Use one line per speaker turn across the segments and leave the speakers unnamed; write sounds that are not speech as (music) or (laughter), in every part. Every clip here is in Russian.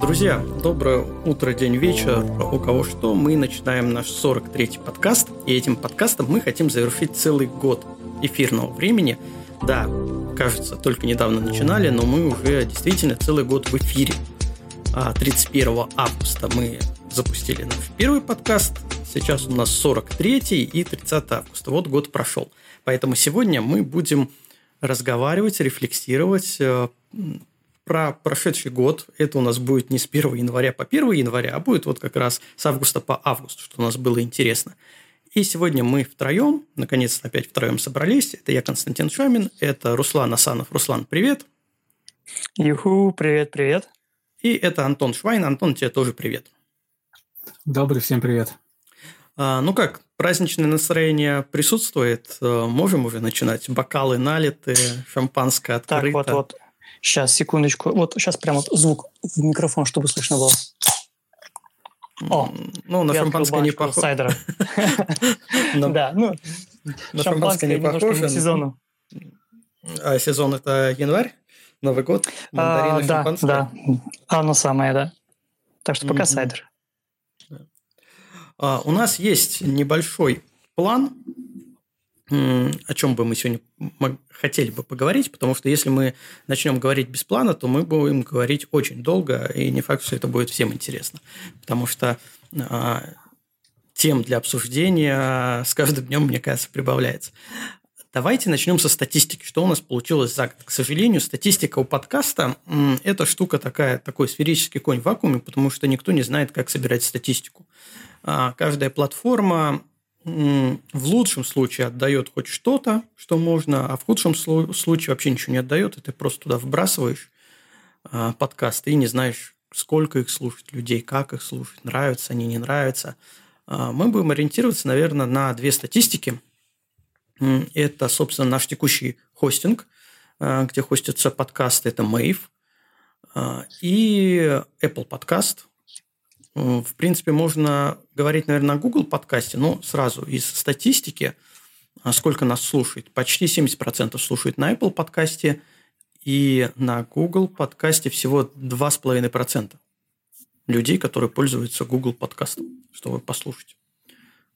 Друзья, доброе утро, день, вечер. У кого что, мы начинаем наш 43-й подкаст. И этим подкастом мы хотим завершить целый год эфирного времени. Да, кажется, только недавно начинали, но мы уже действительно целый год в эфире. 31 а августа мы запустили наш первый подкаст. Сейчас у нас 43 и 30 августа. Вот год прошел. Поэтому сегодня мы будем разговаривать, рефлексировать э, про прошедший год. Это у нас будет не с 1 января по 1 января, а будет вот как раз с августа по август, что у нас было интересно. И сегодня мы втроем, наконец-то опять втроем собрались. Это я, Константин Шамин, это Руслан Асанов. Руслан, привет.
Юху, привет, привет.
И это Антон Швайн. Антон, тебе тоже привет.
Добрый всем привет.
А, ну как, праздничное настроение присутствует? А, можем уже начинать? Бокалы налиты, шампанское открыто.
Так, вот, вот. Сейчас, секундочку. Вот сейчас прямо звук в микрофон, чтобы слышно было.
О, ну, на шампанское не похоже. (laughs)
Да, ну, на шампанское не похоже. сезону.
А сезон – это январь? Новый год?
А, да, да. Оно самое, да. Так что пока сайдер.
А, у нас есть небольшой план о чем бы мы сегодня хотели бы поговорить, потому что если мы начнем говорить без плана, то мы будем говорить очень долго, и не факт, что это будет всем интересно, потому что а, тем для обсуждения с каждым днем, мне кажется, прибавляется. Давайте начнем со статистики. Что у нас получилось за год? К сожалению, статистика у подкаста – это штука такая, такой сферический конь в вакууме, потому что никто не знает, как собирать статистику. А, каждая платформа в лучшем случае отдает хоть что-то, что можно, а в худшем случае вообще ничего не отдает, и ты просто туда вбрасываешь а, подкасты и не знаешь, сколько их слушать людей, как их слушать, нравятся они, не нравятся. А, мы будем ориентироваться, наверное, на две статистики. Это, собственно, наш текущий хостинг, где хостятся подкасты, это Mave, и Apple Podcast – в принципе, можно говорить, наверное, о Google подкасте, но сразу из статистики, а сколько нас слушает. Почти 70% слушает на Apple подкасте, и на Google подкасте всего 2,5% людей, которые пользуются Google подкастом, чтобы послушать.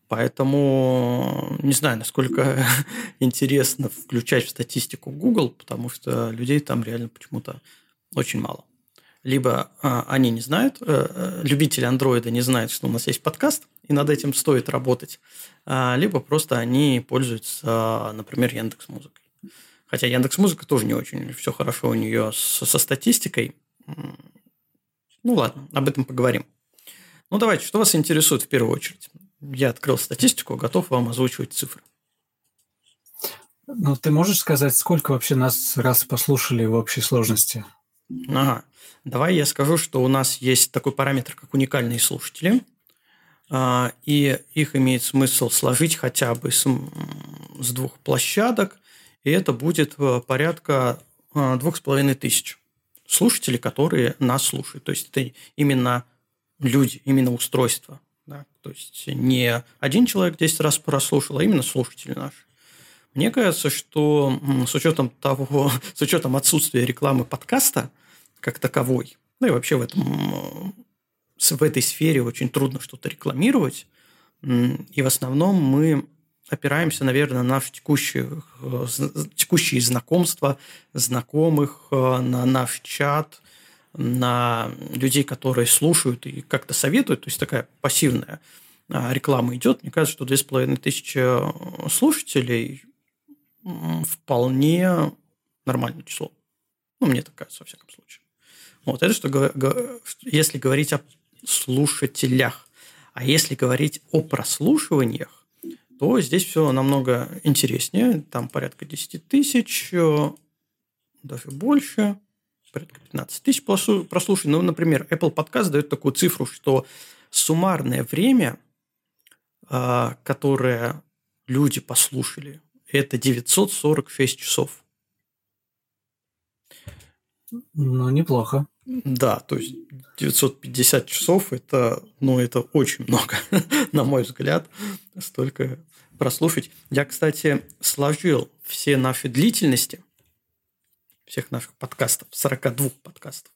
Поэтому не знаю, насколько (laughs) интересно включать в статистику Google, потому что людей там реально почему-то очень мало либо а, они не знают, а, любители андроида не знают, что у нас есть подкаст, и над этим стоит работать, а, либо просто они пользуются, например, Яндекс Музыкой. Хотя Яндекс Музыка тоже не очень все хорошо у нее со, со статистикой. Ну ладно, об этом поговорим. Ну давайте, что вас интересует в первую очередь? Я открыл статистику, готов вам озвучивать цифры.
Ну, ты можешь сказать, сколько вообще нас раз послушали в общей сложности?
Ага. Давай я скажу, что у нас есть такой параметр, как уникальные слушатели, а, и их имеет смысл сложить хотя бы с, двух площадок, и это будет э, порядка а, двух с половиной тысяч слушателей, которые нас слушают. То есть это именно люди, именно устройство. Да? То есть не один человек 10 раз прослушал, а именно слушатели наши. Мне кажется, что с учетом того, (laughs) с учетом отсутствия рекламы подкаста как таковой, ну и вообще в этом в этой сфере очень трудно что-то рекламировать. И в основном мы опираемся, наверное, на наши текущие, э, текущие знакомства, знакомых, э, на наш чат, на людей, которые слушают и как-то советуют. То есть такая пассивная а, реклама идет. Мне кажется, что 2500 слушателей вполне нормальное число. Ну, мне так кажется, во всяком случае. Вот это что, если говорить о слушателях. А если говорить о прослушиваниях, то здесь все намного интереснее. Там порядка 10 тысяч, э, даже больше, порядка 15 тысяч прослушиваний. Ну, например, Apple Podcast дает такую цифру, что суммарное время, э, которое люди послушали это 946 часов.
Ну, неплохо.
Да, то есть 950 часов это, ну, это очень много, (laughs) на мой взгляд, столько прослушать. Я, кстати, сложил все наши длительности всех наших подкастов, 42 подкастов.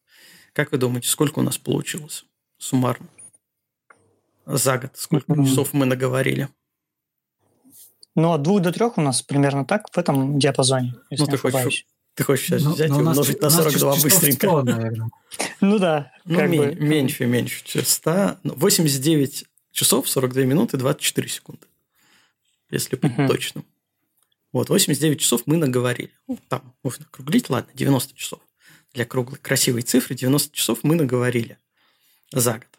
Как вы думаете, сколько у нас получилось суммарно? За год сколько часов мы наговорили?
Ну, от двух до трех у нас примерно так в этом диапазоне,
если ну, ты хочешь, ты хочешь сейчас ну, взять ну, и умножить на 42 быстренько? 100, (laughs)
ну да.
Ну, ми- меньше, меньше 100. 89 часов, 42 минуты, 24 секунды. Если быть uh-huh. точным. Вот, 89 часов мы наговорили. Ну, там можно округлить, ладно, 90 часов. Для круглой, красивой цифры 90 часов мы наговорили за год.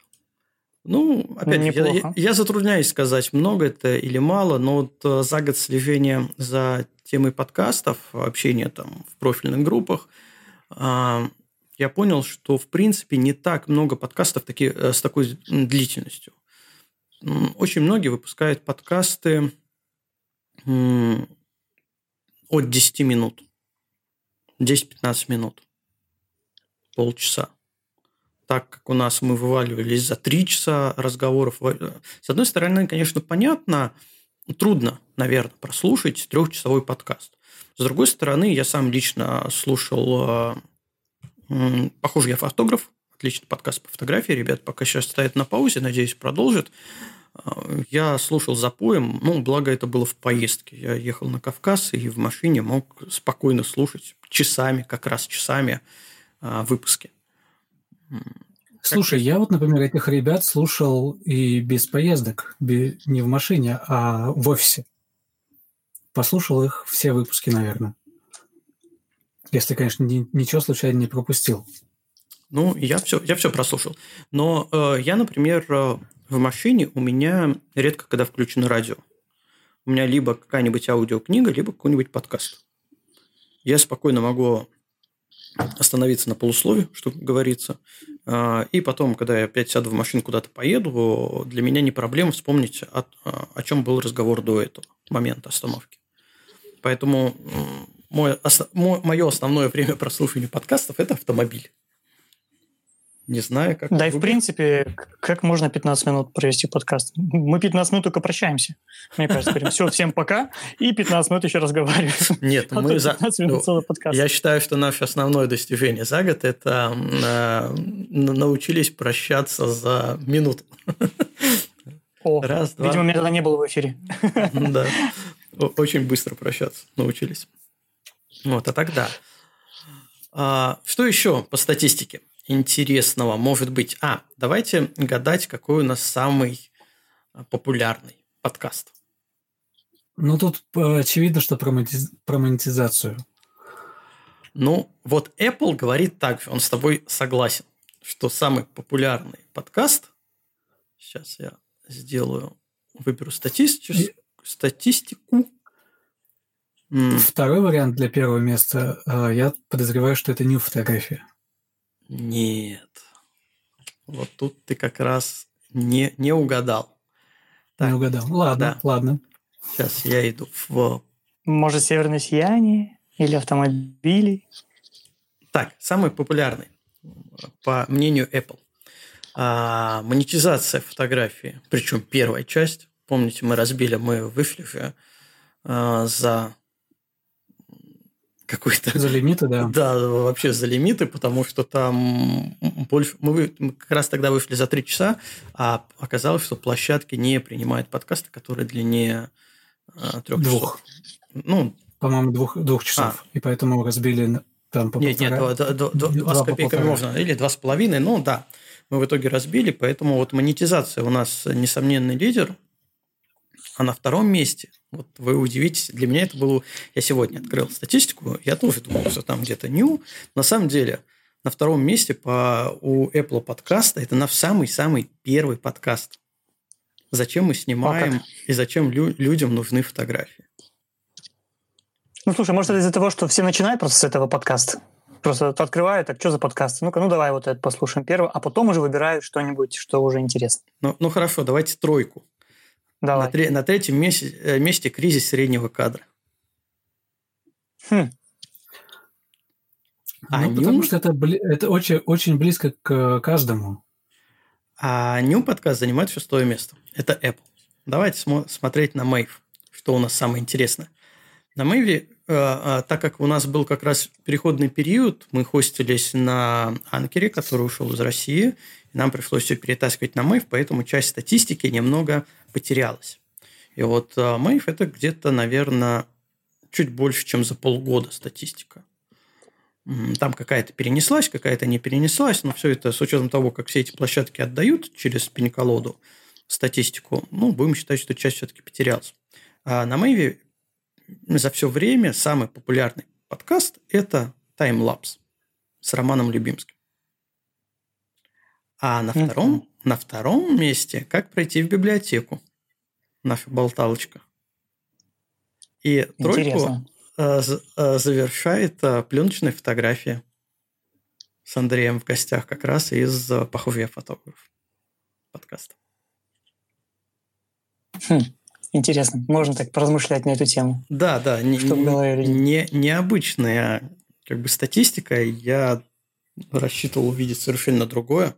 Ну, опять же, я, я затрудняюсь сказать, много это или мало, но вот э, за год слежения за темой подкастов, общения там в профильных группах, а, я понял, что в принципе не так много подкастов таки, э, с такой длительностью. Очень многие выпускают подкасты от 10 минут, 10-15 минут, полчаса так как у нас мы вываливались за три часа разговоров. С одной стороны, конечно, понятно, трудно, наверное, прослушать трехчасовой подкаст. С другой стороны, я сам лично слушал, э, похоже, я фотограф, отличный подкаст по фотографии, ребят пока сейчас стоят на паузе, надеюсь, продолжит. Э, я слушал запоем, ну, благо это было в поездке. Я ехал на Кавказ и в машине мог спокойно слушать часами, как раз часами э, выпуски.
Слушай, я вот, например, этих ребят слушал и без поездок, не в машине, а в офисе. Послушал их все выпуски, наверное. Если, конечно, ничего случайно не пропустил.
Ну, я все, я все прослушал. Но э, я, например, э, в машине у меня редко когда включено радио. У меня либо какая-нибудь аудиокнига, либо какой-нибудь подкаст. Я спокойно могу остановиться на полуслове, что говорится. А, и потом, когда я опять сяду в машину, куда-то поеду, для меня не проблема вспомнить, о, о чем был разговор до этого момента остановки. Поэтому мой, мое основное время (laughs) прослушивания подкастов – это автомобиль. Не знаю, как...
Да, и в принципе, как можно 15 минут провести подкаст? Мы 15 минут только прощаемся. Мне кажется, говорим, все, всем пока, и 15 минут еще разговариваем.
Нет, а мы за... минут целый подкаст. Я считаю, что наше основное достижение за год – это э, научились прощаться за минуту.
О, Раз, два. видимо, меня тогда не было в эфире.
Да, очень быстро прощаться научились. Вот, а тогда. А, что еще по статистике? Интересного может быть? А, давайте гадать, какой у нас самый а, популярный подкаст.
Ну, тут э, очевидно, что про, монетиз... про монетизацию.
Ну, вот Apple говорит так же, он с тобой согласен, что самый популярный подкаст, сейчас я сделаю, выберу статистику, И... статистику.
Второй вариант для первого места, э, я подозреваю, что это не фотография.
Нет. Вот тут ты как раз не, не угадал.
Так, не угадал. Ладно, да. ладно.
Сейчас я иду в...
Может, «Северное сияние» или «Автомобили»?
Так, самый популярный, по мнению Apple. А, монетизация фотографии, причем первая часть. Помните, мы разбили, мы вышли же а, за какой-то...
За лимиты, да. (laughs)
Да, вообще за лимиты, потому что там больше... Мы, мы как раз тогда вышли за три часа, а оказалось, что площадки не принимают подкасты, которые длиннее а, трех двух. часов.
Ну, по-моему, двух, двух часов. А. И поэтому разбили там по
Нет, полтора, нет, два, два, два, два с копейками можно. Или два с половиной, ну да. Мы в итоге разбили, поэтому вот монетизация у нас несомненный лидер, а на втором месте – вот вы удивитесь, для меня это было... Я сегодня открыл статистику, я тоже думал, что там где-то new. На самом деле, на втором месте по, у Apple подкаста это наш самый-самый первый подкаст. Зачем мы снимаем а и зачем лю- людям нужны фотографии?
Ну, слушай, может, это из-за того, что все начинают просто с этого подкаста? Просто открывают, так что за подкаст? Ну-ка, ну давай вот это послушаем первый, а потом уже выбирают что-нибудь, что уже интересно.
Ну, ну хорошо, давайте тройку. Давай. На, тре- на третьем месте, э, месте кризис среднего кадра.
Хм. А ну, потому что это, это очень, очень близко к каждому.
А New подкаст занимает шестое место. Это Apple. Давайте смо- смотреть на Мэйв, что у нас самое интересное. На Мэйве так как у нас был как раз переходный период, мы хостились на Анкере, который ушел из России, и нам пришлось все перетаскивать на Мэйв, поэтому часть статистики немного потерялась. И вот Мэйв – это где-то, наверное, чуть больше, чем за полгода статистика. Там какая-то перенеслась, какая-то не перенеслась, но все это с учетом того, как все эти площадки отдают через пень-колоду статистику, ну, будем считать, что часть все-таки потерялась. А на Мэйве за все время самый популярный подкаст – это таймлапс с Романом Любимским. А на втором, mm-hmm. на втором месте «Как пройти в библиотеку» наша болталочка. И тройку э, э, завершает э, пленочная фотография с Андреем в гостях как раз из Паховья фотограф подкаста.
Хм, интересно. Можно так поразмышлять на эту тему.
Да, да. Не, Что не, не, необычная как бы статистика. Я рассчитывал увидеть совершенно другое.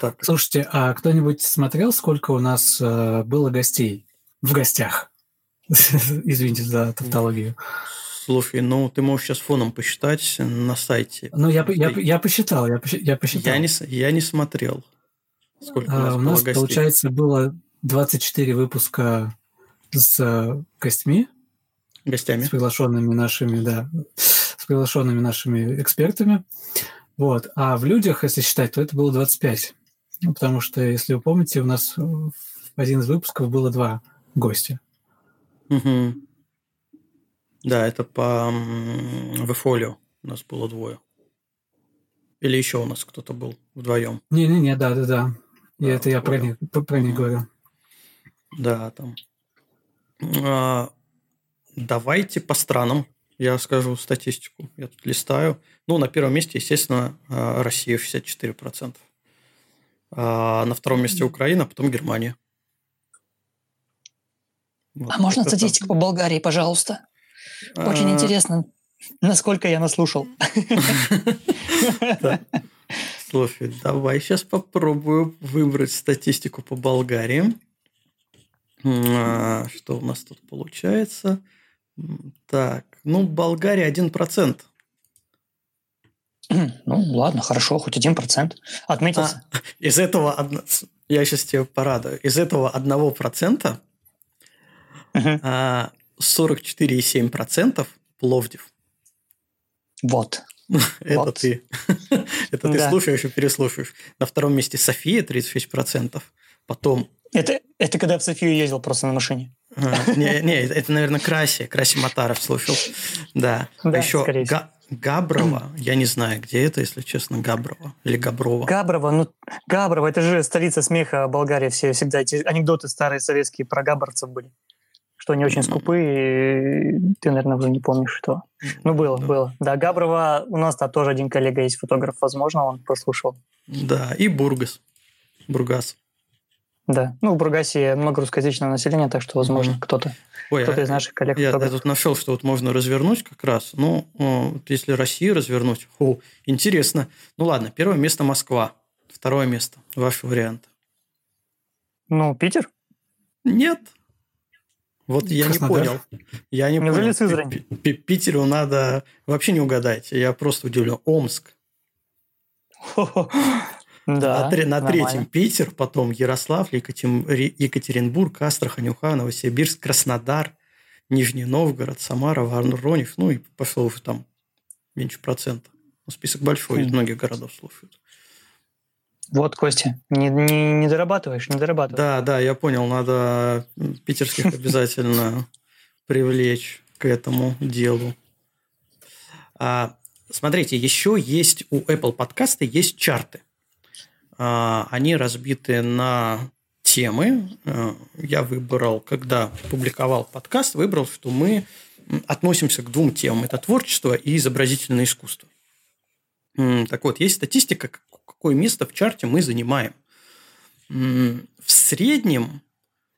Так. Слушайте, а кто-нибудь смотрел, сколько у нас э, было гостей в гостях? (laughs) Извините за тавтологию.
Слушай, ну ты можешь сейчас фоном посчитать на сайте.
Ну, я, я, я посчитал, я, я посчитал.
Я не, я не смотрел.
Сколько у нас, а, у нас гостей? получается, было 24 выпуска с э, гостями.
Гостями.
С приглашенными нашими, да, с приглашенными нашими экспертами. Вот. А в людях, если считать, то это было 25. Ну, потому что, если вы помните, у нас в один из выпусков было два гостя.
Угу. Да, это по Вефолио у нас было двое. Или еще у нас кто-то был вдвоем.
Не-не-не, да-да-да. И да, это я про них, про них говорю.
Да, там. А, давайте по странам я скажу статистику. Я тут листаю. Ну, на первом месте, естественно, а, Россия 64%. А на втором месте Украина, а потом Германия.
Вот а можно статистику по Болгарии, пожалуйста? Очень а... интересно, насколько я наслушал. (laughs)
Слушай, давай сейчас попробую выбрать статистику по Болгарии. А, что у нас тут получается? Так, ну, Болгария 1%.
Ну, ладно, хорошо, хоть один процент. Отметился.
А, (laughs) из этого, я сейчас тебе порадую, из этого одного процента 44,7% Пловдив.
Вот. (laughs) (laughs)
Это ты. Это ты слушаешь и переслушаешь. На втором месте София 36%. Потом...
Это, это когда в Софию ездил просто на машине.
А, не, не, это, наверное, Краси. Краси Матаров слушал. Да. да а еще Га- Габрова. Я не знаю, где это, если честно, Габрова. Или Габрова.
Габрова, ну, Габрова, это же столица смеха Болгарии. Все всегда эти анекдоты старые советские про габарцев были. Что они очень скупые, и ты, наверное, уже не помнишь, что. Ну, было, да. было. Да, Габрова, у нас-то тоже один коллега есть, фотограф, возможно, он послушал.
Да, и Бургас. Бургас.
Да. Ну, в Бургасе много русскоязычного населения, так что, возможно, mm-hmm. кто-то, Ой, кто-то а, из наших коллег.
Я, я тут нашел, что вот можно развернуть как раз. Ну, вот если Россию развернуть, о, интересно. Ну ладно, первое место Москва, второе место, ваш вариант.
Ну, Питер?
Нет. Вот я не понял. Я не Неужели понял. Сызрань? Питеру надо вообще не угадать. Я просто удивлен. Омск. (laughs) Да, на, на третьем Питер, потом Ярославль, Екатеринбург, Астрахань, Уха, Новосибирск, Краснодар, Нижний Новгород, Самара, Воронеж, ну и пошло уже там меньше процента. Ну, список большой, из хм. многих городов слушают.
Вот, Костя, не, не, не дорабатываешь, не дорабатываешь.
Да, да, я понял, надо питерских (laughs) обязательно привлечь к этому делу. А, смотрите, еще есть у Apple подкаста есть чарты. А, они разбиты на темы. А, я выбрал, когда публиковал подкаст, выбрал, что мы относимся к двум темам. Это творчество и изобразительное искусство. Так вот, есть статистика, какое место в чарте мы занимаем. В среднем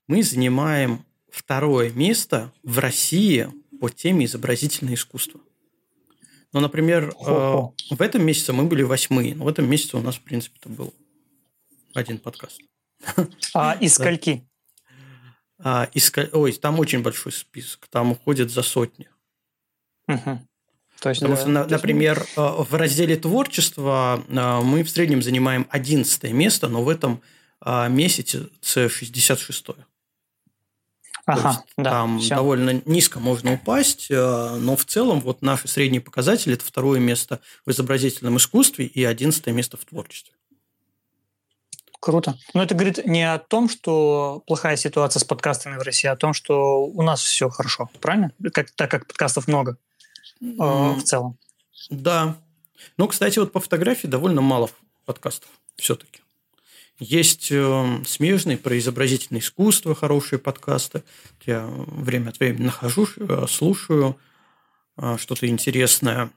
мы занимаем второе место в России по теме изобразительное искусство. Ну, например, Хо-хо. А, в этом месяце мы были восьмые, но в этом месяце у нас, в принципе, это был один подкаст.
А (laughs) из скольки?
А, из, ой, там очень большой список, там уходит за сотни.
Угу.
То есть, Потому да, что, на, например, есть... в разделе творчества мы в среднем занимаем 11 место, но в этом месяце 66 -е. Ага, есть, да, там все. довольно низко можно упасть, но в целом вот наши средние показатели – это второе место в изобразительном искусстве и одиннадцатое место в творчестве.
Круто. Но это говорит не о том, что плохая ситуация с подкастами в России, а о том, что у нас все хорошо, правильно? Как, так как подкастов много mm. в целом.
Да. Ну, кстати, вот по фотографии довольно мало подкастов все-таки. Есть э, смежные про изобразительное искусство хорошие подкасты. Я время от времени нахожу, э, слушаю э, что-то интересное.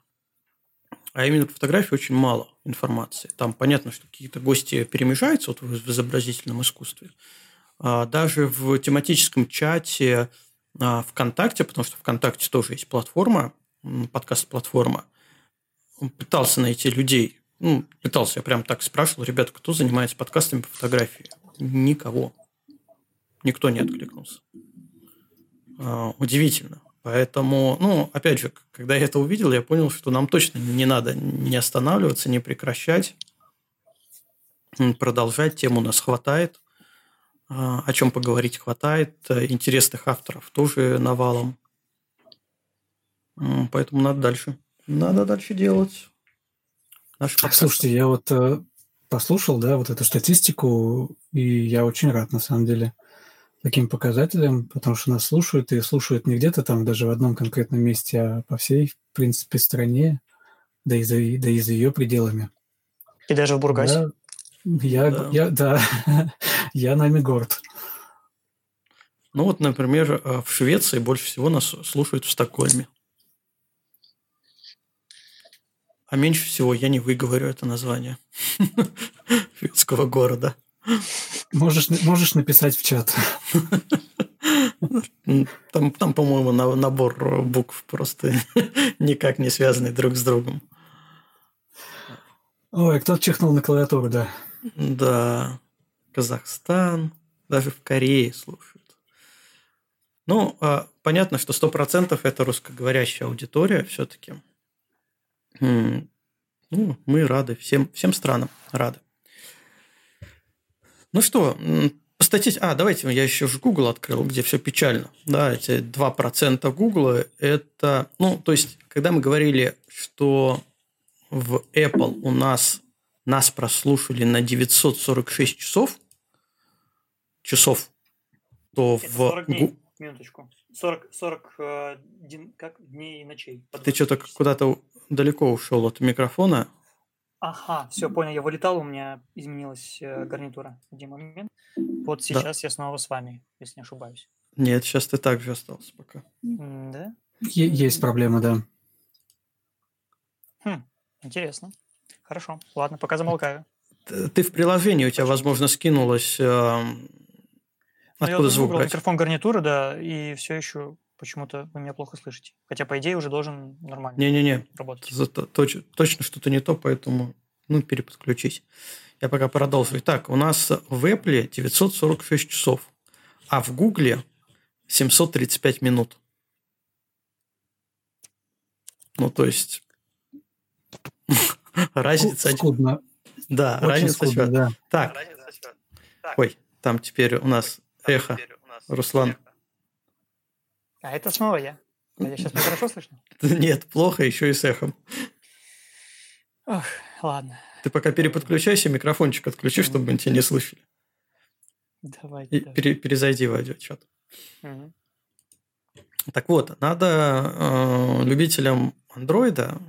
А именно по фотографии очень мало информации. Там понятно, что какие-то гости перемежаются вот в изобразительном искусстве. А даже в тематическом чате а, ВКонтакте, потому что ВКонтакте тоже есть платформа, подкаст-платформа, пытался найти людей. Ну, пытался, я прям так спрашивал, ребята, кто занимается подкастами по фотографии? Никого. Никто не откликнулся. А, удивительно. Поэтому, ну, опять же, когда я это увидел, я понял, что нам точно не надо не останавливаться, не прекращать, продолжать. Тем у нас хватает, а, о чем поговорить хватает, интересных авторов тоже навалом. Поэтому надо дальше. Надо дальше делать.
Наш Слушайте, я вот э, послушал, да, вот эту статистику, и я очень рад, на самом деле таким показателям, потому что нас слушают, и слушают не где-то там даже в одном конкретном месте, а по всей, в принципе, стране, да и за, да и за ее пределами.
И даже в Бургасе?
Да, я, да. я, да, (laughs) я нами горд.
Ну вот, например, э, в Швеции больше всего нас слушают в Стокгольме. А меньше всего я не выговорю это название (laughs) шведского города.
Можешь, можешь написать в чат.
Там, там по-моему, набор букв просто (laughs) никак не связанный друг с другом.
Ой, кто-то чихнул на клавиатуру, да.
Да. Казахстан, даже в Корее слушают. Ну, а, понятно, что 100% это русскоговорящая аудитория все-таки. Ну, мы рады, всем, всем странам рады. Ну что, по статистике... А, давайте, я еще же Google открыл, где все печально. Да, эти 2% Google – это... Ну, то есть, когда мы говорили, что в Apple у нас нас прослушали на 946 часов, часов, то это в...
40 дней, минуточку. 40, 40 э, как, дней и ночей.
Ты что-то куда-то далеко ушел от микрофона.
Ага, все, понял. Я вылетал, у меня изменилась э, гарнитура в один момент. Вот сейчас да. я снова с вами, если не ошибаюсь.
Нет, сейчас ты так же остался пока.
Да?
Есть проблема, да.
Хм, интересно. Хорошо, ладно, пока замолкаю.
Ты в приложении, у тебя, возможно, скинулось... Э,
откуда я звук брать? микрофон гарнитуры, да, и все еще почему-то вы меня плохо слышите. Хотя, по идее, уже должен нормально
Не-не-не. работать. Точ, точно что-то не то, поэтому ну, переподключись. Я пока продолжу. Итак, у нас в Apple 946 часов, а в Google 735 минут. Ну, то есть... (laughs) разница...
Скудно.
Да, Очень разница... Скудно, да. Так. Ой, там теперь у нас эхо. Руслан.
А это снова я. А я сейчас хорошо слышно? (laughs)
Нет, плохо, еще и с эхом.
Ох, ладно.
Ты пока переподключайся, микрофончик отключи, чтобы мы тебя не слышали.
Давай.
И пере, перезайди в аудиочат. Угу. Так вот, надо э, любителям андроида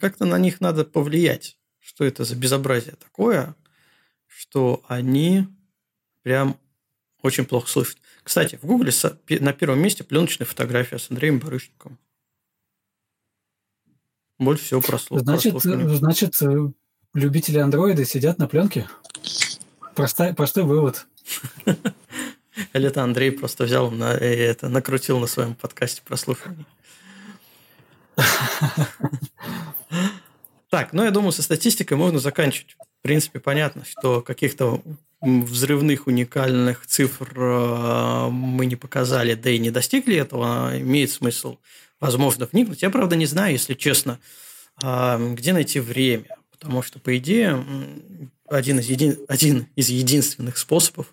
как-то на них надо повлиять. Что это за безобразие такое, что они прям очень плохо слышат. Кстати, в Гугле на первом месте пленочная фотография с Андреем Барышниковым. Больше всего прослуш...
Значит, значит, э, любители андроида сидят на пленке? Простой, простой вывод. (laughs)
Или это Андрей просто взял на, и это, накрутил на своем подкасте прослушивания. (laughs) Так, ну я думаю, со статистикой можно заканчивать. В принципе, понятно, что каких-то взрывных уникальных цифр э, мы не показали, да и не достигли этого, имеет смысл, возможно, вникнуть. Я, правда, не знаю, если честно, э, где найти время, потому что, по идее, один из, един... один из единственных способов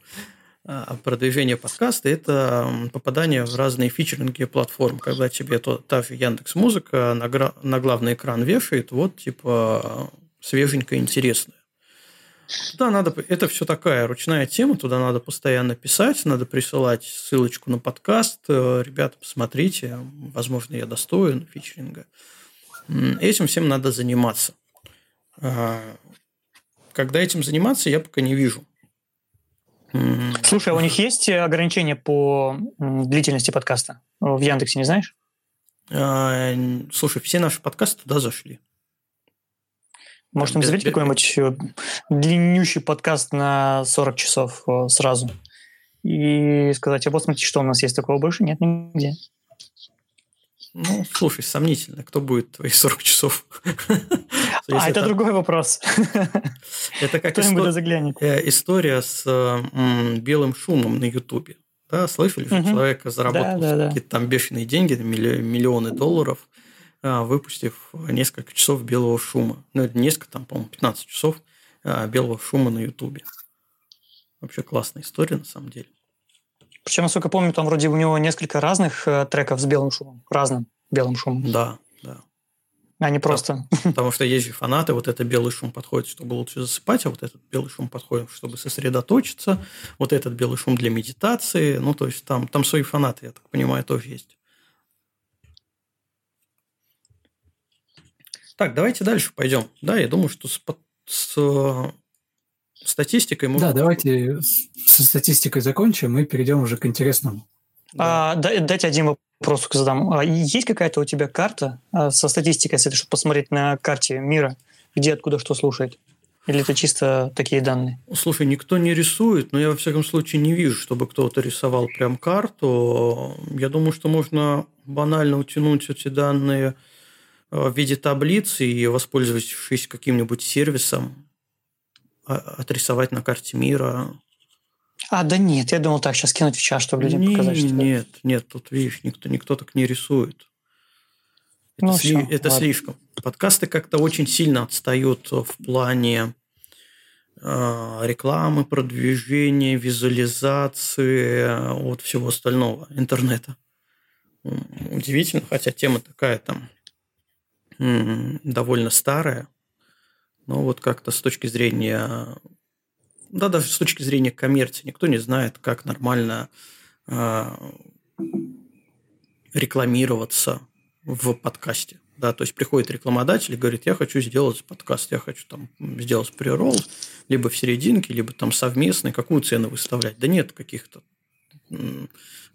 э, продвижения подкаста – это попадание в разные фичеринги платформ, когда тебе то, та же Яндекс Музыка на, гра... на главный экран вешает, вот, типа, свеженькое, интересное. Туда надо, это все такая ручная тема, туда надо постоянно писать, надо присылать ссылочку на подкаст. Э, ребята, посмотрите, возможно, я достоин фичеринга. Этим всем надо заниматься. А, когда этим заниматься, я пока не вижу.
Слушай, а у них есть ограничения по длительности подкаста в Яндексе, не знаешь?
А, слушай, все наши подкасты туда зашли.
Может, им запретить какой-нибудь длиннющий подкаст на 40 часов э, сразу и сказать, а вот смотрите, что у нас есть такого больше нет нигде.
Ну, слушай, сомнительно, кто будет твои 40 часов. (laughs)
А, это другой вопрос. (laughs)
Это как э, история с белым шумом на Ютубе. Да, слышали, что человек заработал какие-то там бешеные деньги, миллионы долларов, выпустив несколько часов белого шума. Ну, это несколько, там, по-моему, 15 часов а, белого шума на Ютубе. Вообще классная история, на самом деле.
Причем, насколько помню, там вроде у него несколько разных э, треков с белым шумом, разным белым шумом.
Да, да.
А не просто.
Потому что есть же фанаты, вот это белый шум подходит, чтобы лучше засыпать, а вот этот белый шум подходит, чтобы сосредоточиться, вот этот белый шум для медитации. Ну, то есть там, там свои фанаты, я так понимаю, тоже есть. Так, давайте дальше пойдем. Да, я думаю, что с, с э, статистикой
мы... Да, давайте со статистикой закончим и перейдем уже к интересному.
Да. А, дайте один вопрос задам. А есть какая-то у тебя карта а, со статистикой, если чтобы посмотреть на карте мира, где откуда что слушает? Или это чисто такие данные?
Слушай, никто не рисует, но я во всяком случае не вижу, чтобы кто-то рисовал прям карту. Я думаю, что можно банально утянуть эти данные в виде таблицы и, воспользовавшись каким-нибудь сервисом, а, отрисовать на карте мира.
А, да нет, я думал так, сейчас кинуть в чат, чтобы людям
не,
показать. Что
нет, нет, тут, видишь, никто, никто так не рисует. Это, ну, сли, все, это слишком. Подкасты как-то очень сильно отстают в плане э, рекламы, продвижения, визуализации, вот всего остального интернета. Удивительно, хотя тема такая там довольно старая, но вот как-то с точки зрения, да, даже с точки зрения коммерции, никто не знает, как нормально э, рекламироваться в подкасте. Да, то есть приходит рекламодатель и говорит, я хочу сделать подкаст, я хочу там сделать преролл, либо в серединке, либо там совместный, какую цену выставлять? Да нет каких-то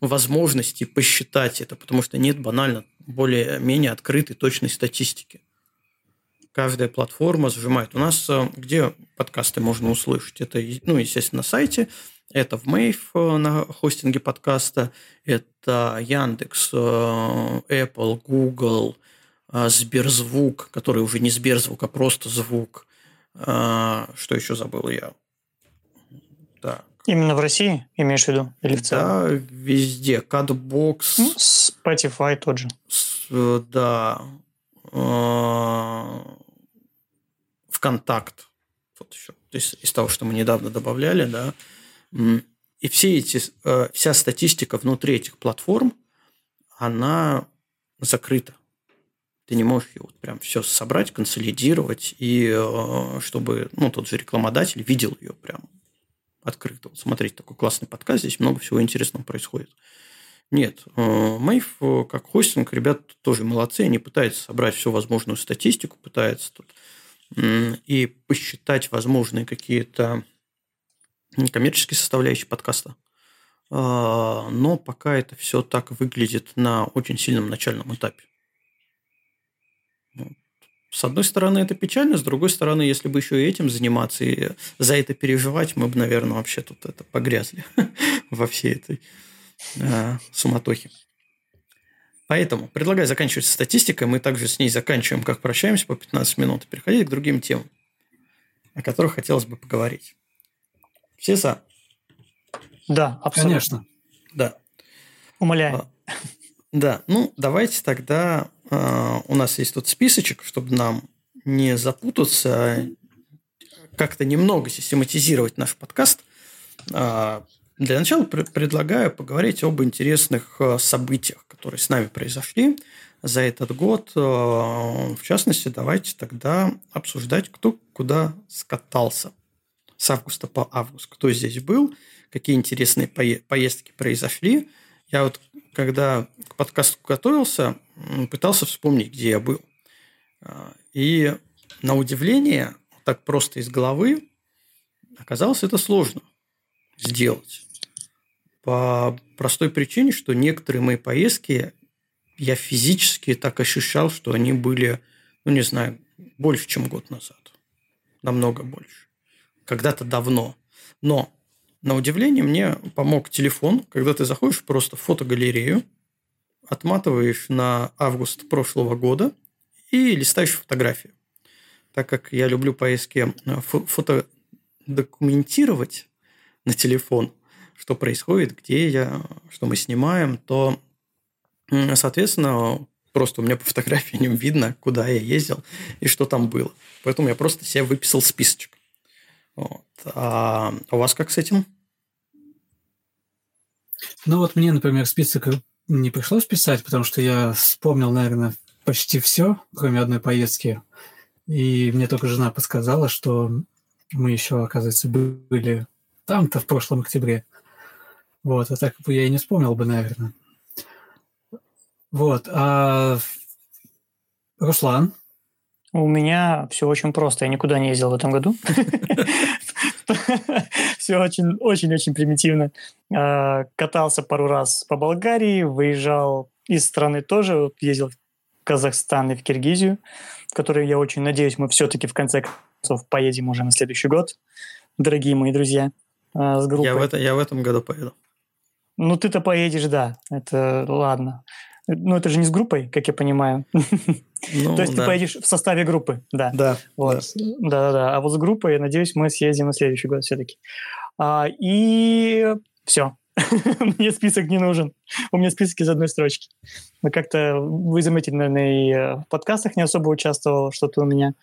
возможности посчитать это, потому что нет банально более-менее открытой точной статистики. Каждая платформа сжимает. У нас э, где подкасты можно услышать? Это, ну, естественно, на сайте, это в Мэйв э, на хостинге подкаста, это Яндекс, э, Apple, Google, Сберзвук, который уже не Сберзвук, а просто звук. Что еще забыл я?
Так. Именно в России, имеешь в виду? Или в целом?
Да, везде. Кадбокс.
Ну, Spotify тот же.
С, да. А, Вконтакт. Вот еще. То есть из того, что мы недавно добавляли, да. И все эти, э, вся статистика внутри этих платформ, она закрыта. Ты не можешь ее вот прям все собрать, консолидировать, и э, чтобы ну, тот же рекламодатель видел ее прям открыто. Вот смотрите, такой классный подкаст, здесь много всего интересного происходит. Нет, Мэйв э, как хостинг, ребят тоже молодцы, они пытаются собрать всю возможную статистику, пытаются тут и посчитать возможные какие-то коммерческие составляющие подкаста. А, но пока это все так выглядит на очень сильном начальном этапе. С одной стороны, это печально, с другой стороны, если бы еще и этим заниматься и за это переживать, мы бы, наверное, вообще тут это погрязли (laughs) во всей этой э, суматохе. Поэтому предлагаю заканчивать статистикой. Мы также с ней заканчиваем, как прощаемся по 15 минут, и переходить к другим темам, о которых хотелось бы поговорить. Все за?
Да, абсолютно.
Конечно.
Да.
Умоляю.
А, Да, ну давайте тогда у нас есть тут списочек, чтобы нам не запутаться, а как-то немного систематизировать наш подкаст. А, для начала пр- предлагаю поговорить об интересных событиях, которые с нами произошли за этот год. В частности, давайте тогда обсуждать, кто куда скатался с августа по август, кто здесь был, какие интересные пое- поездки произошли. Я вот, когда к подкасту готовился, пытался вспомнить, где я был. А, И на удивление, так просто из головы, оказалось это сложно сделать. По простой причине, что некоторые мои поездки я физически так ощущал, что они были, ну не знаю, больше, чем год назад. Намного больше. Когда-то давно. Но, на удивление, мне помог телефон, когда ты заходишь просто в фотогалерею, отматываешь на август прошлого года и листаешь фотографии. Так как я люблю поездки э, фо- фотодокументировать на телефон, что происходит, где я, что мы снимаем, то, соответственно, просто у меня по фотографиям (laughs) видно, куда я ездил и что там было. Поэтому я просто себе выписал списочек. Вот. А у вас как с этим?
Ну вот мне, например, список не пришлось писать, потому что я вспомнил, наверное, почти все, кроме одной поездки. И мне только жена подсказала, что мы еще, оказывается, были там-то в прошлом октябре. Вот, а так я и не вспомнил бы, наверное. Вот, а Руслан,
У меня все очень просто. Я никуда не ездил в этом году. (laughs) Все очень, очень-очень примитивно. А, Катался пару раз по Болгарии, выезжал из страны тоже, ездил в Казахстан и в Киргизию, в которые я очень надеюсь, мы все-таки в конце концов поедем уже на следующий год, дорогие мои друзья, а, с группой.
Я в, это, я в этом году поеду.
Ну, ты-то поедешь, да, это ладно. Ну, это же не с группой, как я понимаю.
Ну,
То есть
да.
ты поедешь в составе группы, да.
Да,
Вот. Да-да-да. А вот с группой, надеюсь, мы съездим на следующий год все-таки. А, и все. (laughs) Мне список не нужен. У меня список из одной строчки. Но как-то вы заметили, наверное, и э, в подкастах не особо участвовал. Что-то у меня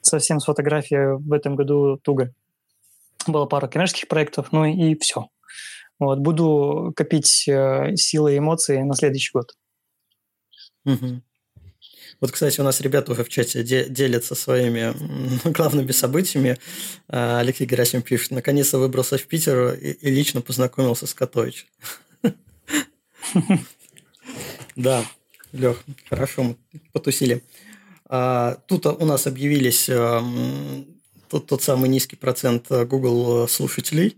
совсем с фотографией в этом году туго. Было пару коммерческих проектов, ну и все. Вот. Буду копить э, силы и эмоции на следующий год.
Вот, кстати, у нас ребята уже в чате де- делятся своими (laughs) главными событиями. А, Алексей Герасим пишет, наконец-то выбрался в Питер и, и лично познакомился с Котович. (laughs) Да, Лех, хорошо, мы потусили. А, Тут у нас объявились м, тот, тот самый низкий процент э, Google слушателей.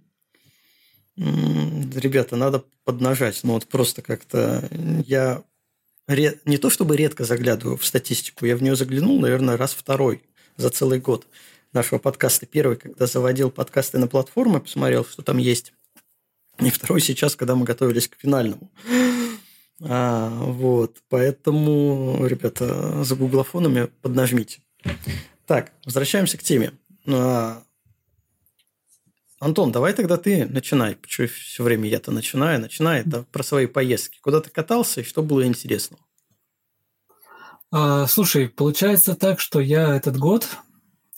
Ребята, надо поднажать. Ну вот просто как-то я не то чтобы редко заглядываю в статистику, я в нее заглянул, наверное, раз второй за целый год нашего подкаста. Первый, когда заводил подкасты на платформы, посмотрел, что там есть. И второй сейчас, когда мы готовились к финальному. А, вот, поэтому, ребята, за гуглофонами поднажмите. Так, возвращаемся к теме. А, Антон, давай тогда ты начинай. Почему все время я-то начинаю, начинай да, про свои поездки. Куда ты катался и что было интересного?
А, слушай, получается так, что я этот год,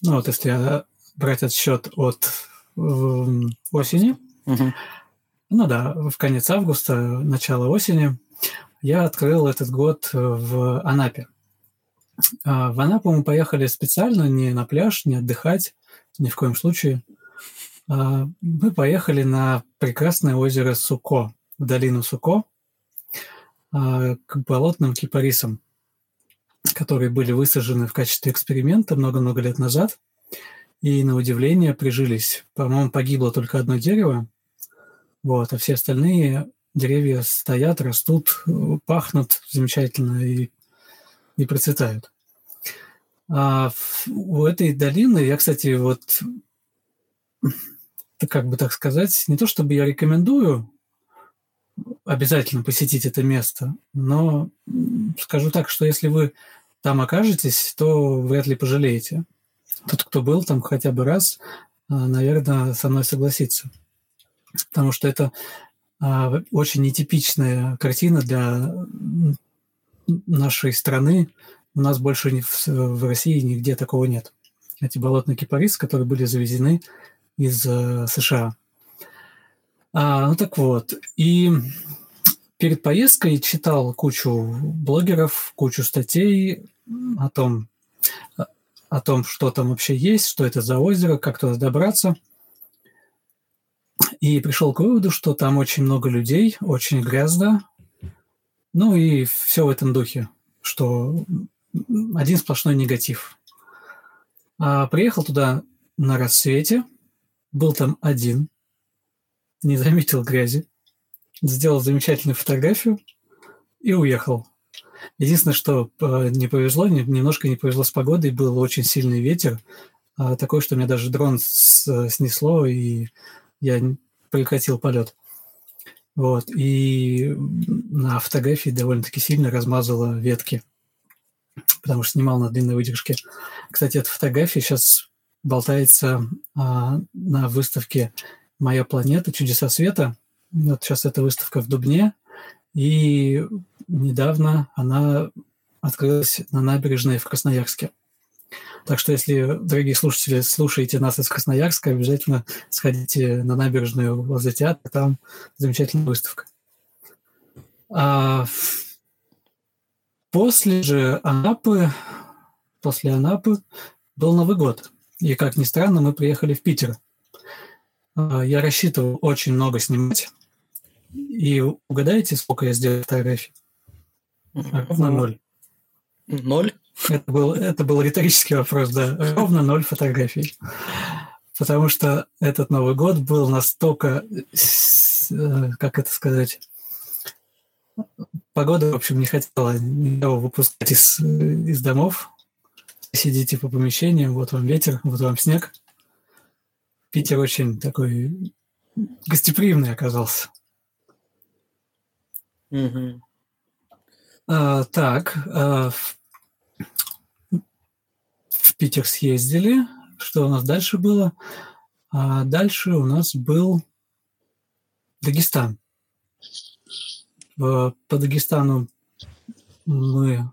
ну вот если я брать отсчет от эм, осени,
Мгм.
ну да, в конец августа, начало осени, я открыл этот год в Анапе. А, В Анапу мы поехали специально, не на пляж, не отдыхать, ни в коем случае. А, Мы поехали на прекрасное озеро Суко, в долину Суко, а, к болотным кипарисам, которые были высажены в качестве эксперимента много-много лет назад. И, на удивление, прижились. По-моему, погибло только одно дерево, вот, а все остальные деревья стоят, растут, пахнут замечательно и, и процветают. А у этой долины, я, кстати, вот, как бы так сказать, не то чтобы я рекомендую обязательно посетить это место, но скажу так, что если вы там окажетесь, то вряд ли пожалеете. Тот, кто был там хотя бы раз, а, наверное, со мной согласится. потому что это а, очень нетипичная картина для нашей страны. У нас больше в России нигде такого нет. Эти болотные кипарисы, которые были завезены из э, США. А, ну так вот, и перед поездкой читал кучу блогеров, кучу статей о том, о том, что там вообще есть, что это за озеро, как туда добраться. И пришел к выводу, что там очень много людей, очень грязно. Ну и все в этом духе, что один сплошной негатив. А приехал туда на рассвете, был там один, не заметил грязи, сделал замечательную фотографию и уехал. Единственное, что э, не повезло, немножко не повезло с погодой, был очень сильный ветер, а, такой, что меня даже дрон снесло, и я прекратил полет. Вот, и на фотографии довольно-таки сильно размазало ветки, потому что снимал на длинной выдержке. Кстати, эта фотография сейчас болтается а, на выставке «Моя планета. Чудеса света». Вот сейчас эта выставка в Дубне, и недавно она открылась на набережной в Красноярске. Так что, если, дорогие слушатели, слушаете нас из Красноярска, обязательно сходите на набережную возле театра, там замечательная выставка. А после же Анапы, после Анапы был Новый год. И, как ни странно, мы приехали в Питер. А, я рассчитывал очень много снимать. И угадайте, сколько я сделал фотографий? Ровно ноль.
Ноль?
Это был, это был риторический вопрос, да. Ровно ноль фотографий. Потому что этот Новый год был настолько, э, как это сказать, погода, в общем, не хотела его выпускать из, из домов. Сидите по помещениям, вот вам ветер, вот вам снег. Питер очень такой гостеприимный оказался.
Угу.
А, так, а, в, в Питер съездили. Что у нас дальше было? А дальше у нас был Дагестан. По Дагестану мы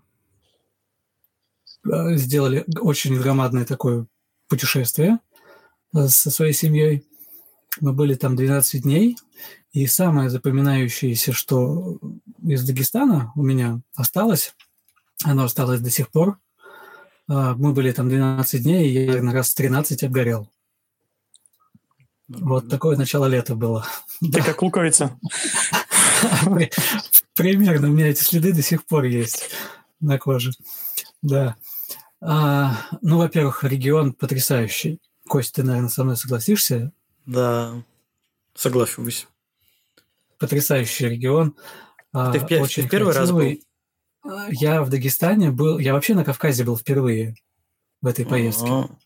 сделали очень громадное такое путешествие а, со своей семьей. Мы были там 12 дней, и самое запоминающееся, что из Дагестана у меня осталось, оно осталось до сих пор. А, мы были там 12 дней, и я на раз 13 обгорел. Вот такое начало лета было.
Ты как луковица. (laughs)
Примерно. У меня эти следы до сих пор есть на коже. Да. А, ну, во-первых, регион потрясающий. Кость, ты, наверное, со мной согласишься?
Да, соглашусь
потрясающий регион.
А ты в, очень ты первый красивый.
раз был? Я в Дагестане был, я вообще на Кавказе был впервые в этой поездке. А-а-а.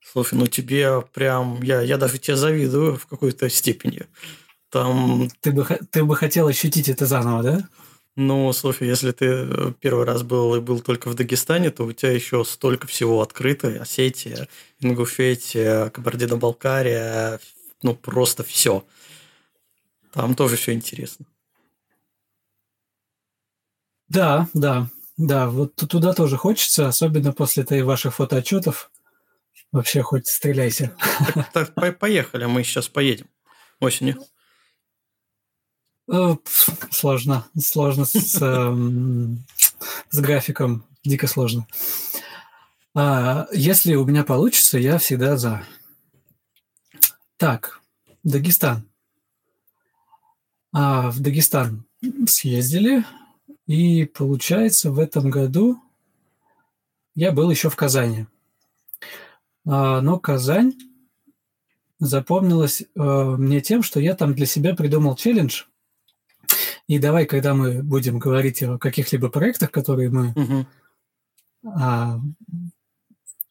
Слушай, ну тебе прям, я, я даже тебе завидую в какой-то степени. Там...
Ты бы, ты бы хотел ощутить это заново, да?
Ну, слушай, если ты э, первый раз был и был только в Дагестане, то у тебя еще столько всего открыто. Осетия, Ингушетия, Кабардино-Балкария, ну, просто все. Там тоже все интересно.
Да, да, да. Вот туда тоже хочется, особенно после этой ваших фотоотчетов. Вообще хоть стреляйся.
Так, так, поехали, мы сейчас поедем осенью.
Э, сложно, сложно с, эм, с графиком, дико сложно. А, если у меня получится, я всегда за. Так, Дагестан а, в Дагестан съездили, и получается в этом году я был еще в Казани. А, но Казань запомнилась а, мне тем, что я там для себя придумал челлендж. И давай, когда мы будем говорить о каких-либо проектах, которые мы угу. а,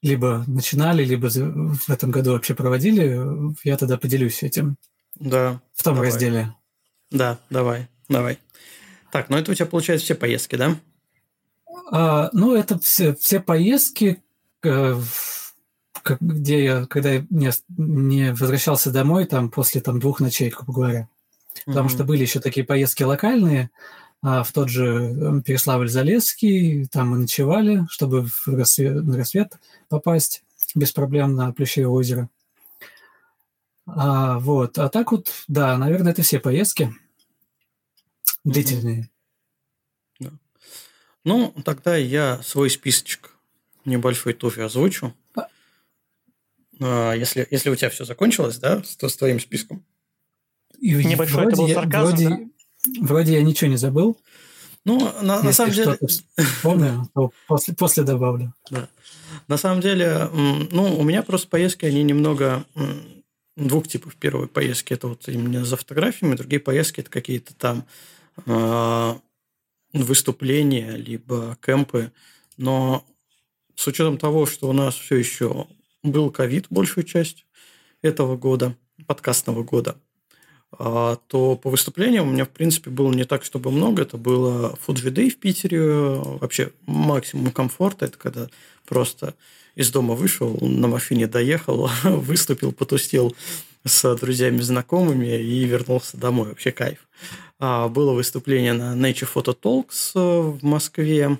либо начинали, либо в этом году вообще проводили, я тогда поделюсь этим.
Да.
В том давай. разделе.
Да, давай, давай. Так, ну это у тебя получается все поездки, да?
А, ну, это все, все поездки, э, где я, когда я не, не возвращался домой, там, после там, двух ночей, грубо говоря. Потому mm-hmm. что были еще такие поездки локальные, а, в тот же Переславль-Залесский, там мы ночевали, чтобы в рассвет, на рассвет попасть без проблем на Плющевое озеро. А, вот. А так вот, да, наверное, это все поездки длительные.
Да. Ну, тогда я свой списочек небольшой тоже озвучу. А. а если, если у тебя все закончилось, да, с, с твоим списком.
И Небольшой вроде, это был сарказм, вроде, да? вроде я ничего не забыл.
Ну, на, на самом деле...
Помню, то после, после добавлю.
Да. На самом деле, ну, у меня просто поездки, они немного двух типов. Первые поездки – это вот именно за фотографиями, другие поездки – это какие-то там э, выступления, либо кемпы. Но с учетом того, что у нас все еще был ковид большую часть этого года, подкастного года, то по выступлениям у меня, в принципе, было не так, чтобы много. Это было Fuji Day в Питере. Вообще максимум комфорта – это когда просто из дома вышел, на машине доехал, (laughs) выступил, потустил с друзьями, знакомыми и вернулся домой. Вообще кайф. А, было выступление на Nature Photo Talks э, в Москве.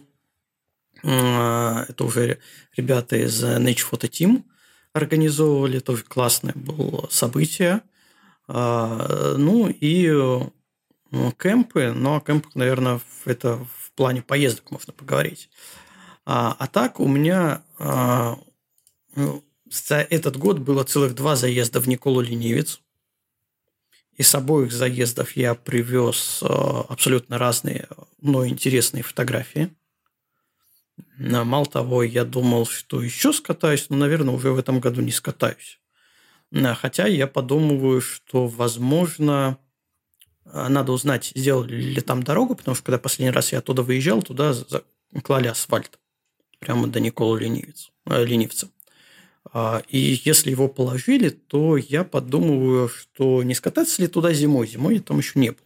А, это уже ребята из Nature Photo Team организовывали. Тоже классное было событие. А, ну и ну, кемпы, но о кемпах, наверное, это в плане поездок можно поговорить. А, а так у меня а, ну, за этот год было целых два заезда в Николу Ленивец. Из обоих заездов я привез а, абсолютно разные, но интересные фотографии. Мало того, я думал, что еще скатаюсь, но, наверное, уже в этом году не скатаюсь. Хотя я подумываю, что, возможно, надо узнать, сделали ли там дорогу, потому что когда последний раз я оттуда выезжал, туда клали асфальт прямо до Никола Ленивец, э, Ленивца. А, и если его положили, то я подумываю, что не скататься ли туда зимой. Зимой я там еще не был.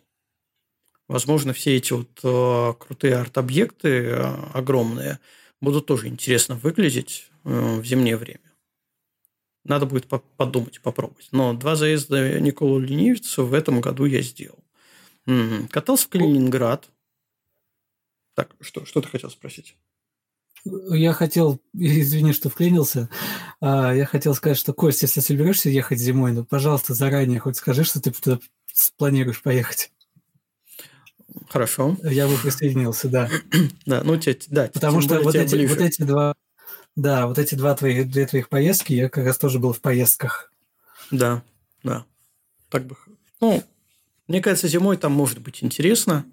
Возможно, все эти вот э, крутые арт-объекты э, огромные будут тоже интересно выглядеть в зимнее время. Надо будет подумать, попробовать. Но два заезда Никола Ленивца в этом году я сделал. Катался в Калининград. Так, что, что ты хотел спросить?
я хотел, (laughs) извини, что вклинился, а, я хотел сказать, что, Кость, если соберешься ехать зимой, ну, пожалуйста, заранее хоть скажи, что ты туда планируешь поехать.
Хорошо.
Я бы присоединился, да. (clears throat)
да, ну, те, да.
Потому что вот эти, вот эти два, да, вот эти два твоих, две твоих поездки, я как раз тоже был в поездках.
Да, да. Так бы, ну, мне кажется, зимой там может быть интересно.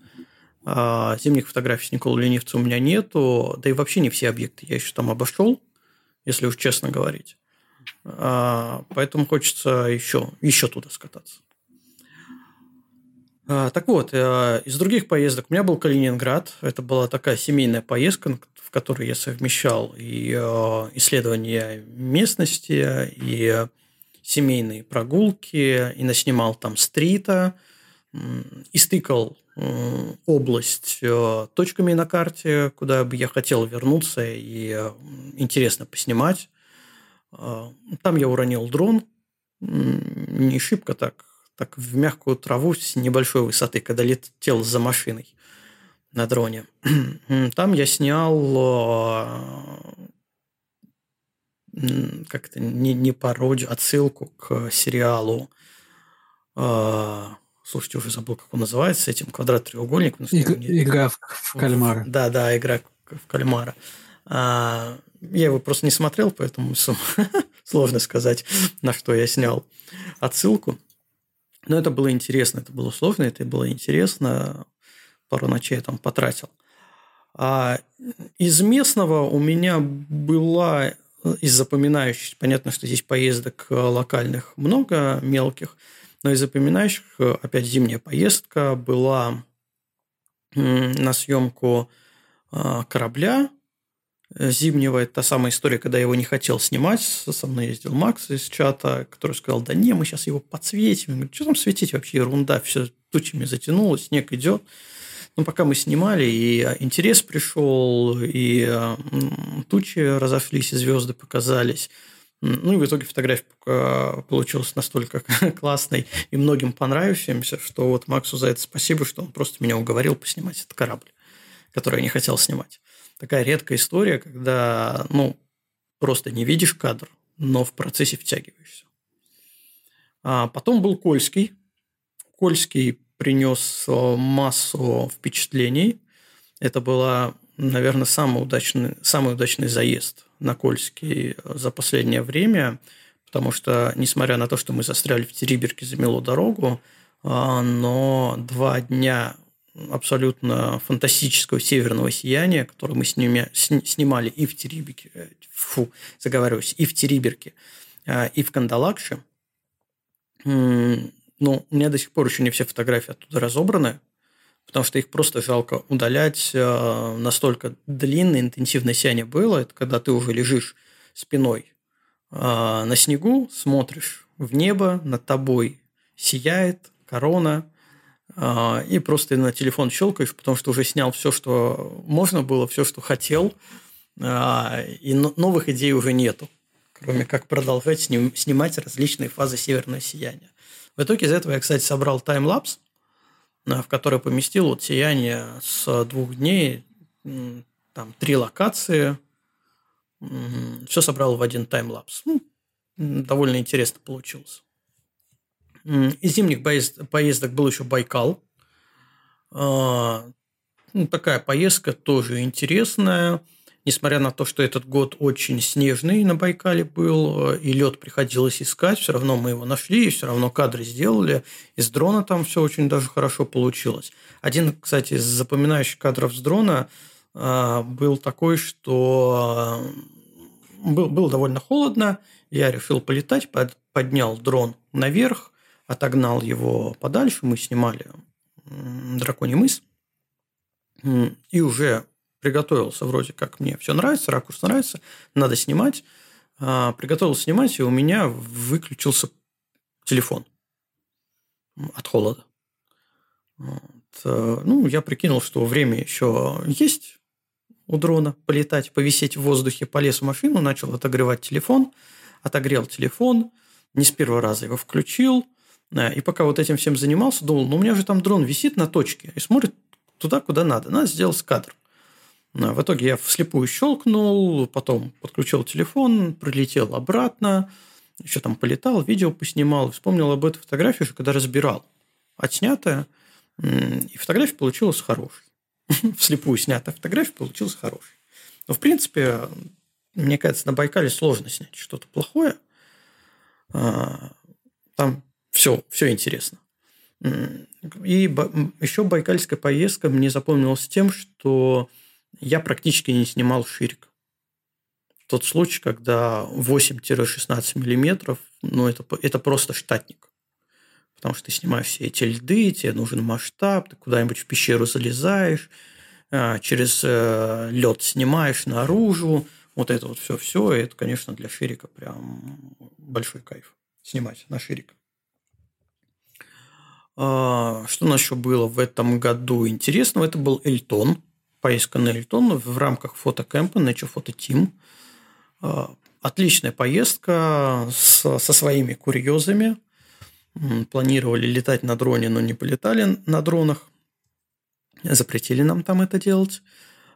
А, зимних фотографий с Николой Ленивцем у меня нету, да и вообще не все объекты я еще там обошел, если уж честно говорить. А, поэтому хочется еще, еще туда скататься. А, так вот, э, из других поездок у меня был Калининград. Это была такая семейная поездка, в которой я совмещал и э, исследования местности, и семейные прогулки, и наснимал там стрита, и стыкал область э, точками на карте, куда бы я хотел вернуться и интересно поснимать. Э, там я уронил дрон, не шибко так, так в мягкую траву с небольшой высоты, когда летел за машиной на дроне. Там я снял как-то не, не пародию, отсылку к сериалу Слушайте, уже забыл, как он называется, этим квадрат-треугольник.
Иг- не... Игра в, в кальмара.
Да, да, игра в кальмара. Я его просто не смотрел, поэтому (laughs) сложно сказать, на что я снял отсылку. Но это было интересно, это было сложно, это было интересно. Пару ночей я там потратил. А из местного у меня была из запоминающих, понятно, что здесь поездок локальных много, мелких – но из запоминающих, э, опять зимняя поездка была на съемку а, корабля э, зимнего. Это та самая история, когда я его не хотел снимать. Со мной ездил Макс из чата, который сказал, да не, мы сейчас его подсветим. Я говорю, что там светить вообще, ерунда, все тучами затянулось, снег идет. Ну, пока мы снимали, и интерес пришел, и тучи разошлись, и звезды показались. Ну и в итоге фотография получилась настолько (laughs) классной и многим понравившимся, что вот Максу за это спасибо, что он просто меня уговорил поснимать этот корабль, который я не хотел снимать. Такая редкая история, когда, ну, просто не видишь кадр, но в процессе втягиваешься. А потом был Кольский. Кольский принес э, массу впечатлений. Это была, наверное, самый удачный, самый удачный заезд на Кольский за последнее время, потому что, несмотря на то, что мы застряли в Териберке, замело дорогу, а, но два дня абсолютно фантастического северного сияния, которое мы снимя, снимали и в Териберке, э, фу, заговариваюсь, и в Териберке, э, и в Кандалакше. Ну, у меня до сих пор еще не все фотографии оттуда разобраны, потому что их просто жалко удалять. Э, настолько длинное, интенсивное сияние было. Это когда ты уже лежишь спиной на снегу, смотришь в небо, над тобой сияет корона, и просто на телефон щелкаешь, потому что уже снял все, что можно было, все, что хотел, а, и новых идей уже нету, кроме как продолжать снимать различные фазы северного сияния. В итоге из этого я, кстати, собрал таймлапс, а, в который поместил вот сияние с двух дней, там три локации, все собрал в один таймлапс. Ну, довольно интересно получилось. Из зимних поездок был еще Байкал. А, ну, такая поездка тоже интересная. Несмотря на то, что этот год очень снежный на Байкале был, и лед приходилось искать, все равно мы его нашли, и все равно кадры сделали. Из дрона там все очень даже хорошо получилось. Один, кстати, из запоминающих кадров с дрона а, был такой, что а, был, было довольно холодно, я решил полетать, поднял дрон наверх, отогнал его подальше, мы снимали «Драконий мыс», и уже приготовился, вроде как мне все нравится, ракурс нравится, надо снимать. А, приготовился снимать, и у меня выключился телефон от холода. Вот. Э, ну, я прикинул, что время еще есть у дрона полетать, повисеть в воздухе, полез в машину, начал отогревать телефон, отогрел телефон, не с первого раза его включил, и пока вот этим всем занимался, думал, ну у меня же там дрон висит на точке и смотрит туда, куда надо. Надо сделать кадр. В итоге я вслепую щелкнул, потом подключил телефон, прилетел обратно, еще там полетал, видео поснимал, вспомнил об этой фотографии уже, когда разбирал. Отснятая, и фотография получилась хорошей. (laughs) Вслепую снятая фотография получилась хорошей. Но, в принципе, мне кажется, на Байкале сложно снять что-то плохое. А, там все, все интересно. И еще байкальская поездка мне запомнилась тем, что я практически не снимал ширик. Тот случай, когда 8-16 миллиметров, ну, это, это просто штатник. Потому что ты снимаешь все эти льды, тебе нужен масштаб, ты куда-нибудь в пещеру залезаешь, а, через э, лед снимаешь наружу. Вот это вот все-все, это, конечно, для ширика прям большой кайф снимать на ширик. А, что у нас еще было в этом году интересного? Это был Эльтон, поездка на Эльтон в рамках фотокэмпа Nature Photo Team. А, отличная поездка со своими курьезами. Планировали летать на дроне, но не полетали на дронах. Запретили нам там это делать.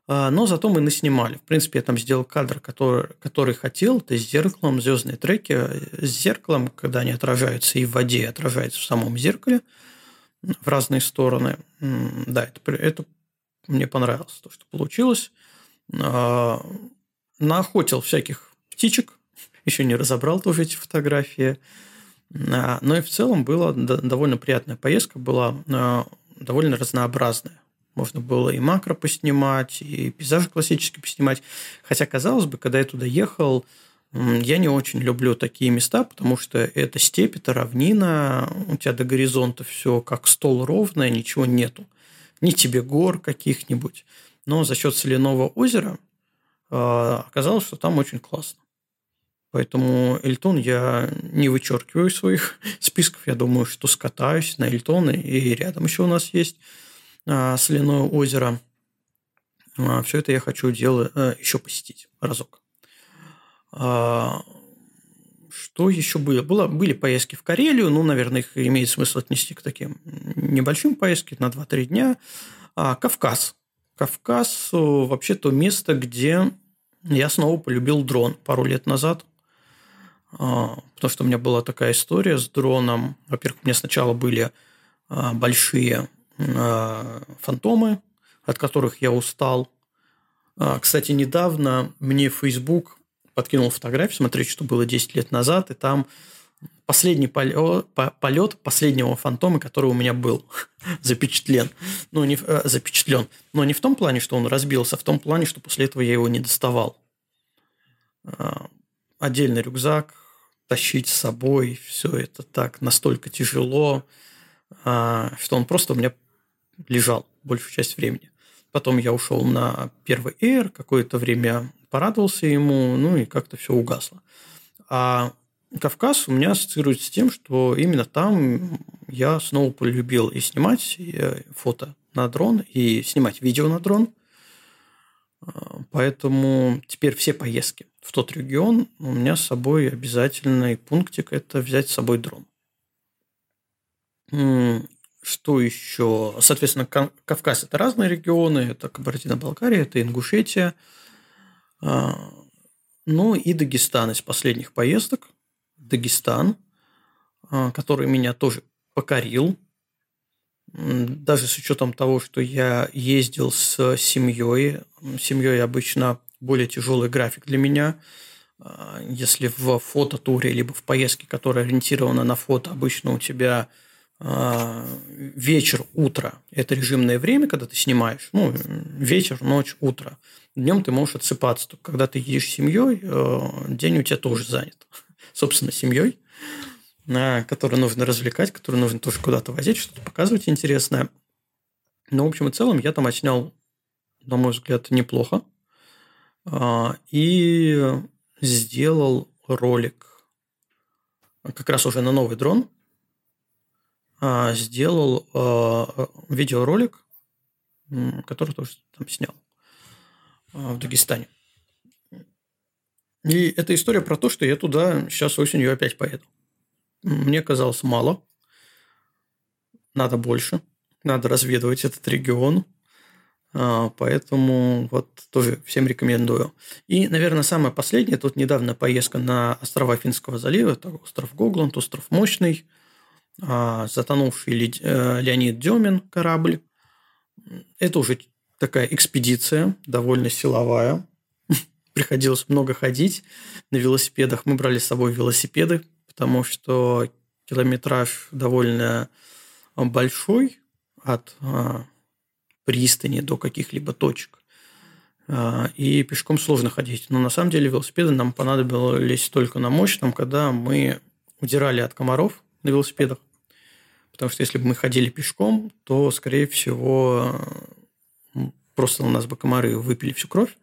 А, но зато мы наснимали. В принципе, я там сделал кадр, который, который хотел. Это с зеркалом, звездные треки. С зеркалом, когда они отражаются и в воде, и отражаются в самом зеркале в разные стороны. Да, это, это мне понравилось, то, что получилось. А, наохотил всяких птичек. (laughs) Еще не разобрал тоже эти фотографии. А, но и в целом была довольно приятная поездка. Была довольно разнообразная. Можно было и макро поснимать, и пейзажи классические поснимать. Хотя, казалось бы, когда я туда ехал, я не очень люблю такие места, потому что это степь, это равнина, у тебя до горизонта все как стол ровное, ничего нету. Ни тебе гор каких-нибудь. Но за счет соляного озера э, оказалось, что там очень классно. Поэтому Эльтон я не вычеркиваю своих (laughs) списков. Я думаю, что скатаюсь на Эльтон, и рядом еще у нас есть а, соляное озеро. А, все это я хочу делать, а, еще посетить разок. Что еще было? было? Были поездки в Карелию, ну, наверное, их имеет смысл отнести к таким небольшим поездкам на 2-3 дня. А, Кавказ. Кавказ вообще то место, где я снова полюбил дрон пару лет назад. А, потому что у меня была такая история с дроном. Во-первых, у меня сначала были а, большие а, фантомы, от которых я устал. Кстати, недавно мне Facebook подкинул фотографию, смотрите, что было 10 лет назад, и там последний полет, последнего фантома, который у меня был (laughs) запечатлен. Ну, не, э, запечатлен. Но не в том плане, что он разбился, а в том плане, что после этого я его не доставал. Э, отдельный рюкзак, тащить с собой, все это так настолько тяжело, э, что он просто у меня лежал большую часть времени. Потом я ушел на первый Air, какое-то время порадовался ему, ну и как-то все угасло. А Кавказ у меня ассоциируется с тем, что именно там я снова полюбил и снимать э, фото на дрон, и снимать видео на дрон. А, поэтому теперь все поездки в тот регион у меня с собой обязательный пунктик – это взять с собой дрон. Что еще? Соответственно, Кавказ – это разные регионы. Это Кабардино-Балкария, это Ингушетия. А, ну и Дагестан из последних поездок. Дагестан, а, который меня тоже покорил. Даже с учетом того, что я ездил с семьей. Семьей обычно более тяжелый график для меня. А, если в фототуре, либо в поездке, которая ориентирована на фото, обычно у тебя вечер, утро – это режимное время, когда ты снимаешь. Ну, вечер, ночь, утро. Днем ты можешь отсыпаться. Когда ты едешь с семьей, э, день у тебя тоже занят. (laughs) Собственно, семьей, которую нужно развлекать, которую нужно тоже куда-то возить, что-то показывать интересное. Но, в общем и целом, я там отснял, на мой взгляд, неплохо. А, и сделал ролик как раз уже на новый дрон – а, сделал а, видеоролик, который тоже там снял а, в Дагестане. И это история про то, что я туда сейчас осенью опять поеду. Мне казалось мало. Надо больше. Надо разведывать этот регион. Поэтому вот тоже всем рекомендую. И, наверное, самое последнее. Тут недавно поездка на острова Финского залива. Это остров Гогланд, остров Мощный – а, затонувший э, Леонид Демин корабль. Это уже такая экспедиция, довольно силовая. (laughs) Приходилось много ходить на велосипедах. Мы брали с собой велосипеды, потому что километраж довольно большой от а, пристани до каких-либо точек. А, и пешком сложно ходить. Но на самом деле велосипеды нам понадобились только на мощном, когда мы удирали от комаров на велосипедах. Потому что если бы мы ходили пешком, то, скорее всего, просто у нас бы комары выпили всю кровь.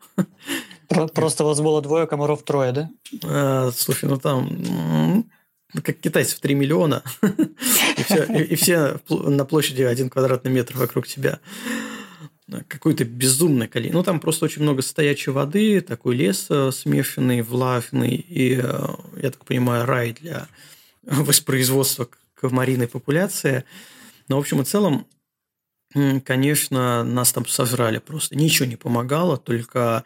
Просто у вас было двое, комаров трое, да?
А, слушай, ну там как китайцев 3 миллиона, и все, и, и все на площади один квадратный метр вокруг тебя. Какое-то безумное количество. Ну, там просто очень много стоячей воды, такой лес э, смешанный, влажный, и, э, я так понимаю, рай для воспроизводства комариной популяции. Но, в общем и целом, конечно, нас там сожрали просто. Ничего не помогало, только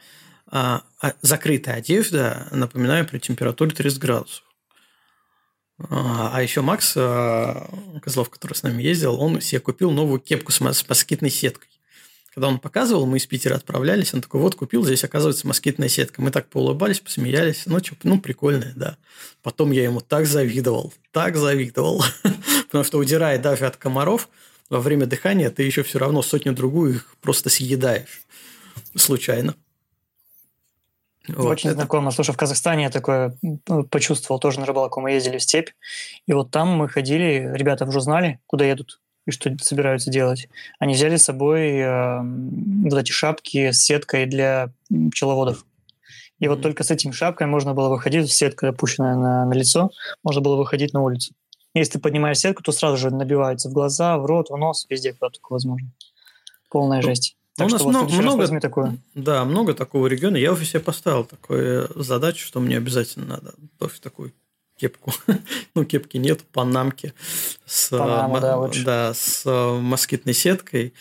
а, а, закрытая одежда, напоминаю, при температуре 30 градусов. А, а еще Макс а, Козлов, который с нами ездил, он себе купил новую кепку с москитной сеткой. Когда он показывал, мы из Питера отправлялись, он такой, вот, купил, здесь, оказывается, москитная сетка. Мы так поулыбались, посмеялись, ну, что, ну, прикольная, да. Потом я ему так завидовал, так завидовал, (laughs) потому что удирая даже от комаров, во время дыхания ты еще все равно сотню-другую их просто съедаешь случайно.
Вот Очень это... знакомо. Слушай, в Казахстане я такое почувствовал тоже на рыбалку. Мы ездили в степь, и вот там мы ходили, ребята уже знали, куда едут и что собираются делать. Они взяли с собой э, вот эти шапки с сеткой для пчеловодов. И вот только с этими шапками можно было выходить, сетка опущенная на, на лицо, можно было выходить на улицу. Если ты поднимаешь сетку, то сразу же набивается в глаза, в рот, в нос, везде, куда только возможно. Полная ну, жесть.
Так у нас что, много, много такое. Да, много такого региона. Я уже себе поставил такую задачу, что мне обязательно надо тоже такой кепку. (laughs) ну, кепки нет, панамки с,
Панама, да,
да, с москитной сеткой.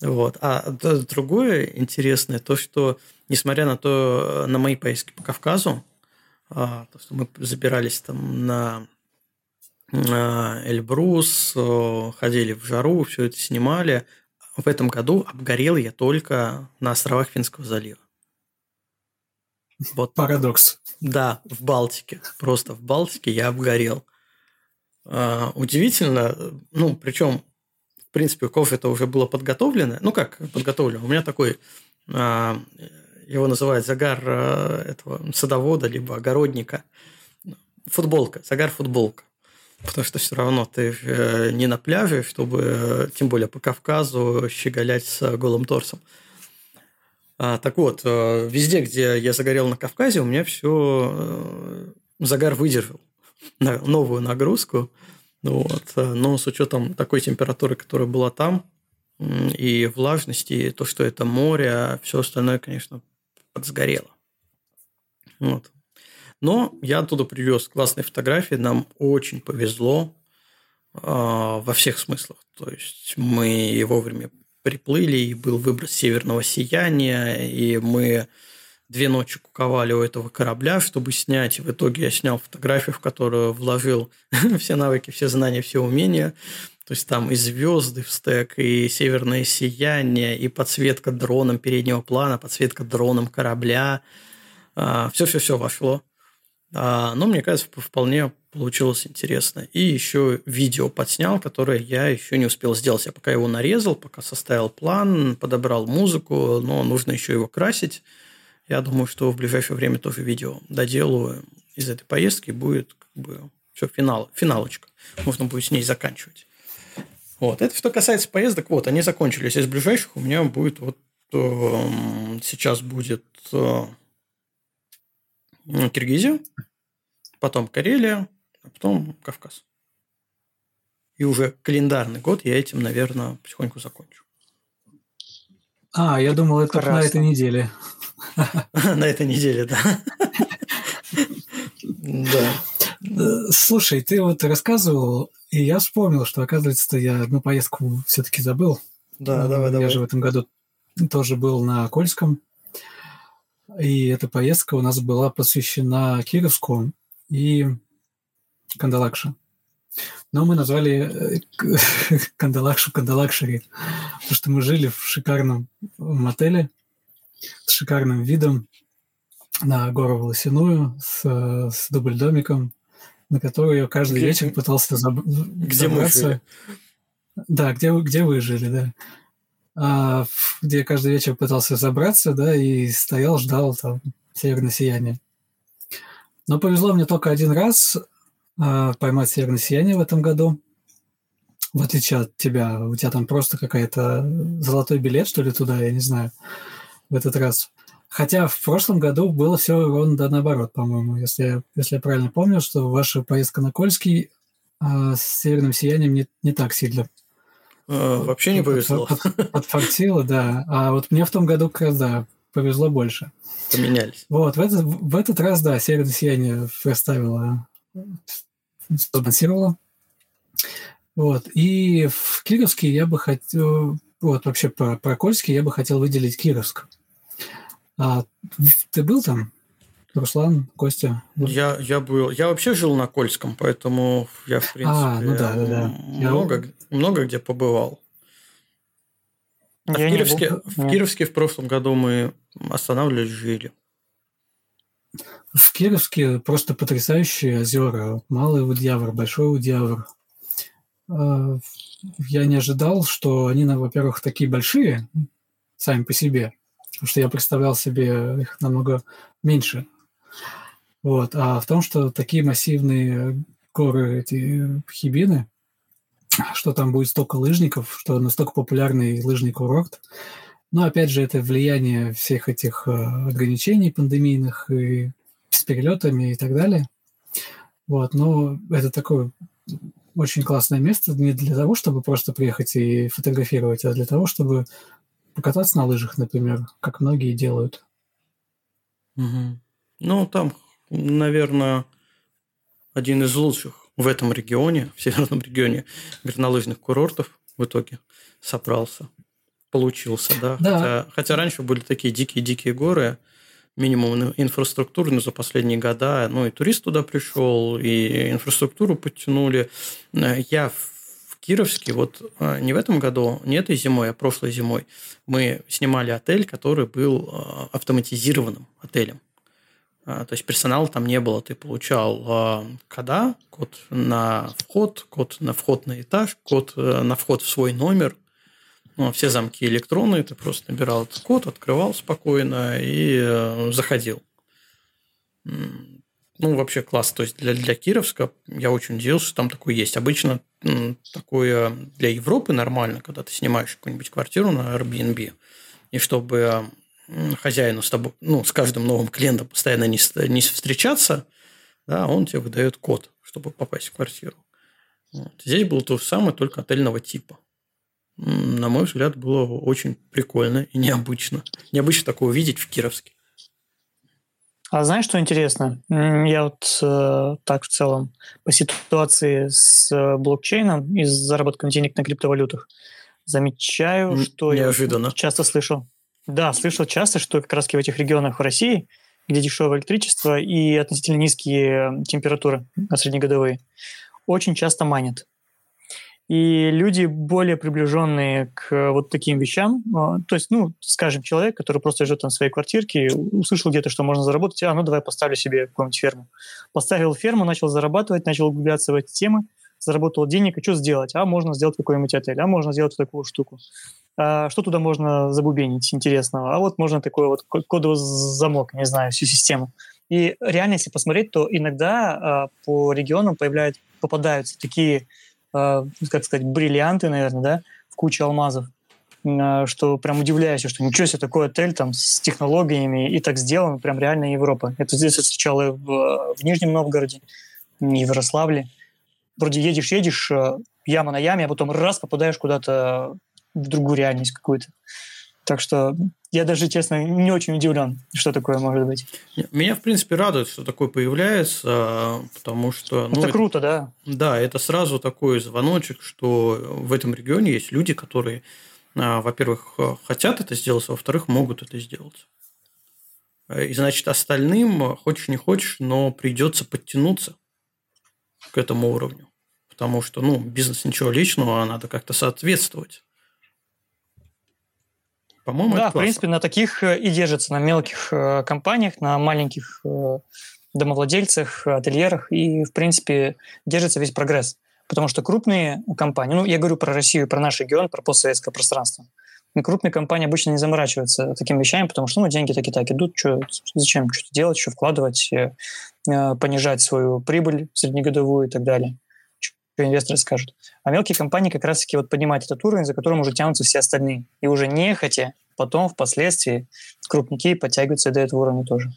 Вот. А другое интересное, то, что несмотря на то, на мои поездки по Кавказу, а, то, что мы забирались там на Эльбрус, ходили в жару, все это снимали. В этом году обгорел я только на островах Финского залива.
Вот. Парадокс.
Да, в Балтике. Просто в Балтике я обгорел. А, удивительно, ну, причем, в принципе, кофе это уже было подготовлено. Ну, как подготовлено? У меня такой, а, его называют загар а, этого садовода, либо огородника. Футболка, загар-футболка. Потому что все равно ты э, не на пляже, чтобы, э, тем более по Кавказу, щеголять с голым торсом. А, так вот, э, везде, где я загорел на Кавказе, у меня все э, загар выдержал (laughs) на новую нагрузку. Вот. Э, но с учетом такой температуры, которая была там, и влажности, и то, что это море, а все остальное, конечно, подсгорело. Вот. Но я оттуда привез классные фотографии, нам очень повезло э, во всех смыслах. То есть мы вовремя приплыли, и был выброс северного сияния, и мы две ночи куковали у этого корабля, чтобы снять. В итоге я снял фотографию, в которую вложил (laughs) все навыки, все знания, все умения. То есть там и звезды в стек, и северное сияние, и подсветка дроном переднего плана, подсветка дроном корабля. Все-все-все а, вошло. А, но мне кажется, вполне получилось интересно. И еще видео подснял, которое я еще не успел сделать. Я пока его нарезал, пока составил план, подобрал музыку, но нужно еще его красить. Я думаю, что в ближайшее время тоже видео доделаю из этой поездки. Будет как бы все финал, финалочка. Можно будет с ней заканчивать. Вот. Это что касается поездок. Вот, они закончились. Из ближайших у меня будет вот э, сейчас будет э, Киргизия, потом Карелия, а потом Кавказ. И уже календарный год я этим, наверное, потихоньку закончу.
А, я думал, это на этой неделе. (laughs)
На этой неделе, да. (laughs)
Да. Слушай, ты вот рассказывал, и я вспомнил, что, оказывается, я одну поездку все-таки забыл.
Да, давай, давай.
Я же в этом году тоже был на Кольском. И эта поездка у нас была посвящена Кировску и Кандалакша. Но мы назвали э, (laughs) Кандалакшу Кандалакшери, потому что мы жили в шикарном мотеле с шикарным видом на гору Волосяную, с, с дубль-домиком, на которую я каждый где, вечер пытался заб...
где забраться. Мы жили?
Да, где, где вы жили, да. А, где я каждый вечер пытался забраться, да, и стоял, ждал там северное сияние. Но повезло мне только один раз поймать северное сияние в этом году. В отличие от тебя, у тебя там просто какая-то золотой билет, что ли, туда, я не знаю, в этот раз. Хотя в прошлом году было все ровно да наоборот, по-моему, если, я, если я правильно помню, что ваша поездка на Кольский а, с северным сиянием не, не так сильно
а, вообще не повезло.
Под, (laughs) подфартило, да. А вот мне в том году как раз, да, повезло больше.
Поменялись.
Вот, в этот, в этот раз, да, Северное сияние расставила, спонсировала. Вот, и в Кировске я бы хотел, вот, вообще про, про Кольский я бы хотел выделить Кировск. А ты был там? Руслан, Костя?
Я, я был. Я вообще жил на Кольском, поэтому я, в принципе, а, ну да, да, да. Много, я... много где побывал. А в, Кировске, был... в Кировске в прошлом году мы останавливались, жили.
В Кировске просто потрясающие озера. Малый Удьявр, Большой Удьявр. А, я не ожидал, что они, во-первых, такие большие сами по себе, потому что я представлял себе их намного меньше. Вот. А в том, что такие массивные горы, эти хибины, что там будет столько лыжников, что настолько популярный лыжный курорт. Но опять же, это влияние всех этих э, ограничений пандемийных и с перелетами и так далее. Вот, но это такое очень классное место не для того, чтобы просто приехать и фотографировать, а для того, чтобы покататься на лыжах, например, как многие делают.
Угу. Ну, там наверное, один из лучших в этом регионе, в (laughs) северном регионе горнолыжных курортов в итоге собрался. Получился, да.
Да.
Хотя, хотя раньше были такие дикие-дикие горы, минимум инфраструктуры, но за последние года, ну, и турист туда пришел, и инфраструктуру подтянули. Я в Кировске, вот а, не в этом году, не этой зимой, а прошлой зимой, мы снимали отель, который был а, автоматизированным отелем. А, то есть персонала там не было. Ты получал кода, код на вход, код на вход на этаж, код э, на вход в свой номер. Ну, все замки электронные, ты просто набирал этот код, открывал спокойно и э, заходил. Ну, вообще класс. То есть для, для Кировска я очень удивился, что там такое есть. Обычно такое для Европы нормально, когда ты снимаешь какую-нибудь квартиру на Airbnb, и чтобы хозяину с тобой, ну, с каждым новым клиентом постоянно не, не встречаться, да, он тебе выдает код, чтобы попасть в квартиру. Вот. Здесь было то же самое, только отельного типа. На мой взгляд, было очень прикольно и необычно. Необычно такого видеть в Кировске.
А знаешь, что интересно? Я вот э, так в целом по ситуации с э, блокчейном и с заработком денег на криптовалютах замечаю, что
Неожиданно.
я часто слышал. Да, слышал часто, что как раз в этих регионах в России, где дешевое электричество и относительно низкие температуры на среднегодовые, очень часто манят. И люди более приближенные к вот таким вещам, а, то есть, ну, скажем, человек, который просто живет на своей квартирке, услышал где-то, что можно заработать, а ну давай поставлю себе какую-нибудь ферму. Поставил ферму, начал зарабатывать, начал углубляться в эти темы, заработал денег, и что сделать? А можно сделать какой-нибудь отель, а можно сделать такую штуку. А что туда можно забубенить интересного? А вот можно такой вот кодовый замок, не знаю, всю систему. И реально, если посмотреть, то иногда а, по регионам появляются, попадаются такие а, как сказать, бриллианты, наверное, да, в куче алмазов, а, что прям удивляюсь, что ничего себе, такой отель там с технологиями и так сделан, прям реально Европа. Это здесь встречал и в, в Нижнем Новгороде, и в Ярославле. Вроде едешь, едешь, а, яма на яме, а потом раз попадаешь куда-то в другую реальность какую-то. Так что я даже, честно, не очень удивлен, что такое может быть.
Меня, в принципе, радует, что такое появляется, потому что...
Ну, это, это круто, да.
Да, это сразу такой звоночек, что в этом регионе есть люди, которые, а, во-первых, хотят это сделать, а во-вторых, могут это сделать. И, значит, остальным, хочешь не хочешь, но придется подтянуться к этому уровню. Потому что, ну, бизнес ничего личного, а надо как-то соответствовать. По-моему,
да, в принципе, на таких э, и держится, на мелких э, компаниях, на маленьких э, домовладельцах, ательерах, и, в принципе, держится весь прогресс. Потому что крупные компании, ну, я говорю про Россию, про наш регион, про постсоветское пространство, крупные компании обычно не заморачиваются такими вещами, потому что, ну, деньги так и так идут, что, зачем что-то делать, что вкладывать, э, понижать свою прибыль среднегодовую и так далее инвесторы скажут. А мелкие компании как раз-таки вот поднимают этот уровень, за которым уже тянутся все остальные. И уже нехотя, потом впоследствии крупники подтягиваются до этого уровня тоже.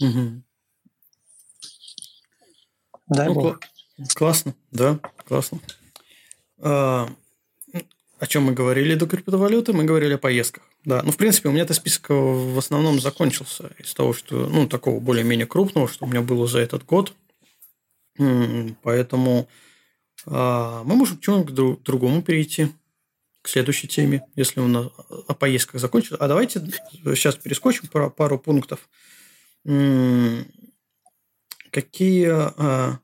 Угу.
Дай
ну. Кл- классно, да, классно. А, о чем мы говорили до криптовалюты? Мы говорили о поездках. Да, ну, в принципе, у меня этот список в основном закончился из того, что, ну, такого более-менее крупного, что у меня было за этот год – Поэтому а, мы можем к чему-нибудь другому перейти, к следующей теме, если у нас о поездках закончится. А давайте сейчас перескочим про пару пунктов. Какие а,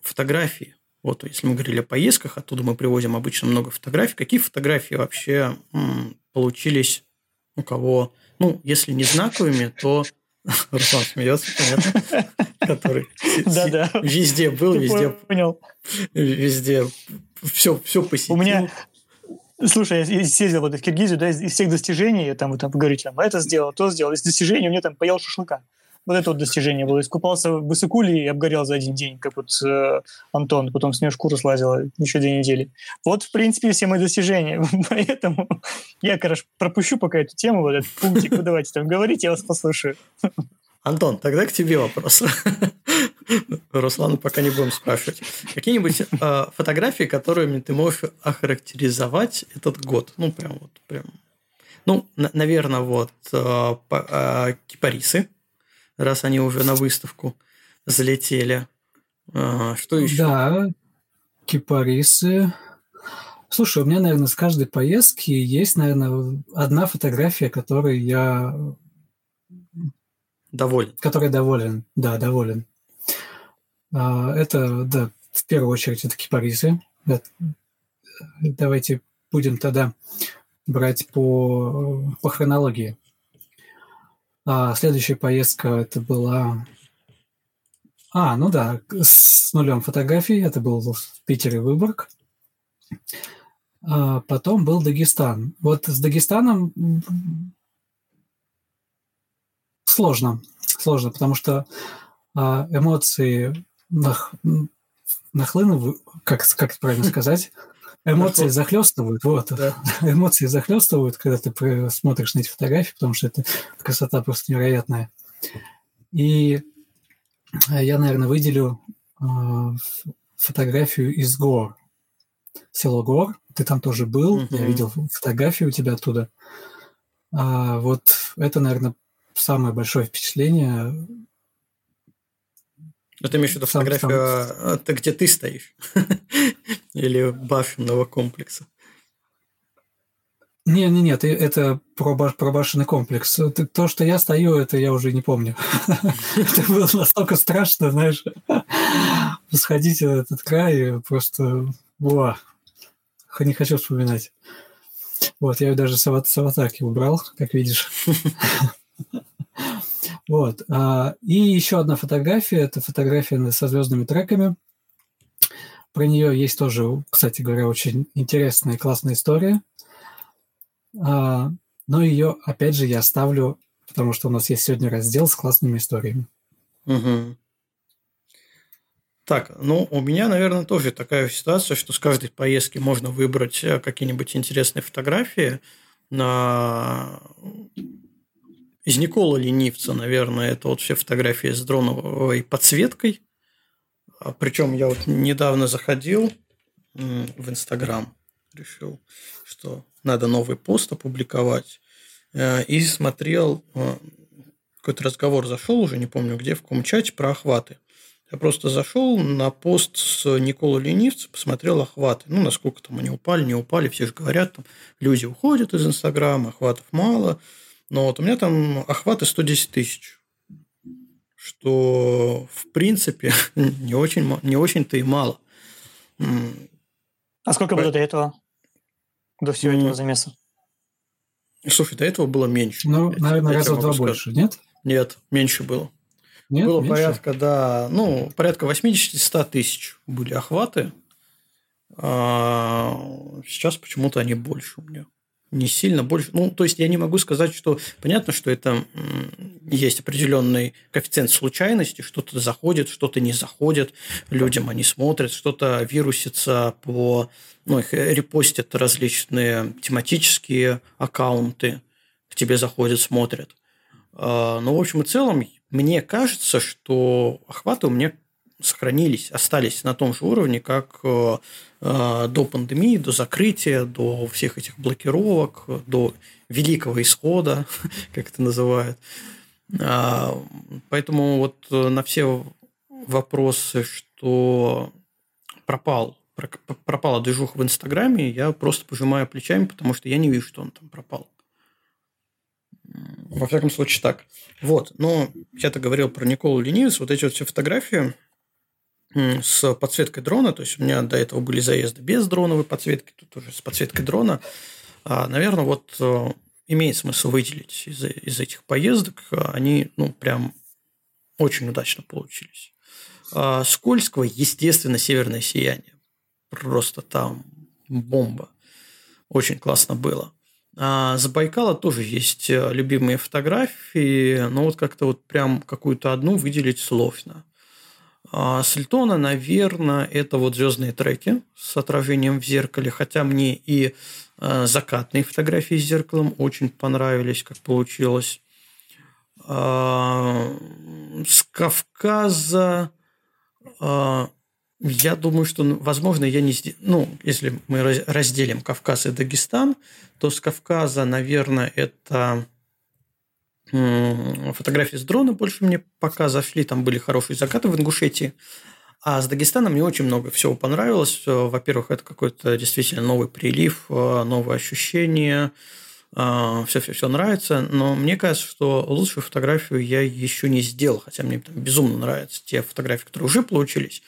фотографии, вот если мы говорили о поездках, оттуда мы привозим обычно много фотографий, какие фотографии вообще получились у кого, ну, если не знаковыми, то (laughs) Руслан смеется, понятно. (laughs) Который везде был, везде...
Понял.
Везде все, все посетил.
У меня... Слушай, я съездил вот в Киргизию, да, из всех достижений, там, вы там говорите, там, это сделал, то сделал, из достижений у меня там поел шашлыка. Вот это вот достижение было. Искупался в Басыкуле и обгорел за один день, как вот э, Антон. Потом с нее шкуру слазила еще две недели. Вот, в принципе, все мои достижения. (laughs) Поэтому я, короче, пропущу пока эту тему, вот этот пунктик. Вы давайте там говорите, я вас послушаю.
Антон, тогда к тебе вопрос. Руслану пока не будем спрашивать. Какие-нибудь э, фотографии, которыми ты можешь охарактеризовать этот год? Ну, прям вот, прям. Ну, на- наверное, вот э, по, э, кипарисы раз они уже на выставку. залетели. А, что еще?
Да, кипарисы. Слушай, у меня, наверное, с каждой поездки есть, наверное, одна фотография, которой я...
Доволен.
Которой доволен, да, доволен. А, это, да, в первую очередь, это кипарисы. Давайте будем тогда брать по, по хронологии. А следующая поездка это была... А, ну да, с нулем фотографий. Это был в Питере Выборг. А потом был Дагестан. Вот с Дагестаном сложно. Сложно, потому что а, эмоции нах, нахлынув, как, как правильно (laughs) сказать, эмоции захлестывают, вот, да. (laughs) эмоции захлестывают, когда ты смотришь на эти фотографии, потому что это красота просто невероятная. И я, наверное, выделю э, фотографию из гор. Село Гор, ты там тоже был, uh-huh. я видел фотографии у тебя оттуда. А, вот это, наверное, самое большое впечатление
ну, ты имеешь в виду фотографию, сам... это где ты стоишь? (laughs) Или башенного комплекса?
Не, не, нет, это про, про башенный комплекс. То, что я стою, это я уже не помню. (laughs) Это было настолько страшно, знаешь, (laughs) сходить в этот край, просто, во, не хочу вспоминать. Вот, я даже с аватарки убрал, как видишь. (laughs) Вот. А, и еще одна фотография. Это фотография со звездными треками. Про нее есть тоже, кстати говоря, очень интересная и классная история. А, но ее, опять же, я оставлю, потому что у нас есть сегодня раздел с классными историями.
Угу. Так, ну, у меня, наверное, тоже такая ситуация, что с каждой поездки можно выбрать э, какие-нибудь интересные фотографии на из Никола Ленивца, наверное, это вот все фотографии с дроновой подсветкой. А Причем я вот недавно заходил в Инстаграм, решил, что надо новый пост опубликовать, э, и смотрел, э, какой-то разговор зашел, уже не помню где, в каком чате, про охваты. Я просто зашел на пост с Никола Ленивца, посмотрел охваты. Ну, насколько там они упали, не упали. Все же говорят, там люди уходят из Инстаграма, охватов мало – но вот у меня там охваты 110 тысяч, что в принципе (laughs) не очень, не очень-то и мало.
А сколько было до этого? До всего этого замеса?
Слушай, до этого было меньше.
Ну, я, наверное, я раза в два больше, нет?
Нет, меньше было. Нет, было меньше? порядка, да, ну, порядка 80-100 тысяч были охваты. А сейчас почему-то они больше у меня не сильно больше. Ну, то есть я не могу сказать, что понятно, что это есть определенный коэффициент случайности, что-то заходит, что-то не заходит людям, они смотрят, что-то вирусится по, ну, их репостят различные тематические аккаунты, к тебе заходят, смотрят. А, но, в общем и целом, мне кажется, что охваты у меня сохранились, остались на том же уровне, как э, э, до пандемии, до закрытия, до всех этих блокировок, до великого исхода, (laughs) как это называют. А, поэтому вот э, на все вопросы, что пропал, пропала движуха в Инстаграме, я просто пожимаю плечами, потому что я не вижу, что он там пропал. Во всяком случае, так. Вот. Но я-то говорил про Николу Ленивец. Вот эти вот все фотографии, с подсветкой дрона, то есть у меня до этого были заезды без дроновой подсветки, тут уже с подсветкой дрона. А, наверное, вот э, имеет смысл выделить из, из этих поездок. Они, ну, прям очень удачно получились. А, Скользкого, естественно, северное сияние. Просто там бомба. Очень классно было. А с Байкала тоже есть э, любимые фотографии, но вот как-то вот прям какую-то одну выделить сложно. А Сельтона, наверное, это вот звездные треки с отражением в зеркале, хотя мне и а, закатные фотографии с зеркалом очень понравились, как получилось. А, с Кавказа я думаю, что, ну, возможно, я не... Ну, если мы разделим Кавказ и Дагестан, то с Кавказа, наверное, это Фотографии с дрона больше мне пока зашли. Там были хорошие закаты в Ингушетии. А с Дагестана мне очень много всего понравилось. Во-первых, это какой-то действительно новый прилив, новые ощущения. Все-все-все нравится. Но мне кажется, что лучшую фотографию я еще не сделал. Хотя мне там безумно нравятся те фотографии, которые уже получились.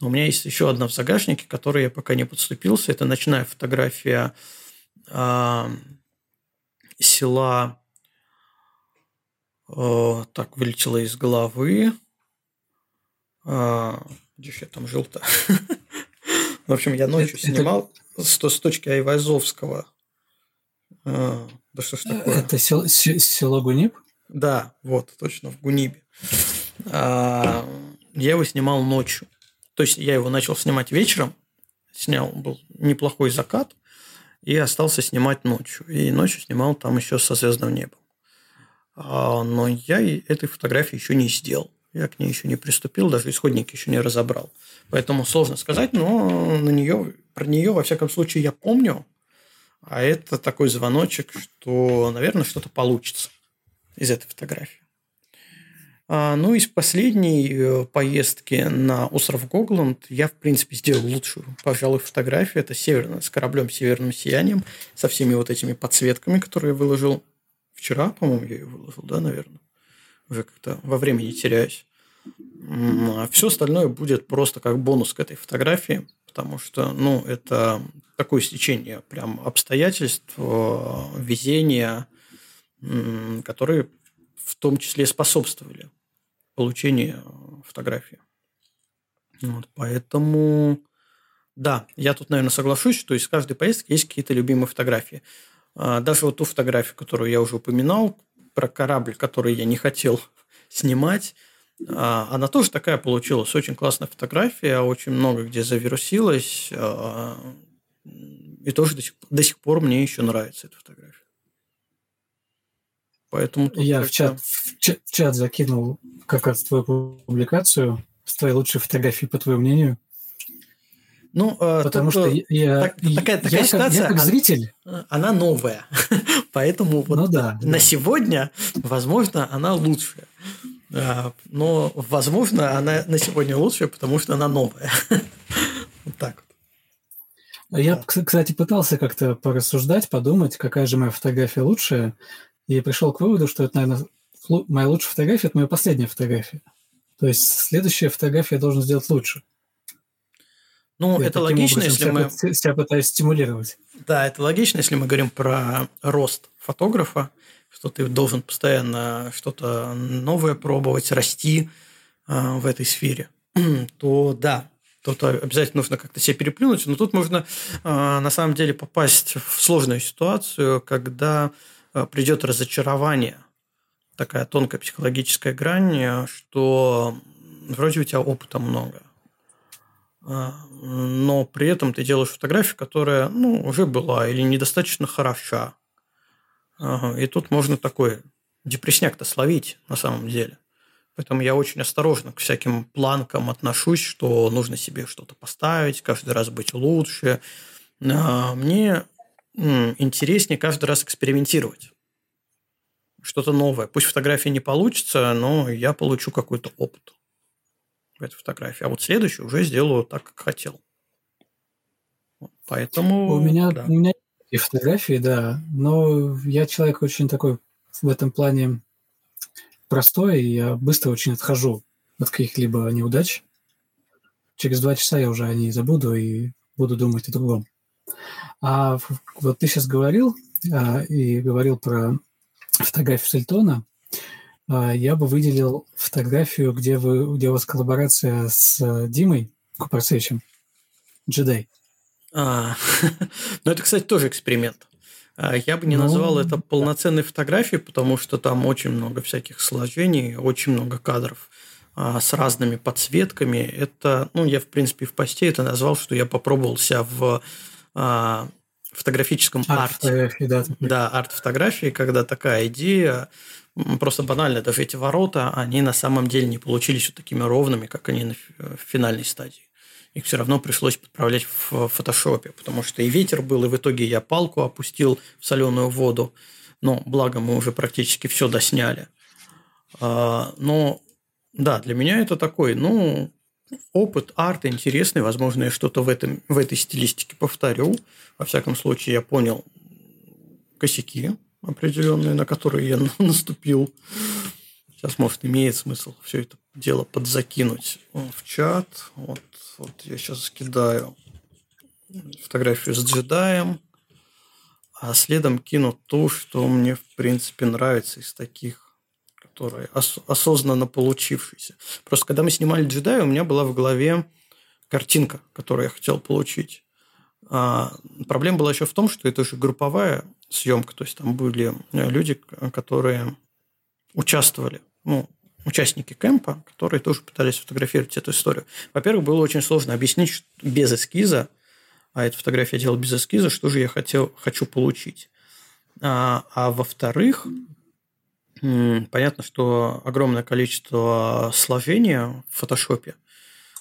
Но у меня есть еще одна в загашнике, которой я пока не подступился. Это ночная фотография села Э, так, вылетело из головы. А, где же я там жил-то? (laughs) В общем, я ночью снимал с, точки Айвазовского.
А, да что ж такое? Это село, село Гуниб?
Да, вот, точно, в Гунибе. А, я его снимал ночью. То есть я его начал снимать вечером, снял, был неплохой закат, и остался снимать ночью. И ночью снимал там еще со звездным небом. А, но я этой фотографии еще не сделал. Я к ней еще не приступил, даже исходник еще не разобрал. Поэтому сложно сказать, но на нее, про нее, во всяком случае, я помню. А это такой звоночек, что, наверное, что-то получится из этой фотографии. А, ну, из последней э, поездки на остров Гогланд я, в принципе, сделал лучшую, пожалуй, фотографию. Это северная, с кораблем «Северным сиянием», со всеми вот этими подсветками, которые я выложил Вчера, по-моему, я ее выложил, да, наверное. Уже как-то во времени теряюсь. А все остальное будет просто как бонус к этой фотографии, потому что, ну, это такое стечение прям обстоятельств, э, везения, которые в том числе способствовали получению фотографии. Вот, поэтому, да, я тут, наверное, соглашусь, что из каждой поездки есть какие-то любимые фотографии. А, даже вот ту фотографию, которую я уже упоминал, про корабль, который я не хотел (laughs) снимать, а, она тоже такая получилась. Очень классная фотография, очень много где завирусилась. А, и тоже до сих, до сих пор мне еще нравится эта фотография.
Поэтому я в чат, в чат, в чат закинул как раз твою публикацию с твоей лучшей фотографией, по твоему мнению.
Ну, э, потому тут, что э, я, так, такая, такая я ситуация, как, я как зритель, она, она новая, (laughs) поэтому вот ну, да, на да. сегодня, возможно, она лучшая, а, но, возможно, она на сегодня лучшая, потому что она новая. (laughs) Вот так
вот. Я, кстати, пытался как-то порассуждать, подумать, какая же моя фотография лучшая, и пришел к выводу, что это, наверное, моя лучшая фотография – это моя последняя фотография. То есть следующая фотография я должен сделать лучше.
Ну, Я это логично, если
себя,
мы...
Себя пытаюсь стимулировать.
Да, это логично, если мы говорим про рост фотографа, что ты должен постоянно что-то новое пробовать, расти э, в этой сфере, (clears throat) то да, тут обязательно нужно как-то себя переплюнуть, но тут можно э, на самом деле попасть в сложную ситуацию, когда э, придет разочарование, такая тонкая психологическая грань, что вроде у тебя опыта много, а, но при этом ты делаешь фотографию, которая ну, уже была или недостаточно хороша. И тут можно такой депресняк-то словить на самом деле. Поэтому я очень осторожно к всяким планкам отношусь, что нужно себе что-то поставить, каждый раз быть лучше. А, мне интереснее каждый раз экспериментировать. Что-то новое. Пусть фотография не получится, но я получу какой-то опыт этой фотографии. А вот следующую уже сделаю так, как хотел. Поэтому...
У меня, да. у меня и фотографии, да, но я человек очень такой в этом плане простой, и я быстро очень отхожу от каких-либо неудач. Через два часа я уже о ней забуду и буду думать о другом. А вот ты сейчас говорил а, и говорил про фотографию Сельтона. А, я бы выделил фотографию, где, вы, где у вас коллаборация с э, Димой Купарцевичем, джедай.
А, (laughs) ну, это, кстати, тоже эксперимент. А, я бы не ну, называл это полноценной фотографией, потому что там очень много всяких сложений, очень много кадров а, с разными подсветками. Это, ну, я, в принципе, в посте это назвал, что я попробовал себя в а, фотографическом арте. Да, да, арт-фотографии, когда такая идея Просто банально, даже эти ворота, они на самом деле не получились вот такими ровными, как они на финальной стадии. Их все равно пришлось подправлять в фотошопе, потому что и ветер был, и в итоге я палку опустил в соленую воду. Но, благо, мы уже практически все досняли. А, но, да, для меня это такой, ну, опыт, арт интересный. Возможно, я что-то в, этом, в этой стилистике повторю. Во всяком случае, я понял косяки определенные, на которые я (laughs) наступил. Сейчас, может, имеет смысл все это дело подзакинуть в чат. Вот, вот я сейчас скидаю фотографию с джедаем, а следом кину то, что мне, в принципе, нравится из таких, которые ос- осознанно получившиеся. Просто когда мы снимали джедая, у меня была в голове картинка, которую я хотел получить. А проблема была еще в том, что это же групповая съемка, то есть там были люди, которые участвовали ну, участники кемпа, которые тоже пытались фотографировать эту историю. Во-первых, было очень сложно объяснить без эскиза, а эту фотографию я делал без эскиза, что же я хотел, хочу получить. А, а во-вторых, понятно, что огромное количество сложения в фотошопе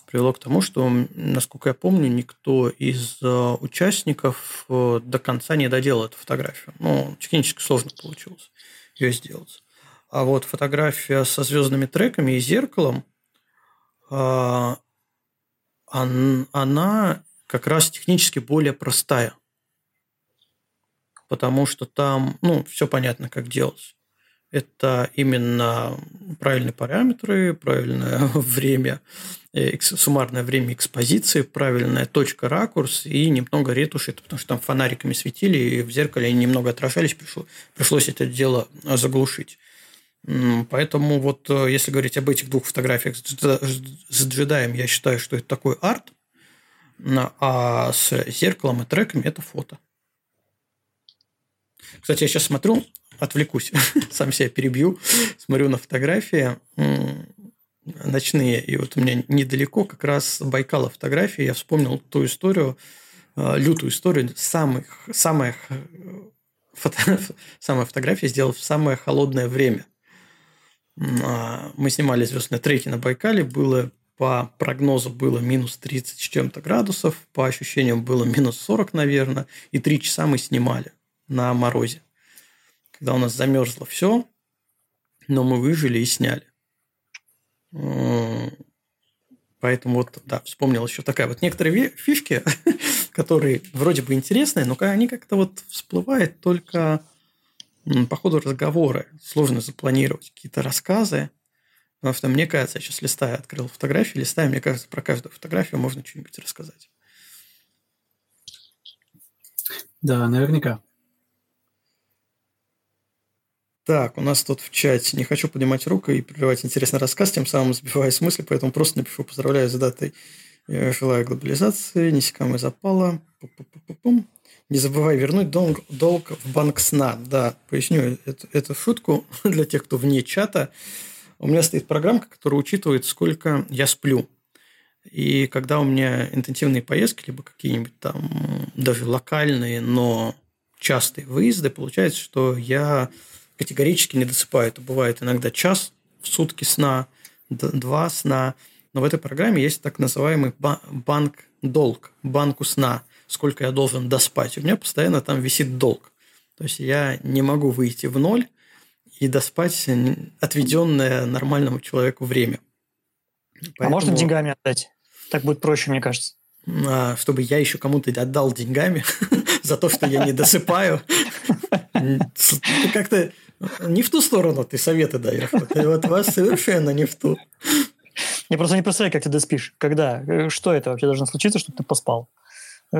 привело к тому, что, насколько я помню, никто из э, участников э, до конца не доделал эту фотографию. Ну, технически сложно получилось ее сделать. А вот фотография со звездными треками и зеркалом, а, она как раз технически более простая. Потому что там, ну, все понятно, как делать. Это именно правильные параметры, правильное (laughs) время, э, суммарное время экспозиции, правильная точка ракурс и немного ретуши, потому что там фонариками светили, и в зеркале они немного отражались, пришлось это дело заглушить. Поэтому вот э, если говорить об этих двух фотографиях с джедаем, я считаю, что это такой арт, а с зеркалом и треками это фото. Кстати, я сейчас смотрю, отвлекусь, (laughs) сам себя перебью, смотрю на фотографии. Ночные, и вот у меня недалеко как раз Байкала фотографии, я вспомнил ту историю, э, лютую историю самых, самых э, фото, (laughs) самая фотография сделал в самое холодное время – а, мы снимали звездные треки на Байкале, было по прогнозу было минус 30 с чем-то градусов, по ощущениям было минус 40, наверное, и три часа мы снимали на морозе. Когда у нас замерзло все, но мы выжили и сняли. Поэтому вот, да, вспомнил еще такая вот некоторые фишки, (laughs) которые вроде бы интересные, но они как-то вот всплывают только по ходу разговора сложно запланировать какие-то рассказы, потому что мне кажется, я сейчас листаю, открыл фотографии, листаю, мне кажется, про каждую фотографию можно что-нибудь рассказать.
Да, наверняка.
Так, у нас тут в чате. Не хочу поднимать руку и прерывать интересный рассказ, тем самым сбивая смыслы, поэтому просто напишу «Поздравляю с датой. Желаю глобализации, несекамой запала». Пу-пу-пу-пум. Не забывай вернуть долг, долг в банк сна. Да, поясню эту, эту шутку (laughs) для тех, кто вне чата. У меня стоит программка, которая учитывает, сколько я сплю. И когда у меня интенсивные поездки, либо какие-нибудь там даже локальные, но частые выезды, получается, что я категорически не досыпаю. Это бывает иногда час в сутки сна, два сна. Но в этой программе есть так называемый банк долг, банку сна сколько я должен доспать. У меня постоянно там висит долг. То есть я не могу выйти в ноль и доспать отведенное нормальному человеку время.
Поэтому... А можно деньгами отдать? Так будет проще, мне кажется.
А, чтобы я еще кому-то отдал деньгами (laughs) за то, что я не досыпаю. Как-то не в ту сторону ты советы даешь. Вот вас совершенно не в ту.
Я просто не представляю, как ты доспишь. Когда? Э, что это вообще должно случиться, чтобы ты поспал?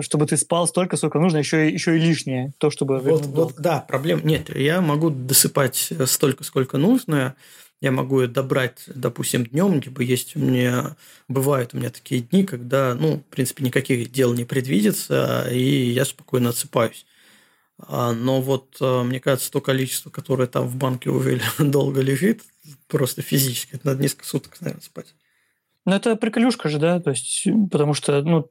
чтобы ты спал столько, сколько нужно, еще, еще и лишнее, то, чтобы...
Вот, вот, да, проблем нет. Я могу досыпать столько, сколько нужно. Я могу добрать, допустим, днем, либо есть у меня... Бывают у меня такие дни, когда, ну, в принципе, никаких дел не предвидится, и я спокойно отсыпаюсь. А, но вот, а, мне кажется, то количество, которое там в банке уже (laughs) долго лежит, просто физически, это надо несколько суток, наверное, спать.
Ну, это приколюшка же, да, то есть, потому что, ну,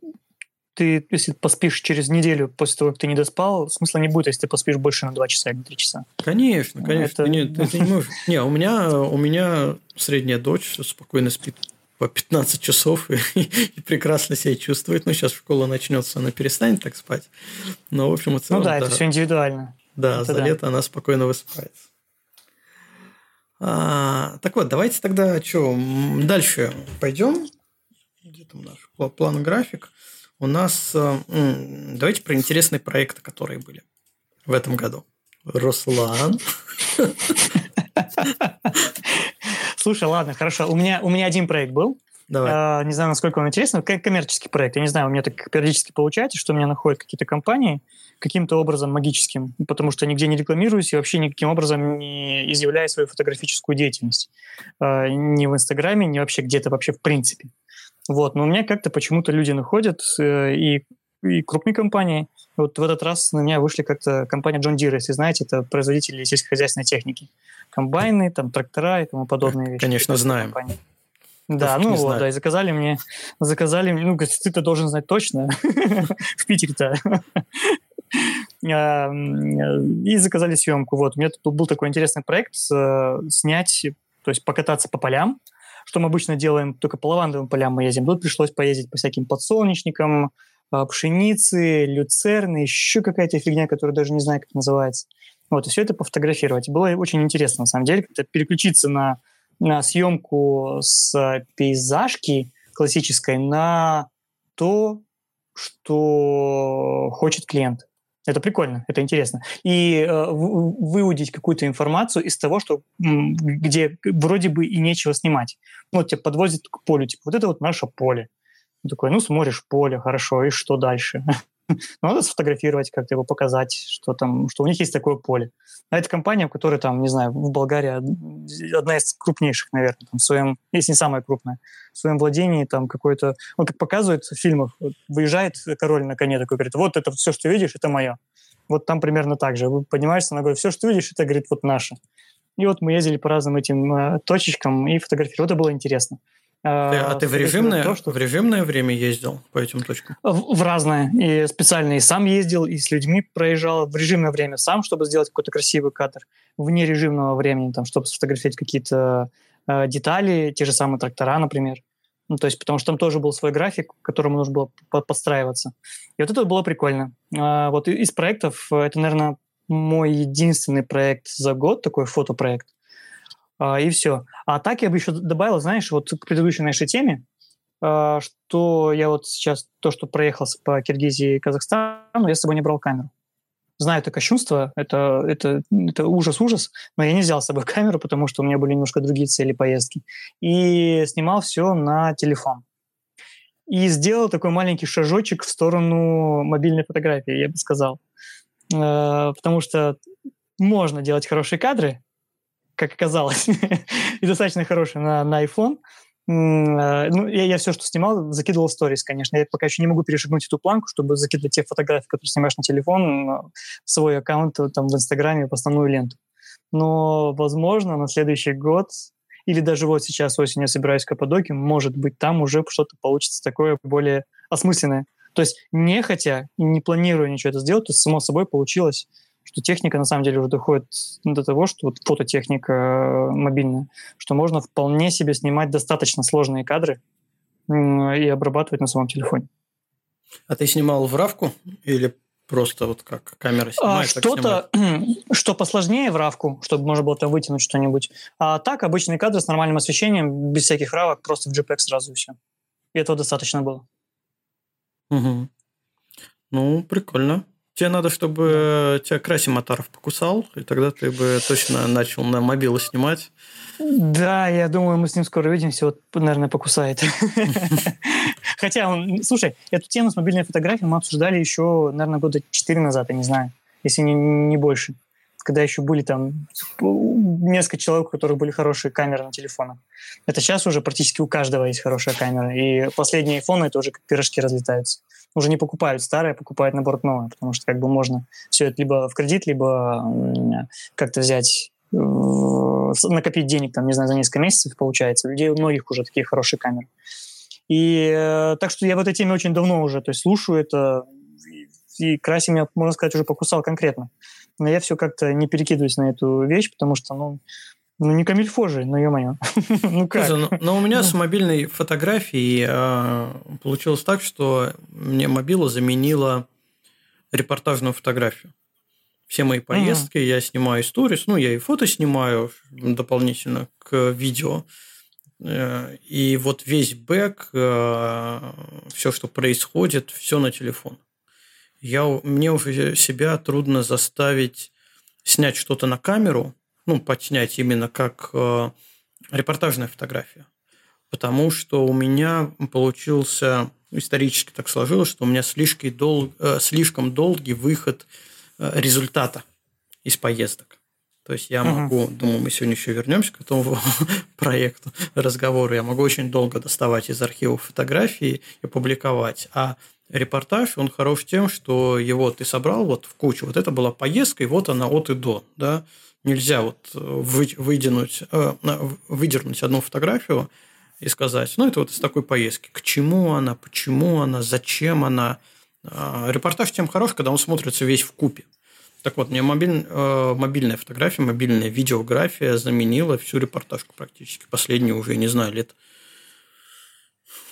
ты, если поспишь через неделю после того, как ты не доспал, смысла не будет, если ты поспишь больше на 2 часа или 3 часа.
Конечно, конечно. Это... Нет, ты не (laughs) можешь. Не, у меня, у меня средняя дочь спокойно спит по 15 часов (laughs) и, и прекрасно себя чувствует. Ну, сейчас школа начнется, она перестанет так спать. Но, в общем, и
целом, Ну да, да, это все индивидуально.
Да, за лето она спокойно высыпается. А, так вот, давайте тогда что, дальше пойдем. Где там наш план график? У нас... Э, давайте про интересные проекты, которые были в этом году. Руслан. (laughs) (laughs)
Слушай, ладно, хорошо. У меня, у меня один проект был.
Давай.
А, не знаю, насколько он интересен. Коммерческий проект. Я не знаю, у меня так периодически получается, что меня находят какие-то компании каким-то образом магическим, потому что нигде не рекламируюсь и вообще никаким образом не изъявляю свою фотографическую деятельность. А, ни в Инстаграме, ни вообще где-то вообще в принципе. Вот. Но у меня как-то почему-то люди находят э, и, и крупные компании. Вот в этот раз на меня вышли как-то компания John Deere, если знаете, это производители сельскохозяйственной техники. Комбайны, там, трактора и тому подобные вещи.
Конечно, знаем. Компании.
Да, ну вот, да, и заказали мне, заказали, ну, говорит, ты-то должен знать точно, (laughs) в Питере-то. (laughs) А, и заказали съемку. Вот, у меня тут был такой интересный проект снять, то есть покататься по полям, что мы обычно делаем, только по лавандовым полям мы ездим. Тут пришлось поездить по всяким подсолнечникам, а, пшеницы, люцерны, еще какая-то фигня, которую даже не знаю, как называется. Вот, и все это пофотографировать. Было очень интересно, на самом деле, как-то переключиться на на съемку с пейзажки классической на то, что хочет клиент. Это прикольно, это интересно. И э, выудить какую-то информацию из того, что, где вроде бы и нечего снимать. Ну, вот тебя подвозят к полю, типа, вот это вот наше поле. Он такой, ну, смотришь поле, хорошо, и что дальше? (laughs) (laughs) Надо сфотографировать, как-то его показать, что там, что у них есть такое поле. А это компания, в которой там, не знаю, в Болгарии одна из крупнейших, наверное, там, в своем, если не самая крупная, в своем владении там какой-то, он как показывает в фильмах, выезжает король на коне такой, говорит, вот это все, что видишь, это мое. Вот там примерно так же. Вы поднимаешься на говорит, все, что видишь, это, говорит, вот наше. И вот мы ездили по разным этим э, точечкам и фотографировали. Это было интересно.
А, а ты в режимное, то, что... в режимное время ездил по этим точкам?
В, в разное. И специально и сам ездил, и с людьми проезжал в режимное время сам, чтобы сделать какой-то красивый кадр. Вне режимного времени, там, чтобы сфотографировать какие-то э, детали, те же самые трактора, например. Ну, то есть, потому что там тоже был свой график, к которому нужно было подстраиваться. И вот это было прикольно. А, вот из проектов, э, это, наверное, мой единственный проект за год, такой фотопроект. А, и все. А так я бы еще добавил, знаешь, вот к предыдущей нашей теме, а, что я вот сейчас, то, что проехал по Киргизии и Казахстану, я с собой не брал камеру. Знаю это кощунство, это, это, это ужас-ужас, но я не взял с собой (laughs) камеру, потому что у меня были немножко другие цели поездки. И снимал все на телефон. И сделал такой маленький шажочек в сторону мобильной фотографии, я бы сказал. А, потому что можно делать хорошие кадры, как оказалось, (laughs) и достаточно хороший на, на iPhone. Э, ну, я, я все, что снимал, закидывал в сторис, конечно. Я пока еще не могу перешагнуть эту планку, чтобы закидывать те фотографии, которые снимаешь на телефон, в свой аккаунт там, в Инстаграме, в основную ленту. Но, возможно, на следующий год или даже вот сейчас осенью я собираюсь в Каппадоке, может быть, там уже что-то получится такое более осмысленное. То есть не хотя не планируя ничего это сделать, то само собой получилось что техника на самом деле уже доходит до того, что вот фототехника э, мобильная, что можно вполне себе снимать достаточно сложные кадры и обрабатывать на своем телефоне.
А ты снимал в равку или просто вот как камера
снимает? А, что-то, (clears throat) что посложнее в равку, чтобы можно было там вытянуть что-нибудь. А так обычные кадры с нормальным освещением, без всяких равок, просто в JPEG сразу и все. И этого достаточно было.
Угу. Ну, прикольно. Тебе надо, чтобы тебя Краси Матаров покусал, и тогда ты бы точно начал на мобилу снимать.
Да, я думаю, мы с ним скоро увидимся. Вот, наверное, покусает. (laughs) Хотя, он, слушай, эту тему с мобильной фотографией мы обсуждали еще, наверное, года 4 назад, я не знаю, если не, не больше. Когда еще были там несколько человек, у которых были хорошие камеры на телефонах. Это сейчас уже практически у каждого есть хорошая камера. И последние iPhone это уже как пирожки разлетаются уже не покупают старое, покупают наоборот новое, потому что как бы можно все это либо в кредит, либо как-то взять э, накопить денег, там, не знаю, за несколько месяцев получается. У людей у многих уже такие хорошие камеры. И э, так что я в этой теме очень давно уже, то есть слушаю это, и, и Краси меня, можно сказать, уже покусал конкретно. Но я все как-то не перекидываюсь на эту вещь, потому что, ну, ну, не камильфо же, ну, ё-моё. (laughs) ну, как?
Но, но у меня с мобильной фотографией э, получилось так, что мне мобила заменила репортажную фотографию. все мои поездки, mm-hmm. я снимаю сторис, ну, я и фото снимаю дополнительно к видео. Э, и вот весь бэк, э, все, что происходит, все на телефон. Я, мне уже себя трудно заставить снять что-то на камеру, ну, подснять именно как э, репортажная фотография. Потому что у меня получился, исторически так сложилось, что у меня слишком, дол, э, слишком долгий выход э, результата из поездок. То есть я могу, uh-huh. думаю, мы сегодня еще вернемся к этому (laughs) проекту, разговору, я могу очень долго доставать из архивов фотографии и публиковать. А репортаж, он хорош тем, что его ты собрал вот в кучу. Вот это была поездка, и вот она от и до. Да? Нельзя вот э, выдернуть, э, выдернуть одну фотографию и сказать, ну, это вот из такой поездки. К чему она, почему она, зачем она. А, репортаж тем хорош, когда он смотрится весь в купе. Так вот, мне мобиль, э, мобильная фотография, мобильная видеография заменила всю репортажку практически. Последние уже, не знаю, лет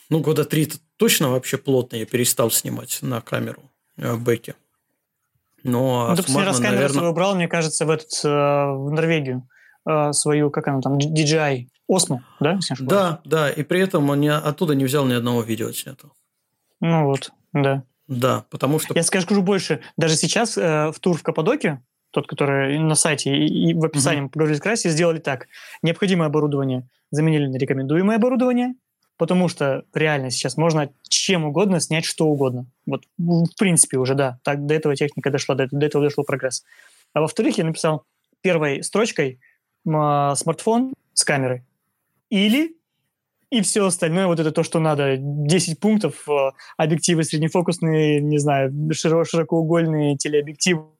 ну, года три точно вообще плотно я перестал снимать на камеру э, в бэке. Но
ну, ты раз камеру наверное... свою брал, мне кажется, в, этот, э, в Норвегию э, свою, как она там, DJI Osmo, да?
Да, да, и при этом он не, оттуда не взял ни одного видео снятого.
Ну вот, да.
Да, потому что...
Я скажу больше. Даже сейчас э, в тур в Каппадоке, тот, который на сайте и, и в описании mm-hmm. поговорили с Краси, сделали так. Необходимое оборудование заменили на рекомендуемое оборудование, потому что реально сейчас можно чем угодно снять что угодно. Вот в принципе уже, да, так до этого техника дошла, до, до этого дошел прогресс. А во-вторых, я написал первой строчкой смартфон с камерой или и все остальное, вот это то, что надо. 10 пунктов, э, объективы среднефокусные, не знаю, широкоугольные телеобъективы,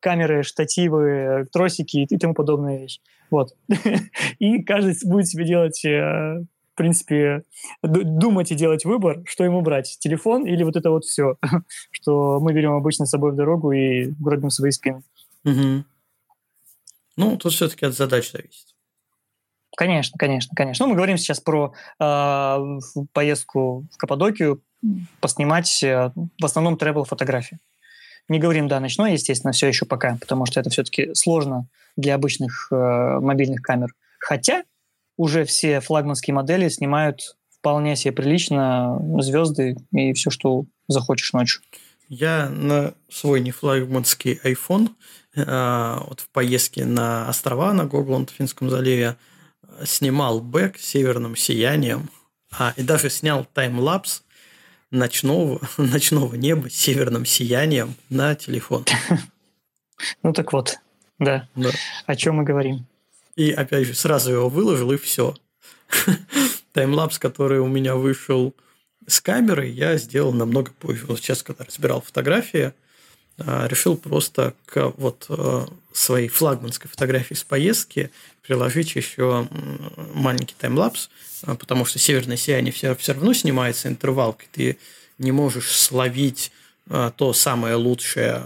камеры, штативы, тросики и тому подобные вещи. Вот. (laughs) И каждый будет себе делать э, в принципе, думать и делать выбор, что ему брать, телефон или вот это вот все, (laughs) что мы берем обычно с собой в дорогу и гробим свои спины.
Угу. Ну, тут все-таки от задач зависит.
Конечно, конечно, конечно. Ну, мы говорим сейчас про э, поездку в Каппадокию, поснимать э, в основном travel фотографии. Не говорим, да, ночной, естественно, все еще пока, потому что это все-таки сложно для обычных э, мобильных камер. Хотя уже все флагманские модели снимают вполне себе прилично звезды и все, что захочешь ночью.
Я на свой не флагманский iPhone э, вот в поездке на острова на Гогланд в Финском заливе снимал бэк северным сиянием, а и даже снял таймлапс ночного, (laughs) ночного неба с северным сиянием на телефон. (laughs)
Ну так вот, да. да. О чем мы говорим.
И опять же, сразу его выложил, и все. (laughs) Таймлапс, который у меня вышел с камеры, я сделал намного позже. Вот сейчас, когда разбирал фотографии, а, решил просто к вот э, своей флагманской фотографии с поездки приложить еще маленький таймлапс, а, потому что северное сияние все, все равно снимается интервалкой. Ты не можешь словить а, то самое лучшее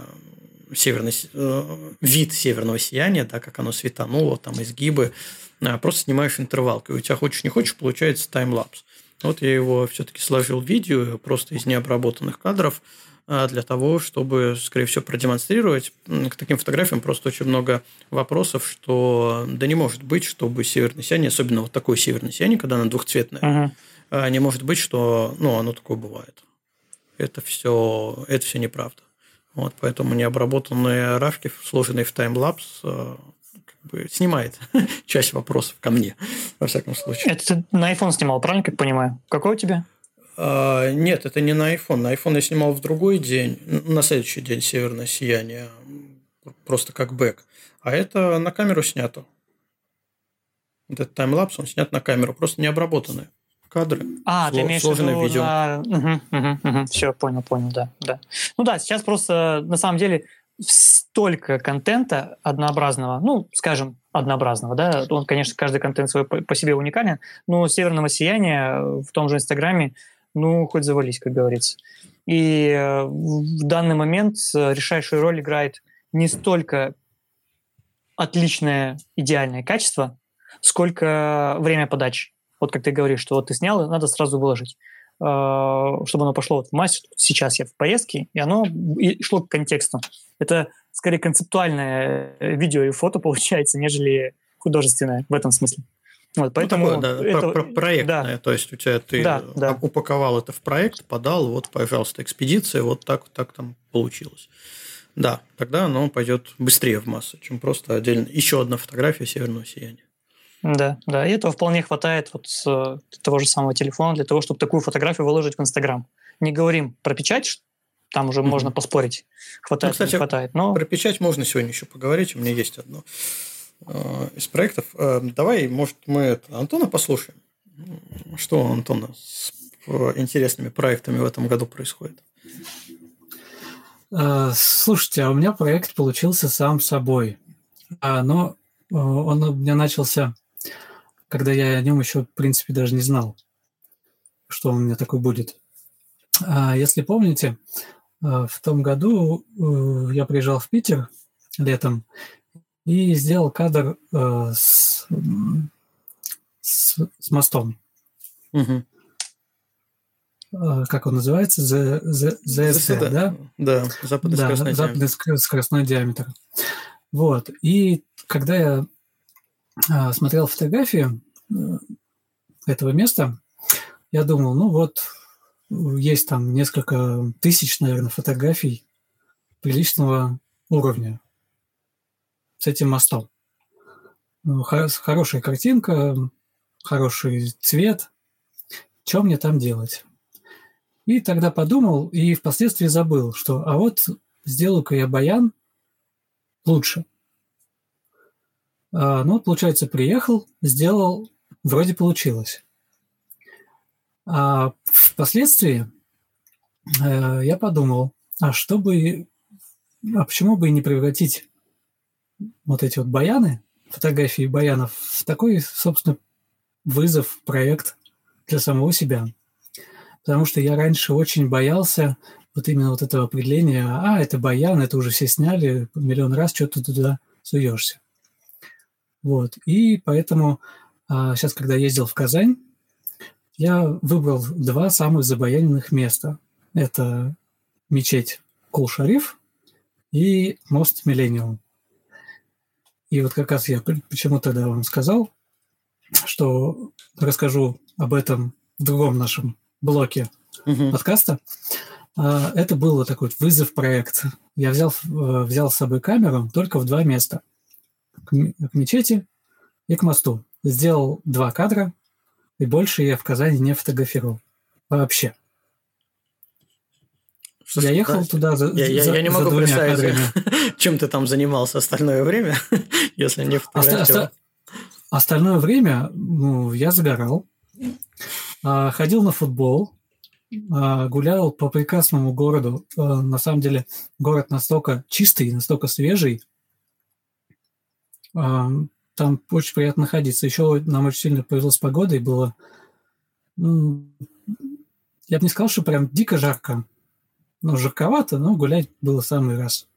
северный, э, вид северного сияния, да, как оно светануло, там изгибы, а просто снимаешь интервалкой. У тебя хочешь не хочешь, получается таймлапс. Вот я его все-таки сложил в видео просто из необработанных кадров а, для того, чтобы, скорее всего, продемонстрировать. К таким фотографиям просто очень много вопросов, что да не может быть, чтобы северное сияние, особенно вот такое северное сияние, когда оно двухцветное, uh-huh. не может быть, что ну, оно такое бывает. Это все, это все неправда. Вот, поэтому необработанные равки, сложенные в таймлапс, э, как бы снимает (laughs) часть вопросов ко мне, во всяком случае.
Это ты на iPhone снимал, правильно, как понимаю? Какой у тебя?
А, нет, это не на iPhone. На iPhone я снимал в другой день, на следующий день «Северное сияние», просто как бэк. А это на камеру снято. Вот этот таймлапс, он снят на камеру, просто не обработанный кадры.
А, ты имеешь в виду видео. На... Угу, угу, угу. Все, понял, понял, да, да. Ну да, сейчас просто на самом деле столько контента однообразного, ну, скажем, однообразного, да, он, конечно, каждый контент свой по себе уникален, но «Северного сияния» в том же Инстаграме, ну, хоть завались, как говорится. И э, в данный момент решающую роль играет не столько отличное идеальное качество, сколько время подачи. Вот как ты говоришь, что вот ты снял, надо сразу выложить. чтобы оно пошло вот в массе. Сейчас я в поездке, и оно и шло к контексту. Это скорее концептуальное видео и фото (laughs) получается, нежели художественное в этом смысле.
Вот, поэтому ну, такое, да, это, про проектное, да. то есть у тебя ты да, да. упаковал это в проект, подал, вот, пожалуйста, экспедиция, вот так, так там получилось. Да, тогда оно пойдет быстрее в массу, чем просто отдельно еще одна фотография северного сияния.
Да, да, и этого вполне хватает вот с э, того же самого телефона для того, чтобы такую фотографию выложить в Инстаграм. Не говорим про печать, там уже mm-hmm. можно поспорить, хватает ну, кстати, не хватает. Но...
Про печать можно сегодня еще поговорить, у меня есть одно э, из проектов. Э, давай, может, мы это, Антона послушаем. Что у Антона с интересными проектами в этом году происходит?
Слушайте, а у меня проект получился сам собой. А, но он у меня начался когда я о нем еще, в принципе, даже не знал, что он у меня такой будет. А если помните, а, в том году э, я приезжал в Питер летом и сделал кадр э, с, с, с мостом. Угу. Как он называется? ЗСД, да?
Да, западно-скоростной
да, диаметр. Западно-скоростной диаметр. Вот. И когда я смотрел фотографии э, этого места, я думал, ну вот, есть там несколько тысяч, наверное, фотографий приличного уровня с этим мостом. Ну, хорошая картинка, хороший цвет. Что мне там делать? И тогда подумал, и впоследствии забыл, что а вот сделаю-ка я баян лучше – а, ну, получается, приехал, сделал, вроде получилось. А впоследствии э, я подумал, а что бы, а почему бы и не превратить вот эти вот баяны, фотографии баянов, в такой, собственно, вызов, проект для самого себя. Потому что я раньше очень боялся вот именно вот этого определения, а, это баян, это уже все сняли миллион раз, что ты туда суешься. Вот. И поэтому а, сейчас, когда ездил в Казань, я выбрал два самых забаяненных места. Это мечеть Кул-Шариф и мост Миллениум. И вот как раз я почему тогда вам сказал, что расскажу об этом в другом нашем блоке угу. подкаста. А, это был такой вызов проект. Я взял, э, взял с собой камеру только в два места – к мечети и к мосту. Сделал два кадра, и больше я в Казани не фотографировал. Вообще. Что я ехал да, туда за,
я, я,
за,
я не могу представить, (laughs) кадрами. чем ты там занимался остальное время, (laughs) если не фотографировал. Оста-
остальное время ну, я загорал, а, ходил на футбол, а, гулял по прекрасному городу. А, на самом деле город настолько чистый, настолько свежий, там очень приятно находиться. Еще нам очень сильно повезло с погодой. Было, ну, я бы не сказал, что прям дико жарко. Ну, жарковато, но гулять было самый раз.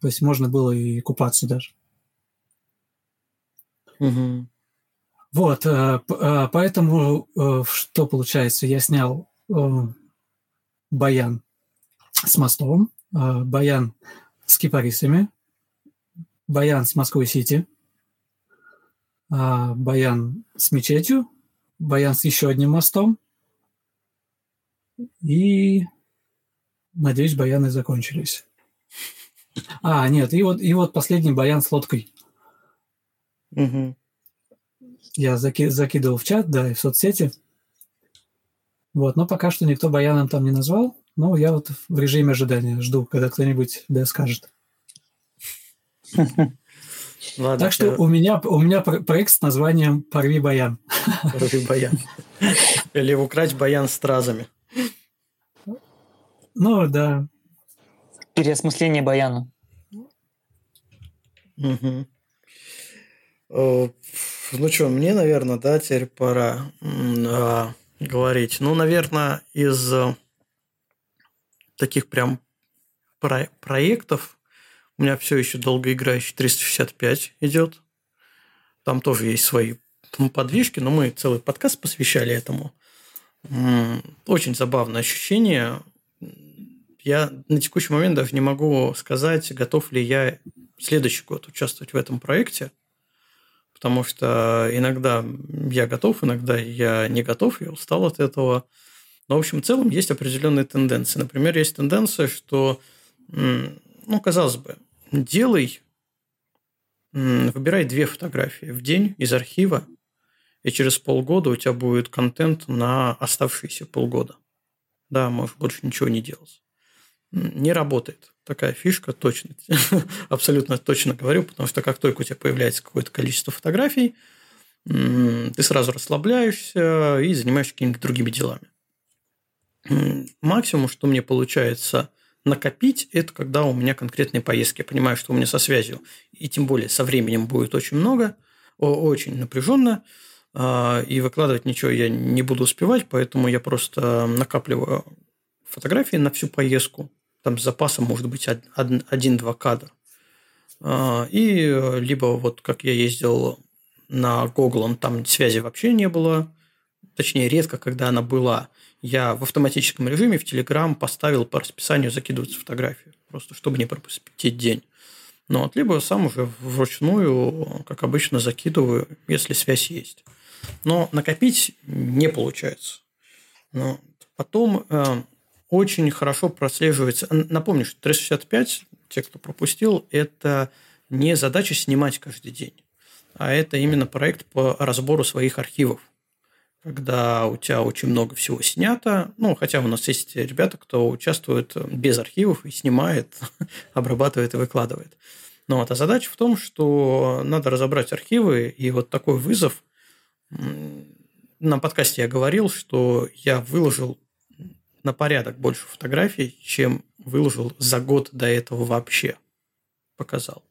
То есть можно было и купаться даже.
Угу.
Вот, э, э, поэтому э, что получается? Я снял баян с мостом, баян с кипарисами, Баян с Москвой-Сити, а, Баян с мечетью, Баян с еще одним мостом. И, надеюсь, Баяны закончились. А, нет, и вот, и вот последний Баян с лодкой.
Угу.
Я заки, закидывал в чат, да, и в соцсети. Вот, но пока что никто Баяном там не назвал. Но я вот в режиме ожидания жду, когда кто-нибудь да скажет. Ладно, так что у меня, у меня проект с названием «Порви баян».
«Порви баян». Или «Украть баян стразами».
Ну, да.
Переосмысление баяна.
Угу. Ну что, мне, наверное, да, теперь пора а, говорить. Ну, наверное, из э, таких прям про- проектов, у меня все еще долгоиграющий 365 идет. Там тоже есть свои подвижки, но мы целый подкаст посвящали этому. Очень забавное ощущение. Я на текущий момент даже не могу сказать, готов ли я следующий год участвовать в этом проекте, потому что иногда я готов, иногда я не готов, я устал от этого. Но, в общем, в целом есть определенные тенденции. Например, есть тенденция, что, ну, казалось бы, делай, выбирай две фотографии в день из архива, и через полгода у тебя будет контент на оставшиеся полгода. Да, можешь больше ничего не делать. Не работает такая фишка, точно, (laughs) абсолютно точно говорю, потому что как только у тебя появляется какое-то количество фотографий, ты сразу расслабляешься и занимаешься какими-то другими делами. Максимум, что мне получается накопить, это когда у меня конкретные поездки. Я понимаю, что у меня со связью, и тем более со временем будет очень много, очень напряженно, а, и выкладывать ничего я не буду успевать, поэтому я просто накапливаю фотографии на всю поездку. Там с запасом может быть один-два кадра. А, и либо вот как я ездил на Google, там связи вообще не было, точнее редко, когда она была, я в автоматическом режиме в Telegram поставил по расписанию закидывать фотографии, просто чтобы не пропустить день. Ну, вот, либо сам уже вручную, как обычно, закидываю, если связь есть. Но накопить не получается. Но потом э, очень хорошо прослеживается. Напомню, что 365, те, кто пропустил, это не задача снимать каждый день, а это именно проект по разбору своих архивов когда у тебя очень много всего снято. Ну, хотя у нас есть ребята, кто участвует без архивов и снимает, (laughs) обрабатывает и выкладывает. Но вот, а задача в том, что надо разобрать архивы, и вот такой вызов. На подкасте я говорил, что я выложил на порядок больше фотографий, чем выложил за год до этого вообще. Показал.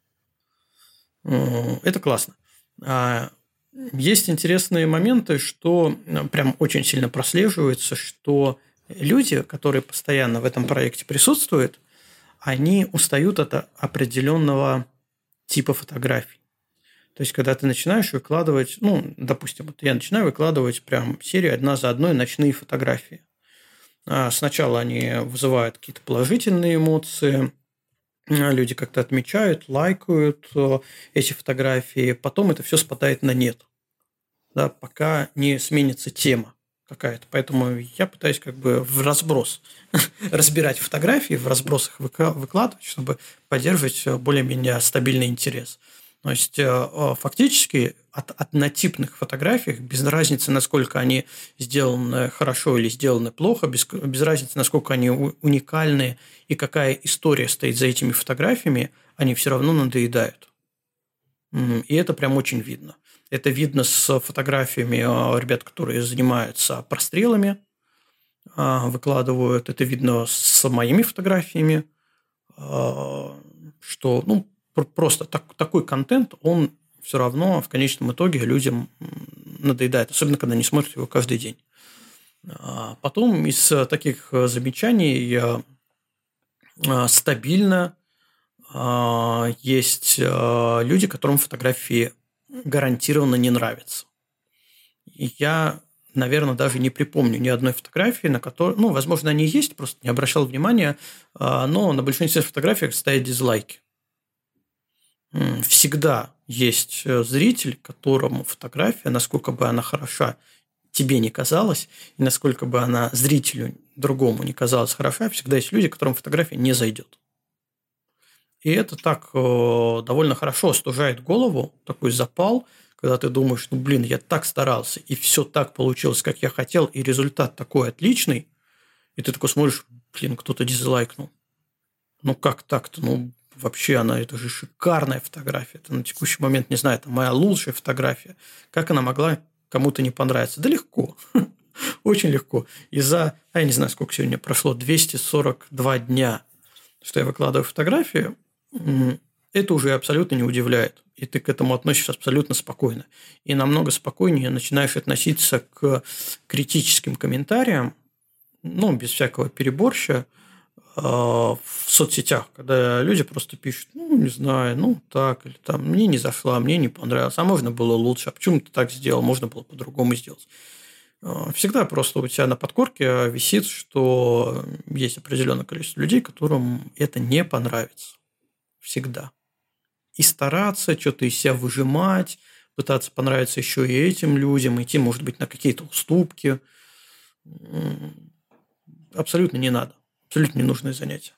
Это классно. А есть интересные моменты, что э, прям очень сильно прослеживается, что люди, которые постоянно в этом проекте присутствуют, они устают от определенного типа фотографий. То есть, когда ты начинаешь выкладывать, ну, допустим, вот я начинаю выкладывать прям серию одна за одной ночные фотографии. А сначала они вызывают какие-то положительные эмоции, люди как-то отмечают, лайкают э, эти фотографии, потом это все спадает на нет, да, пока не сменится тема какая-то. Поэтому я пытаюсь как бы в разброс (laughs) разбирать фотографии, в разбросах выкладывать, чтобы поддерживать э, более-менее стабильный интерес. То есть, э, фактически от однотипных фотографий, без разницы, насколько они сделаны хорошо или сделаны плохо, без, без разницы, насколько они уникальны и какая история стоит за этими фотографиями, они все равно надоедают. И это прям очень видно. Это видно с фотографиями э, ребят, которые занимаются прострелами, э, выкладывают. Это видно с моими фотографиями, что ну, просто так, такой контент, он все равно в конечном итоге людям надоедает, особенно когда они смотрят его каждый день. А потом из таких замечаний а, стабильно а, есть люди, которым фотографии гарантированно не нравятся. И я, наверное, даже не припомню ни одной фотографии, на которой, ну, возможно, они есть, просто не обращал внимания, но на большинстве фотографий стоят дизлайки всегда есть э, зритель, которому фотография, насколько бы она хороша, тебе не казалась, и насколько бы она зрителю другому не казалась хороша, всегда есть люди, которым фотография не зайдет. И это так э, довольно хорошо остужает голову, такой запал, когда ты думаешь, ну блин, я так старался, и все так получилось, как я хотел, и результат такой отличный, и ты такой смотришь, блин, кто-то дизлайкнул. Ну как так-то? Ну, вообще она, это же шикарная фотография. Это на текущий момент, не знаю, это моя лучшая фотография. Как она могла кому-то не понравиться? Да легко. (laughs) Очень легко. И за, а я не знаю, сколько сегодня прошло, 242 дня, что я выкладываю фотографию, это уже абсолютно не удивляет. И ты к этому относишься абсолютно спокойно. И намного спокойнее начинаешь относиться к критическим комментариям, ну, без всякого переборща, в соцсетях, когда люди просто пишут, ну, не знаю, ну, так, или там, мне не зашла, мне не понравилось, а можно было лучше, а почему ты так сделал, можно было по-другому сделать. э, всегда просто у тебя на подкорке висит, что есть определенное количество людей, которым это не понравится. Всегда. И стараться что-то из себя выжимать, пытаться понравиться еще и этим людям, идти, может быть, на какие-то уступки. Абсолютно не надо. Абсолютно ненужное занятие.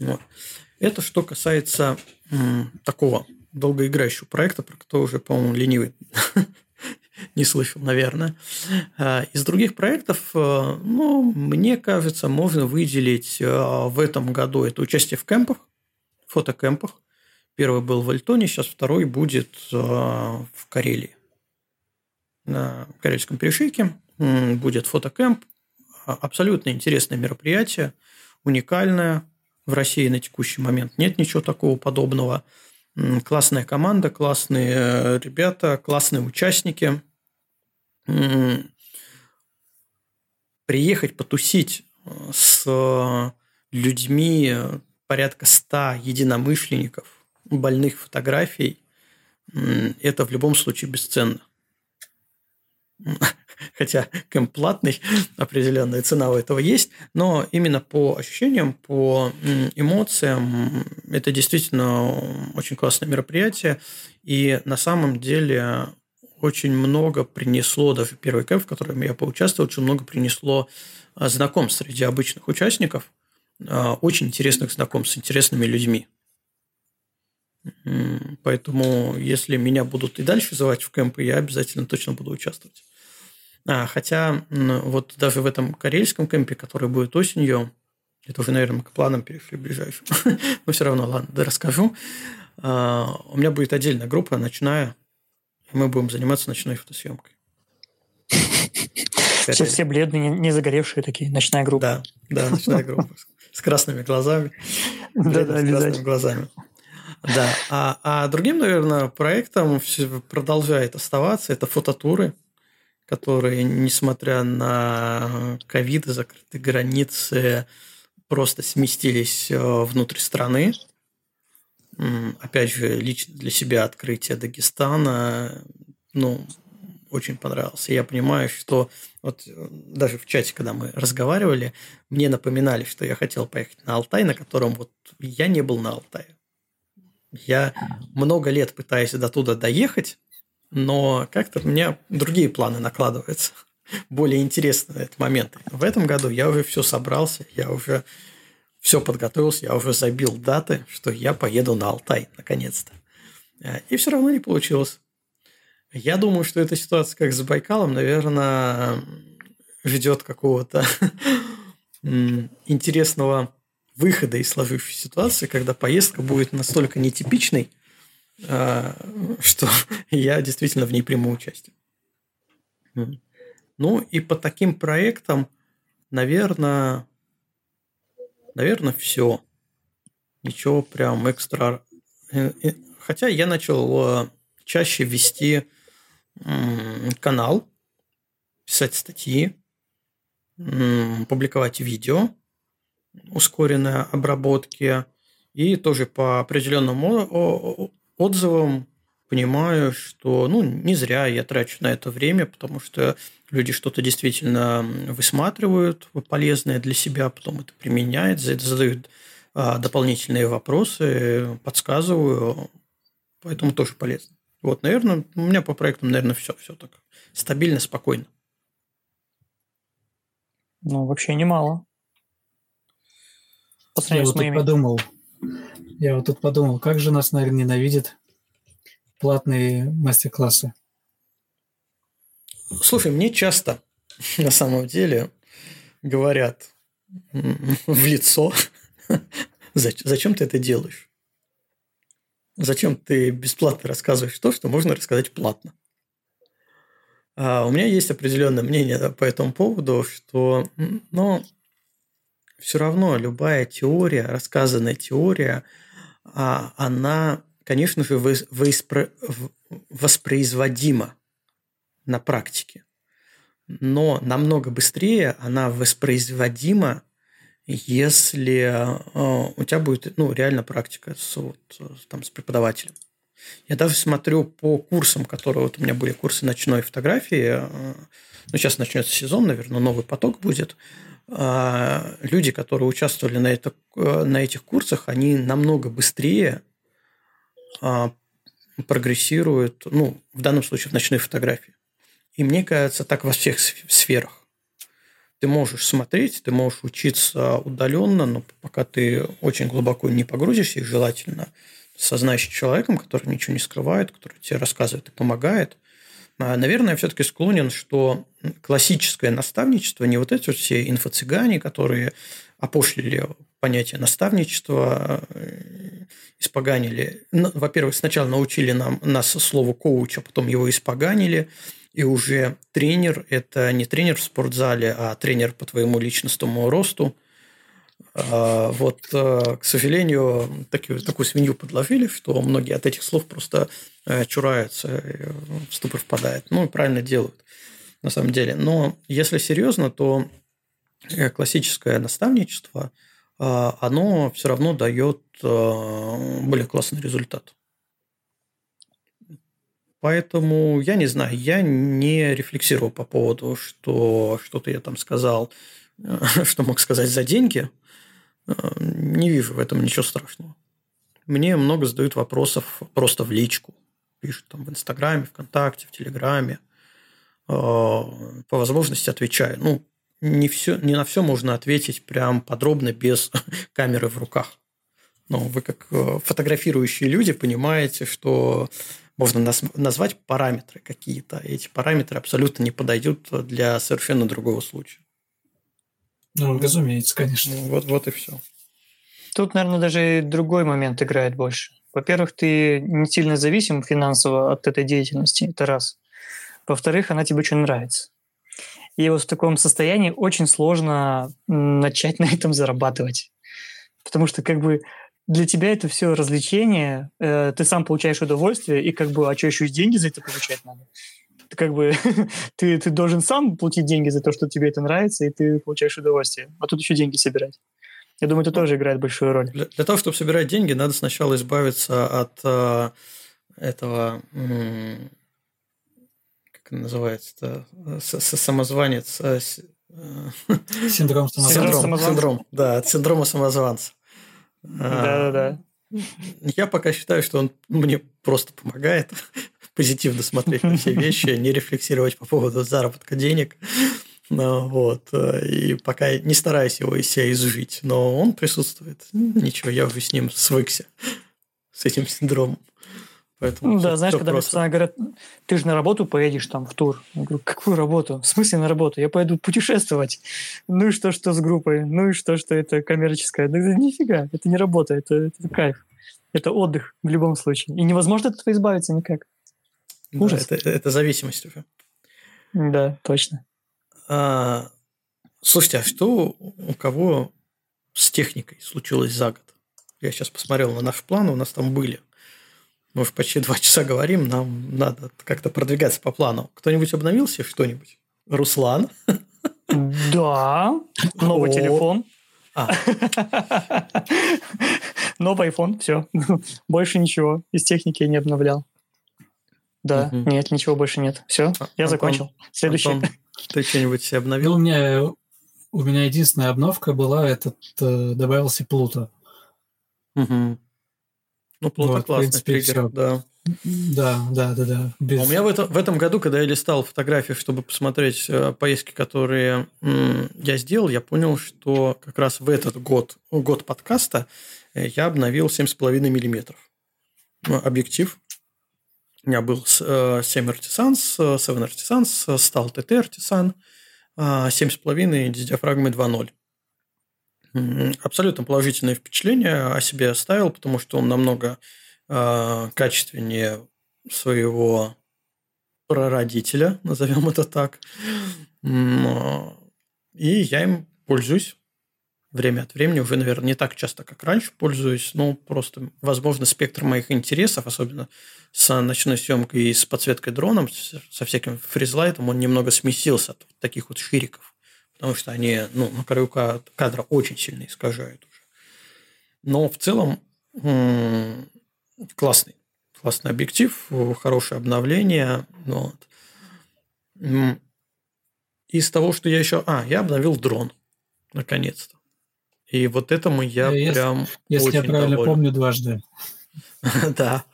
Вот. Это что касается м, такого долгоиграющего проекта, про который уже, по-моему, ленивый (laughs) не слышал, наверное. А, из других проектов, э, ну, мне кажется, можно выделить э, в этом году это участие в кемпах, фотокемпах. Первый был в Альтоне, сейчас второй будет э, в Карелии. На Карельском перешейке будет фотокемп. А, абсолютно интересное мероприятие, уникальное. В России на текущий момент нет ничего такого подобного. Классная команда, классные э, ребята, классные участники. Приехать потусить э, с людьми порядка ста единомышленников, больных фотографий, это в любом случае бесценно. (laughs) хотя кемп платный, определенная цена у этого есть, но именно по ощущениям, по эмоциям, это действительно очень классное мероприятие, и на самом деле очень много принесло, даже первый кемп, в котором я поучаствовал, очень много принесло а, знакомств среди обычных участников, а, очень интересных знакомств с интересными людьми. Поэтому, если меня будут и дальше звать в кемпы, я обязательно точно буду участвовать. А, хотя вот даже в этом карельском кемпе, который будет осенью, это уже, наверное, к планам перешли ближайшим, (laughs) но все равно, ладно, да расскажу. А, у меня будет отдельная группа ночная, и мы будем заниматься ночной фотосъемкой. (laughs)
Все, все бледные, не загоревшие такие, ночная группа.
Да, да, ночная группа с (laughs) красными глазами.
Да, да,
с красными глазами. Да, а, а другим, наверное, проектом продолжает оставаться это фототуры которые, несмотря на ковид и закрытые границы, просто сместились э, внутрь страны. Опять же, лично для себя открытие Дагестана, ну, очень понравился. Я понимаю, что вот э, даже в чате, когда мы разговаривали, мне напоминали, что я хотел поехать на Алтай, на котором вот я не был на Алтае. Я много лет пытаюсь до туда доехать, но как-то у меня другие планы накладываются, (laughs) более интересные этот момент. В этом году я уже все собрался, я уже все подготовился, я уже забил даты, что я поеду на Алтай, наконец-то. И все равно не получилось. Я думаю, что эта ситуация, как с Байкалом, наверное, ждет какого-то (laughs) интересного выхода из сложившейся ситуации, когда поездка будет настолько нетипичной, что (laughs) я действительно в ней приму участие. Ну и по таким проектам, наверное, наверное, все. Ничего прям экстра. Э, э, хотя я начал э, чаще вести канал, писать статьи, публиковать видео ускоренной обработки и тоже по определенному отзывам понимаю, что ну, не зря я трачу на это время, потому что люди что-то действительно высматривают полезное для себя, потом это применяют, задают а, дополнительные вопросы, подсказываю, поэтому тоже полезно. Вот, наверное, у меня по проектам, наверное, все, все так стабильно, спокойно.
Ну, вообще немало.
По я вот тут подумал, я вот тут подумал, как же нас, наверное, ненавидят платные мастер-классы.
Слушай, мне часто (laughs) на самом деле говорят в лицо, (laughs) зачем ты это делаешь? Зачем ты бесплатно рассказываешь то, что можно рассказать платно? А у меня есть определенное мнение по этому поводу, что ну, все равно любая теория, рассказанная теория, а, она, конечно же, воспроизводима на практике. Но намного быстрее она воспроизводима, если э, у тебя будет ну, реально практика с, вот, там, с преподавателем. Я даже смотрю по курсам, которые вот у меня были курсы ночной фотографии. Э, ну, сейчас начнется сезон, наверное, новый поток будет. А, люди, которые участвовали на, это, э, на этих курсах, они намного быстрее а, прогрессируют, ну, в данном случае в ночной фотографии. И мне кажется, так во всех сферах. Ты можешь смотреть, ты можешь учиться удаленно, но пока ты очень глубоко не погрузишься, и желательно со знающим человеком, который ничего не скрывает, который тебе рассказывает и помогает, наверное, я все-таки склонен, что классическое наставничество, не вот эти вот все инфо-цыгане, которые опошлили понятие наставничества, э, испоганили. Во-первых, сначала научили нам, нас слову коуч, а потом его испоганили – и уже тренер – это не тренер в спортзале, а тренер по твоему личностному росту. А, вот, э, к сожалению, такую, такую свинью подложили, что многие от этих слов просто чураются, э, в ступор впадают. Ну, и правильно делают, на самом деле. Но если серьезно, то классическое наставничество, оно все равно дает более классный результат. Поэтому я не знаю, я не рефлексировал по поводу, что что-то я там сказал, (laughs) что мог сказать за деньги. Не вижу в этом ничего страшного. Мне много задают вопросов просто в личку. Пишут там в Инстаграме, ВКонтакте, в Телеграме. По возможности отвечаю. Ну, не, все, не на все можно ответить прям подробно без (laughs) камеры в руках. Но вы как э, фотографирующие люди понимаете, что можно назвать параметры какие-то. Эти параметры абсолютно не подойдут для совершенно другого случая.
Ну, разумеется, конечно. Ну,
вот, вот и все.
Тут, наверное, даже другой момент играет больше. Во-первых, ты не сильно зависим финансово от этой деятельности, это раз. Во-вторых, она тебе очень нравится. И вот в таком состоянии очень сложно начать на этом зарабатывать. Потому что как бы для тебя это все развлечение, э, ты сам получаешь удовольствие, и как бы, а что еще и деньги за это получать надо? Ты как бы (laughs) ты, ты должен сам платить деньги за то, что тебе это нравится, и ты получаешь удовольствие. А тут еще деньги собирать. Я думаю, это тоже играет большую роль.
Для, для того, чтобы собирать деньги, надо сначала избавиться от э, этого, э, как это называется, самозванец. Э, (laughs)
синдром самозванца.
Синдром, синдром, да, от синдрома самозванца.
Да-да-да.
Я пока считаю, что он мне просто помогает (laughs) позитивно смотреть на все вещи, не рефлексировать по поводу заработка денег. Ну, вот. И пока не стараюсь его из себя изжить, но он присутствует. Ничего, я уже с ним свыкся, (laughs) с этим синдромом.
Поэтому ну, да, знаешь, когда просто... мне говорят, ты же на работу поедешь там в тур. Я говорю, какую работу? В смысле на работу? Я поеду путешествовать. Ну и что, что с группой? Ну и что, что это коммерческое? Да нифига, это не работа, это, это кайф. Это отдых в любом случае. И невозможно от этого избавиться никак.
Ужас. Да, это, это зависимость уже.
Да, точно.
А, слушайте, а что у кого с техникой случилось за год? Я сейчас посмотрел на наш план, у нас там были мы уже почти два (laughs) часа говорим, нам надо как-то продвигаться по плану. Кто-нибудь обновился что-нибудь? Руслан? (laughs)
Да, новый телефон. А. (laughs) Новый iPhone, все. Больше ничего. Из техники я не обновлял. Да, угу. нет, ничего больше нет. Все, а, я Антон, закончил. Следующий. Антон,
ты что-нибудь себе обновил?
Ну, у меня, у меня единственная обновка была, этот э, добавился Плуто.
Угу. Ну, плохо вот, классный принципе, триггер, да.
Да, да, да, да.
Без... А у меня в, это, в этом году, когда я листал фотографии, чтобы посмотреть э, поездки, которые м, я сделал, я понял, что как раз в этот год, год подкаста, э, я обновил 7,5 миллиметров ну, объектив. У меня был э, 7 Artisans, 7 Artisans, стал Artisan, э, 7,5 с диафрагмой 2.0. Абсолютно положительное впечатление о себе оставил, потому что он намного э, качественнее своего прародителя, (laughs) назовем это так. И я им пользуюсь время от времени, уже, наверное, не так часто, как раньше пользуюсь, но просто, возможно, спектр моих интересов, особенно с ночной съемкой и с подсветкой дроном, со всяким фризлайтом, он немного смесился от таких вот шириков потому что они ну, на краю кадра очень сильно искажают уже. Но в целом классный, классный объектив, хорошее обновление. Вот. Из того, что я еще... А, я обновил дрон, наконец-то. И вот этому я
если,
прям
Если
очень
я правильно
доволен.
помню, дважды. (laughs)
Да,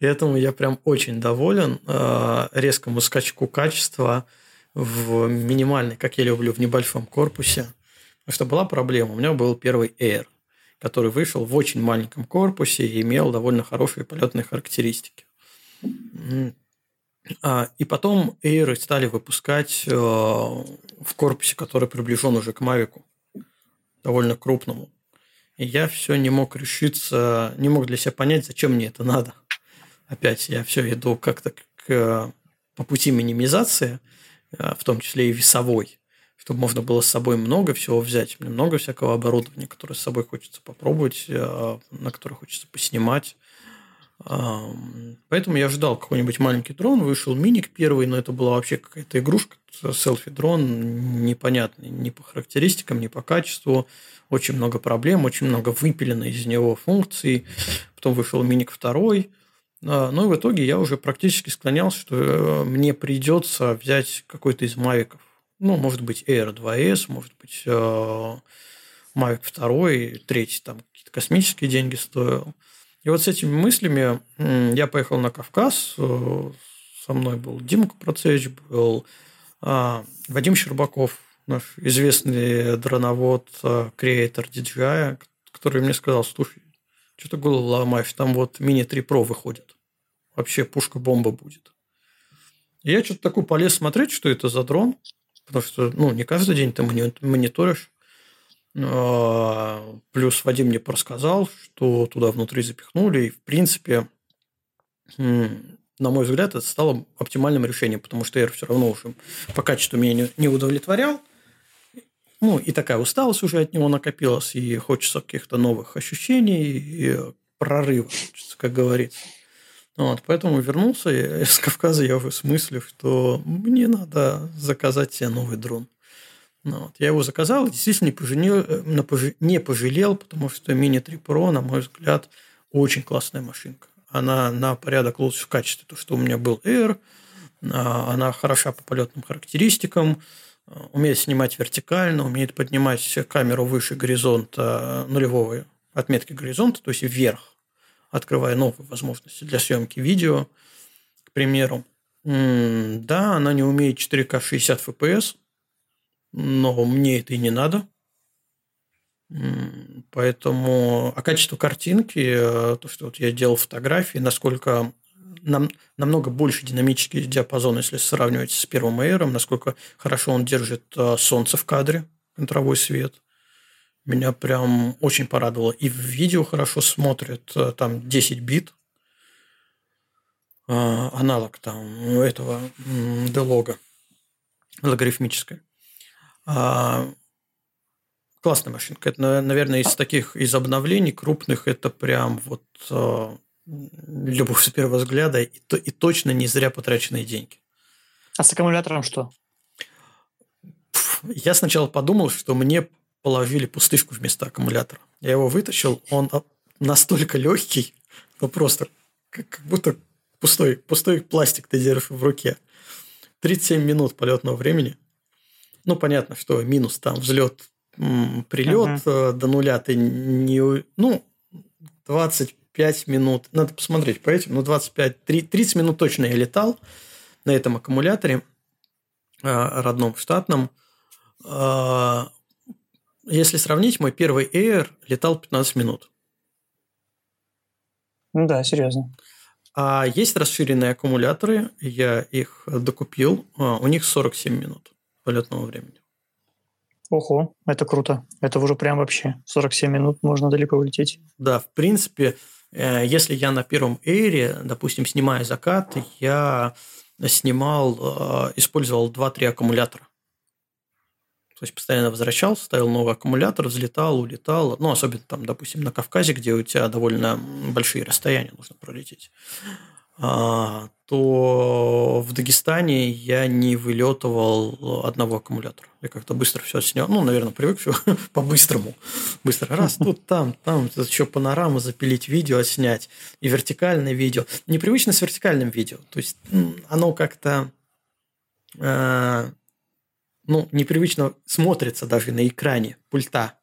этому я прям очень доволен. Э, резкому скачку качества в минимальной, как я люблю, в небольшом корпусе. Потому что была проблема. У меня был первый Air, который вышел в очень маленьком корпусе и имел довольно хорошие полетные характеристики. А, и потом Air стали выпускать э, в корпусе, который приближен уже к Мавику, довольно крупному. И я все не мог решиться, не мог для себя понять, зачем мне это надо. Опять я все иду как-то к, по пути минимизации, э, в том числе и весовой, чтобы можно было с собой много всего взять. Мне много всякого оборудования, которое с собой хочется попробовать, э, на которое хочется поснимать. Поэтому я ждал какой-нибудь маленький дрон, вышел миник первый, но это была вообще какая-то игрушка, селфи-дрон, непонятный ни по характеристикам, ни по качеству. Очень много проблем, очень много выпилено из него функций. Потом вышел миник второй. А, но в итоге я уже практически склонялся, что э, мне придется взять какой-то из мавиков. Ну, может быть, Air 2S, может быть, э, Mavic 2, третий там какие-то космические деньги стоил. И вот с этими мыслями я поехал на Кавказ. Э, со мной был Димка Процевич, был а, Вадим Щербаков, наш известный дроновод, а, креатор DJI, который мне сказал, слушай, что ты голову ломаешь, там вот Mini 3 Pro выходит. Вообще пушка-бомба будет. И я что-то такой полез смотреть, что это за дрон, потому что ну, не каждый день ты мониторишь. А, плюс Вадим мне рассказал, что туда внутри запихнули, и в принципе, на мой взгляд, это стало оптимальным решением, потому что Air все равно уже по качеству меня не удовлетворял. Ну, и такая усталость уже от него накопилась, и хочется каких-то новых ощущений, и прорыва, как говорится. Вот, поэтому вернулся я (laughs) из Кавказа, я уже смыслив, что мне надо заказать себе новый дрон. Ну, вот. Я его заказал и действительно не пожалел, не пожалел, потому что Mini 3 Pro, на мой взгляд, очень классная машинка. Она на порядок лучше в качестве, то, что у меня был Air. А, она хороша по полетным характеристикам, умеет снимать вертикально, умеет поднимать камеру выше горизонта нулевого отметки горизонта, то есть вверх, открывая новые возможности для съемки видео, к примеру. Да, она не умеет 4К 60 FPS, но мне это и не надо. Поэтому, а качество картинки, э, то, что вот я делал фотографии, насколько нам, намного больше динамический диапазон, если сравнивать с первым Air, насколько хорошо он держит э, солнце в кадре, контровой свет. Меня прям очень порадовало. И в видео хорошо смотрит, э, там 10 бит, аналог там этого делога логарифмической. А, классная машинка. Это, наверное, из таких, из обновлений крупных, это прям вот а, любовь с первого взгляда и, и точно не зря потраченные деньги.
А с аккумулятором что?
Я сначала подумал, что мне положили пустышку вместо аккумулятора. Я его вытащил, он настолько легкий, ну просто как, как будто пустой, пустой пластик ты держишь в руке. 37 минут полетного времени – ну, понятно, что минус там взлет, прилет uh-huh. до нуля ты не... Ну, 25 минут. Надо посмотреть по этим. Ну, 25, 30 минут точно я летал на этом аккумуляторе а, родном, штатном. А, если сравнить, мой первый Air летал 15 минут.
Ну да, серьезно.
А есть расширенные аккумуляторы, я их докупил, у них 47 минут полетного времени.
Ого, это круто. Это уже прям вообще 47 минут можно далеко улететь.
Да, в принципе, э, если я на первом эйре, допустим, снимая закат, я снимал, э, использовал 2-3 аккумулятора. То есть постоянно возвращался, ставил новый аккумулятор, взлетал, улетал. Ну, особенно там, допустим, на Кавказе, где у тебя довольно большие расстояния нужно пролететь. А, то в Дагестане я не вылетывал одного аккумулятора. Я как-то быстро все снял. Ну, наверное, привык все (laughs) по-быстрому. Быстро раз, тут, там, там, еще панораму запилить, видео отснять. И вертикальное видео. Непривычно с вертикальным видео. То есть оно как-то э, ну, непривычно смотрится даже на экране пульта а,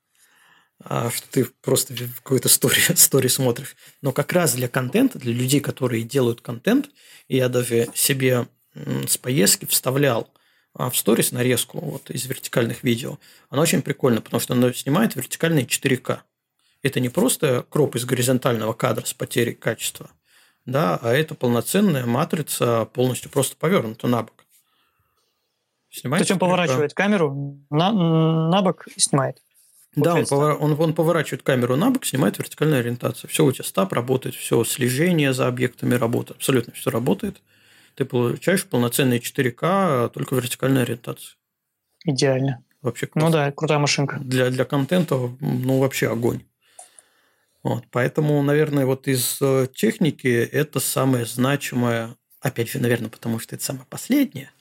что ты просто в какой-то стори, (laughs) стори смотришь. Но как раз для контента, для людей, которые делают контент, я даже себе с поездки вставлял а, в сторис нарезку вот из вертикальных видео. Она очень прикольна, потому что она снимает вертикальные 4К. Это не просто кроп из горизонтального кадра с потерей качества, да, а это полноценная матрица, полностью просто повернута на бок.
Снимает То есть он поворачивает камеру на, на бок и снимает.
Да, он, повор... он, он поворачивает камеру на бок, снимает вертикальную ориентацию. Все у тебя стаб работает, все слежение за объектами работает, абсолютно все работает. Ты получаешь полноценные 4К, только вертикальная ориентация.
Идеально.
Вообще
классно. Ну да, крутая машинка.
Для, для контента, ну, вообще огонь. Вот, поэтому, наверное, вот из э, техники это самое значимое, опять же, наверное, потому что это самое последнее,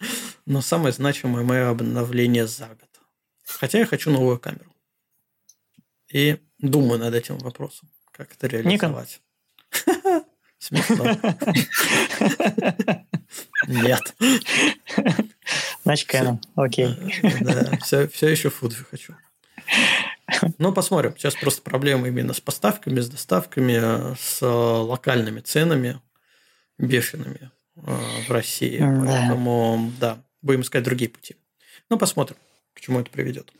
но самое значимое мое обновление за год. Хотя я хочу новую камеру и думаю над этим вопросом, как это реализовать. (laughs) Смешно. Нет.
Значит, Canon. Окей.
Да, все, все еще Fuji хочу. Ну, посмотрим. Сейчас просто проблемы именно с поставками, с доставками, с локальными ценами бешеными э, в России. Да. Поэтому, да, будем искать другие пути. Ну, посмотрим, к чему это приведет.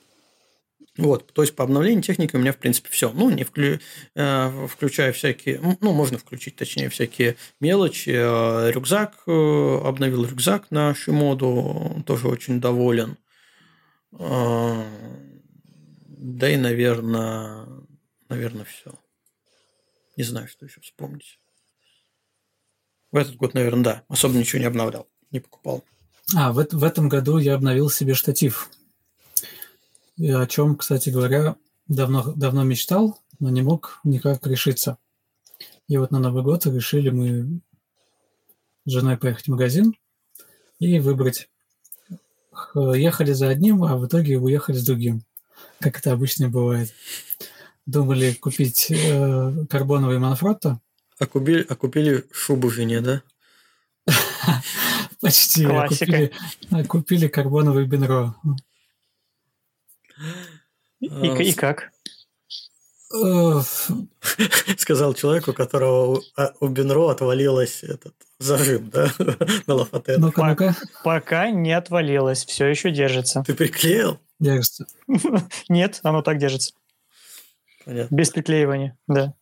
Вот, то есть по обновлению техники у меня, в принципе, все. Ну, не вклю... Э, включая всякие, ну, можно включить, точнее, всякие мелочи. Э, рюкзак, э, обновил рюкзак на Шимоду, тоже очень доволен. Да и, наверное, наверное, все. Не знаю, что еще вспомнить. В этот год, наверное, да. Особо ничего не обновлял, не покупал.
А, в, в этом году я обновил себе штатив о чем, кстати говоря, давно, давно мечтал, но не мог никак решиться. И вот на Новый год решили мы с женой поехать в магазин и выбрать. Ехали за одним, а в итоге уехали с другим, как это обычно бывает. Думали купить э, карбоновый Манфротто.
А купили, а купили шубу жене, да? (laughs)
Почти. А купили, а купили карбоновый Бенро.
И, и как? (laughs)
Сказал человек, у которого а, у Бенро отвалилось этот зажим, да, (laughs) на лафате.
ну пока, пока не отвалилось, все еще держится.
Ты приклеил?
Держится. (laughs)
Нет, оно так держится. Понятно. Без приклеивания, да.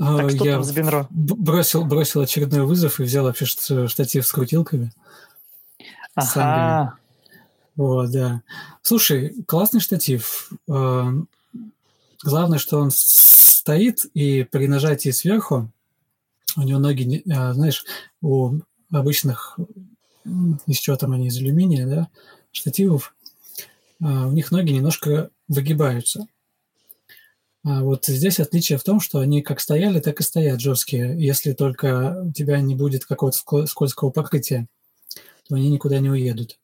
А, так что я там с Бенро? Бросил, бросил очередной вызов и взял вообще штатив с крутилками.
Ага.
Вот, да. Слушай, классный штатив. Э, главное, что он стоит, и при нажатии сверху у него ноги, э, знаешь, у обычных, из чего там они, из алюминия, да, штативов, э, у них ноги немножко выгибаются. А вот здесь отличие в том, что они как стояли, так и стоят жесткие. Если только у тебя не будет какого-то скользкого покрытия, то они никуда не уедут.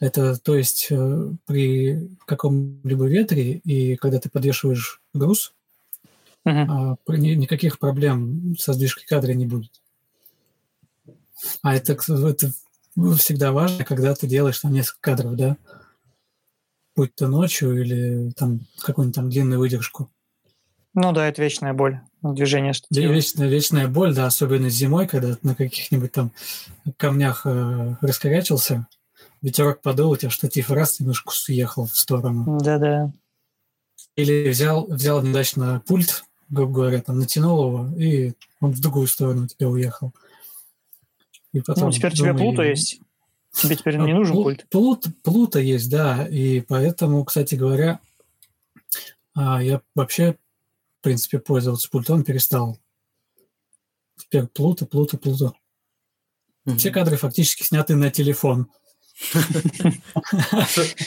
Это, то есть, э, при каком-либо ветре, и когда ты подвешиваешь груз, uh-huh. никаких проблем со сдвижкой кадра не будет. А это, это всегда важно, когда ты делаешь там несколько кадров, да? Будь то ночью или там какую-нибудь там длинную выдержку.
Ну да, это вечная боль движение. Что
вечная, вечная боль, да, особенно зимой, когда на каких-нибудь там камнях э, раскорячился, ветерок подул, у тебя штатив раз немножко съехал в сторону.
Да-да.
Или взял, взял неудачно пульт, грубо говоря, там натянул его, и он в другую сторону тебя уехал.
И потом, ну, теперь думаю, у тебя плута есть. Тебе теперь не нужен плут, пульт.
Плут, плута есть, да. И поэтому, кстати говоря, а, я вообще, в принципе, пользоваться пультом перестал. Теперь плута, плута, плута. Mm-hmm. Все кадры фактически сняты на телефон. (laughs)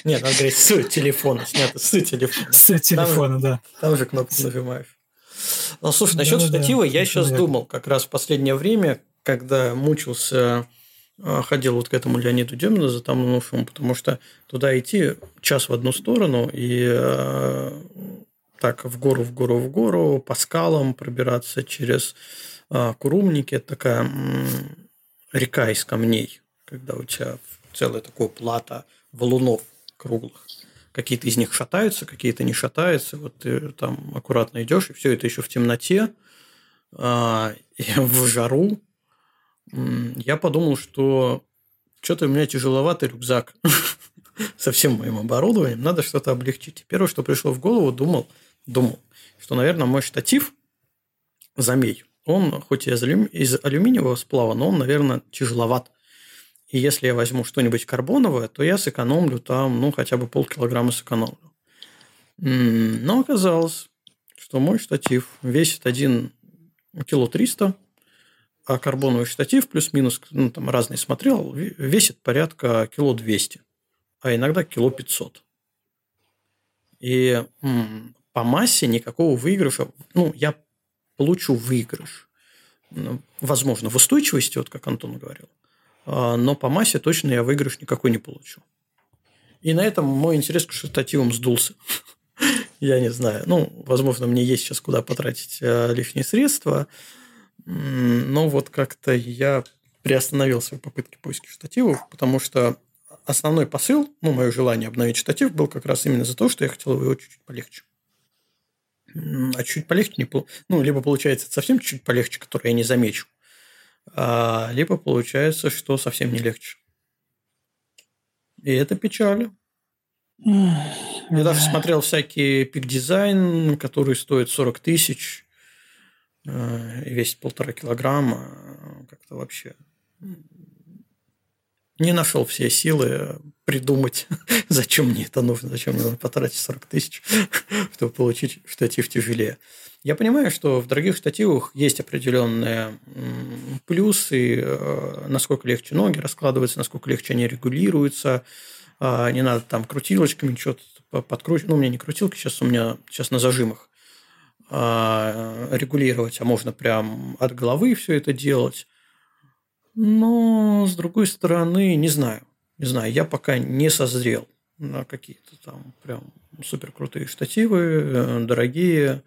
Нет, надо говорить с телефона, снято с телефона.
С телефона, да.
Там же кнопку нажимаешь. Ну, слушай, насчет штатива я сейчас думал как раз в последнее время, когда мучился а, ходил вот к этому Леониду Демину за там шум, потому что туда идти час в одну сторону и э, так в гору, в гору, в гору, по скалам пробираться через э, Курумники. Это такая э, река из камней, когда у тебя целая такое плата валунов круглых. Какие-то из них шатаются, какие-то не шатаются. Вот ты там аккуратно идешь, и все это еще в темноте, э, (laughs) в жару я подумал, что что-то у меня тяжеловатый рюкзак (laughs) со всем моим оборудованием, надо что-то облегчить. первое, что пришло в голову, думал, думал, что, наверное, мой штатив Замей, он хоть и из алюминиевого сплава, но он, наверное, тяжеловат. И если я возьму что-нибудь карбоновое, то я сэкономлю там, ну, хотя бы полкилограмма сэкономлю. Но оказалось, что мой штатив весит 1 кило 300, а карбоновый штатив плюс-минус, ну, там разный смотрел, весит порядка кило 200, а иногда кило 500. И м, по массе никакого выигрыша, ну, я получу выигрыш. Ну, возможно, в устойчивости, вот как Антон говорил, но по массе точно я выигрыш никакой не получу. И на этом мой интерес к штативам сдулся. (laughs) Я не знаю. Ну, возможно, мне есть сейчас куда потратить э, лишние средства. Но вот как-то я приостановил свои попытки поиска штативов, потому что основной посыл, ну, мое желание обновить штатив был как раз именно за то, что я хотел его чуть-чуть полегче. А чуть полегче не Ну, либо получается совсем чуть полегче, который я не замечу, а, либо получается, что совсем не легче. И это печально. Я даже смотрел всякие пик-дизайн, которые стоят 40 тысяч. Э, и весит полтора килограмма, как-то вообще не нашел все силы придумать, (laughs) зачем мне это нужно, зачем мне нужно потратить 40 тысяч, (laughs) чтобы получить штатив тяжелее. Я понимаю, что в дорогих штативах есть определенные плюсы, э, насколько легче ноги раскладываются, насколько легче они регулируются, а, не надо там крутилочками что-то подкручивать. Ну, у меня не крутилки, сейчас у меня сейчас на зажимах а, регулировать, а можно прям от головы все это делать. Но, с другой стороны, не знаю. Не знаю, я пока не созрел на какие-то там прям супер крутые штативы, э, дорогие.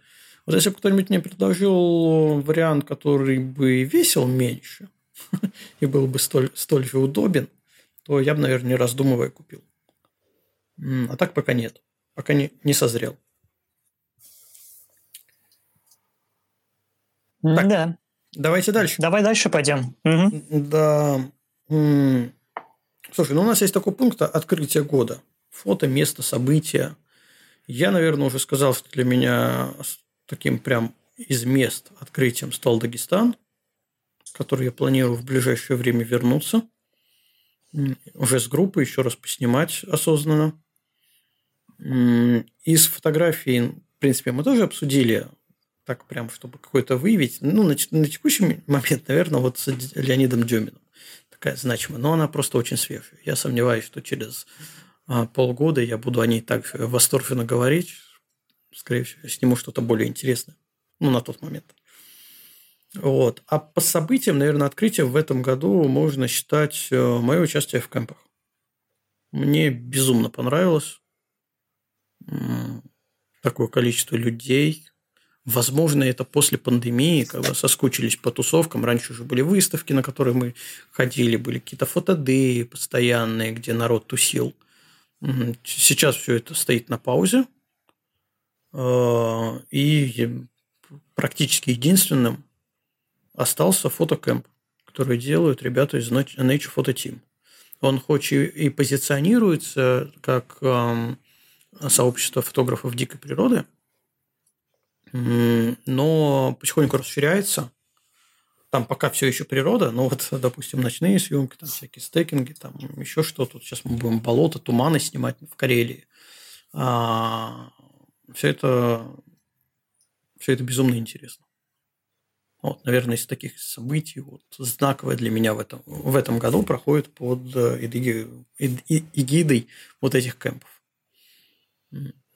Вот если бы кто-нибудь мне предложил вариант, который бы весил меньше (laughs) и был бы столь, столь же удобен, то я бы, наверное, не раздумывая купил. А так пока нет. Пока не, не созрел.
Так, да.
Давайте дальше.
Давай дальше пойдем. Угу.
Да. Слушай, ну у нас есть такой пункт открытия года. Фото, место, события. Я, наверное, уже сказал, что для меня таким прям из мест открытием стал Дагестан, который я планирую в ближайшее время вернуться. Уже с группой еще раз поснимать осознанно. Из фотографий, в принципе, мы тоже обсудили так прям, чтобы какой-то выявить. Ну, на, на текущий момент, наверное, вот с Леонидом Деминым такая значимая. Но она просто очень свежая. Я сомневаюсь, что через а, полгода я буду о ней так восторженно говорить. Скорее всего, сниму что-то более интересное. Ну, на тот момент. Вот. А по событиям, наверное, открытия в этом году можно считать э, мое участие в кемпах. Мне безумно понравилось такое количество людей, Возможно, это после пандемии, когда соскучились по тусовкам. Раньше уже были выставки, на которые мы ходили, были какие-то фотодеи постоянные, где народ тусил. Сейчас все это стоит на паузе. А, и практически единственным остался фотокэмп, который делают ребята из Nature Photo Team. Он хоть и позиционируется как сообщество фотографов дикой природы – но потихоньку расширяется. Там пока все еще природа, но вот, допустим, ночные съемки, там всякие стейкинги, там еще что-то. Сейчас мы будем болото, туманы снимать в Карелии. А, все это, все это безумно интересно. Вот, наверное, из таких событий вот, знаковое для меня в этом, в этом году проходит под э, эгидой вот этих кемпов.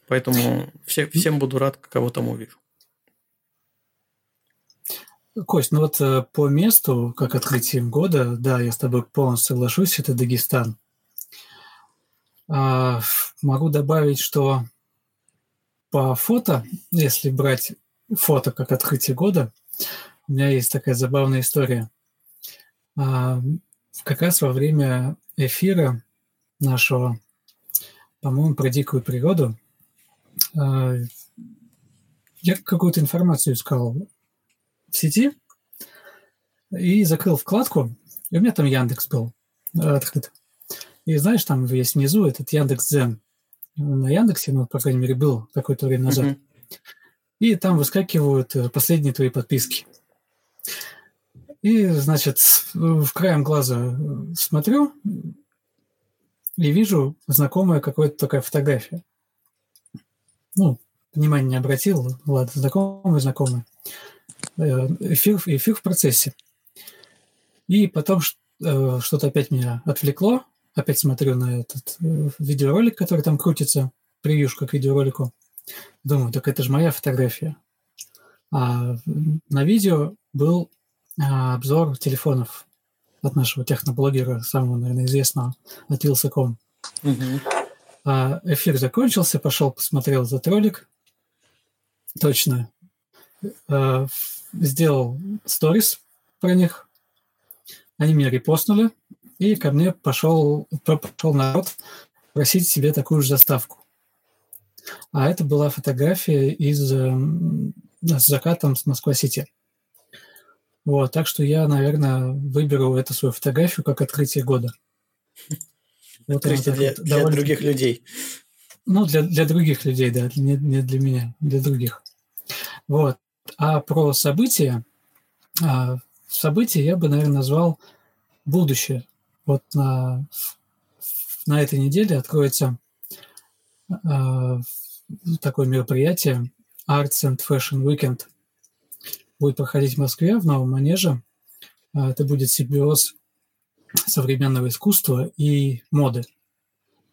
Поэтому все, всем буду рад, кого там увижу.
Кость, ну вот э, по месту, как открытием года, да, я с тобой полностью соглашусь, это Дагестан. А, могу добавить, что по фото, если брать фото как открытие года, у меня есть такая забавная история. А, как раз во время эфира нашего, по-моему, про дикую природу, а, я какую-то информацию искал в сети и закрыл вкладку, и у меня там Яндекс был открыт. И знаешь, там есть внизу этот Яндекс Дзен. На Яндексе, ну, по крайней мере, был какое-то время назад. Mm-hmm. И там выскакивают э, последние твои подписки. И, значит, в краем глаза э, смотрю и вижу знакомая какая-то такая фотография. Ну, внимания не обратил, ладно, знакомый, знакомый. Э, эфир, эфир в процессе. И потом что-то опять меня отвлекло. Опять смотрю на этот э, видеоролик, который там крутится, превьюшка к видеоролику. Думаю, так это же моя фотография. А на видео был а, обзор телефонов от нашего техноблогера, самого, наверное, известного, от Wилsacom. Угу. А эфир закончился, пошел, посмотрел этот ролик. Точно. А, сделал сторис про них. Они меня репостнули, и ко мне пошел, пошел народ просить себе такую же заставку. А это была фотография из э, с закатом с Москва-Сити. Вот, так что я, наверное, выберу эту свою фотографию как открытие года.
Вот открытие для, для довольно... других людей.
Ну, для, для других людей, да, не, не для меня, для других. Вот. А про события, а, события я бы, наверное, назвал будущее. Вот на, на этой неделе откроется а, такое мероприятие Arts and Fashion Weekend. Будет проходить в Москве, в Новом Манеже. А, это будет симбиоз современного искусства и моды.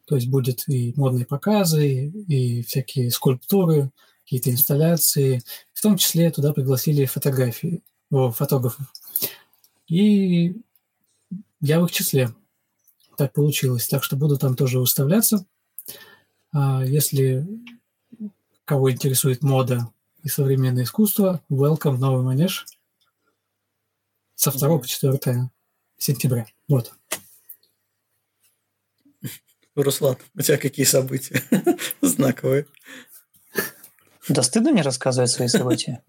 То есть будет и модные показы, и всякие скульптуры, какие-то инсталляции. В том числе туда пригласили фотографии, о, фотографов. И я в их числе. Так получилось. Так что буду там тоже выставляться. А если кого интересует мода и современное искусство, welcome в Новый Манеж со 2 по 4 сентября. Вот.
Руслан, у тебя какие события (laughs) знаковые?
Да стыдно мне рассказывать свои события.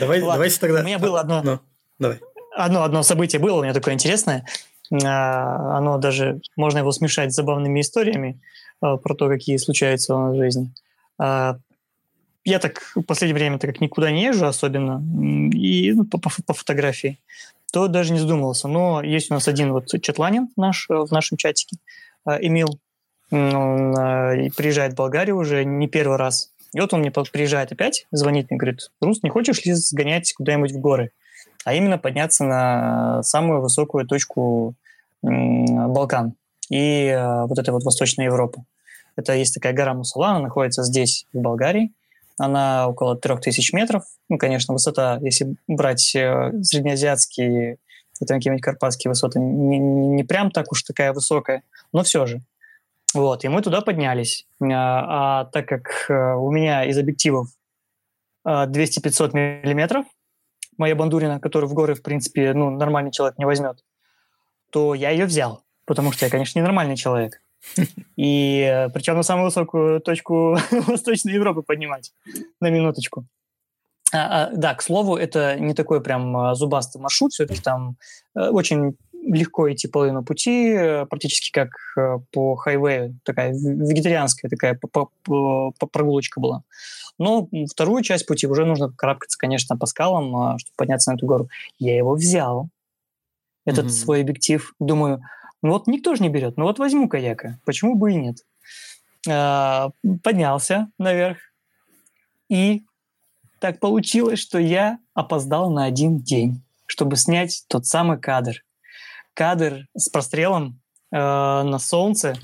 Давай, давайте тогда.
У меня было одно.
Ну, давай.
Одно, одно событие было у меня такое интересное. А, оно даже, можно его смешать с забавными историями а, про то, какие случаются в жизни. А, я так в последнее время так как никуда не езжу особенно, и ну, по, по, по фотографии, то даже не задумывался. Но есть у нас один вот Четланин наш в нашем чатике, Эмил, он приезжает в Болгарию уже не первый раз. И вот он мне приезжает опять, звонит мне, говорит, Рус, не хочешь ли сгонять куда-нибудь в горы? А именно подняться на самую высокую точку Балкан и э, вот этой вот Восточной Европы. Это есть такая гора Мусала, она находится здесь, в Болгарии. Она около 3000 метров. Ну, конечно, высота, если брать э, среднеазиатские, это какие-нибудь карпатские высоты, не, не прям так уж такая высокая, но все же. Вот, и мы туда поднялись. А, а так как у меня из объективов 200-500 миллиметров, моя бандурина, которую в горы, в принципе, ну, нормальный человек не возьмет, то я ее взял, потому что я, конечно, ненормальный человек. (laughs) И э, причем на самую высокую точку (laughs) Восточной Европы поднимать, на минуточку. А, а, да, к слову, это не такой прям а, зубастый маршрут, все-таки там э, очень легко идти половину пути, э, практически как по хайвею, такая вегетарианская такая прогулочка была. Но вторую часть пути уже нужно карабкаться, конечно, по скалам, чтобы подняться на эту гору. Я его взял, этот mm-hmm. свой объектив. Думаю, ну вот никто же не берет. Ну вот возьму каяка. Почему бы и нет? А, поднялся наверх. И так получилось, что я опоздал на один день, чтобы снять тот самый кадр. Кадр с прострелом э, на солнце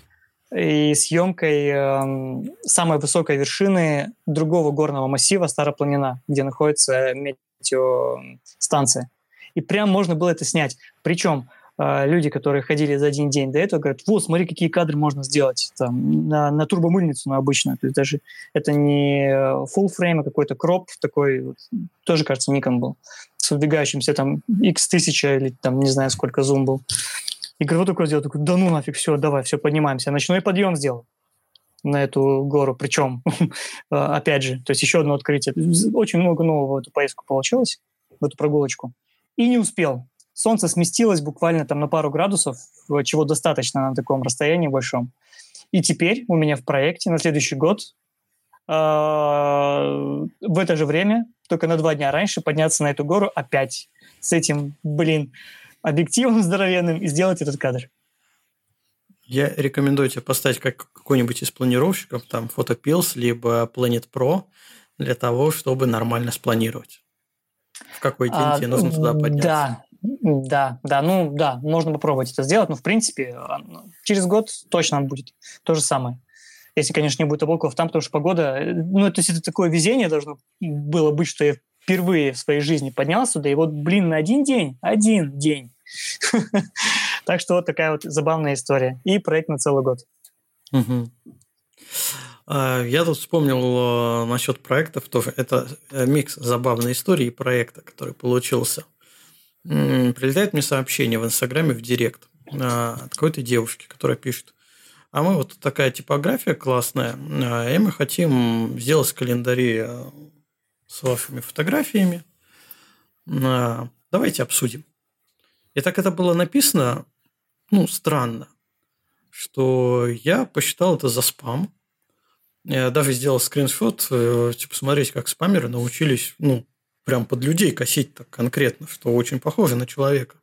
и съемкой э, самой высокой вершины другого горного массива Старопланина, где находится метеостанция. И прям можно было это снять. Причем люди, которые ходили за один день до этого, говорят, вот, смотри, какие кадры можно сделать там, на, на турбомыльницу на обычную. То есть даже это не full frame, а какой-то кроп такой, вот, тоже, кажется, Nikon был, с выдвигающимся там x1000 или там не знаю сколько зум был. И говорю, вот такое сделал. Такой, да ну нафиг, все, давай, все, поднимаемся. Ночной подъем сделал на эту гору. Причем, (laughs) опять же, то есть еще одно открытие. Очень много нового в эту поездку получилось, в эту прогулочку. И не успел. Солнце сместилось буквально там на пару градусов, чего достаточно на таком расстоянии большом. И теперь у меня в проекте на следующий год э, в это же время, только на два дня раньше, подняться на эту гору опять с этим, блин, объективом (laughs) здоровенным и сделать этот кадр.
Я рекомендую тебе поставить как какой-нибудь из планировщиков, там, Photopills, либо Planet Pro, для того, чтобы нормально спланировать. В какой день а, тебе нужно туда подняться.
Да, да, да, ну да, можно попробовать это сделать, но в принципе ну, через год точно будет то же самое. Если, конечно, не будет облаков там, потому что погода... Э, ну, то есть это такое везение должно было быть, что я впервые в своей жизни поднялся туда, и вот, блин, на один день, один день (laughs) Так что вот такая вот забавная история. И проект на целый год.
А, я тут вспомнил э, насчет проектов тоже. Это э, микс забавной истории и проекта, который получился. Прилетает мне сообщение в Инстаграме в Директ а, от какой-то девушки, которая пишет, а мы вот такая типография классная, а, и мы хотим сделать календари э, с вашими фотографиями. Давайте обсудим. И так это было написано, ну, странно, что я посчитал это за спам. Я даже сделал скриншот, э, типа, смотреть, как спамеры научились, ну, прям под людей косить так конкретно, что очень похоже на человека.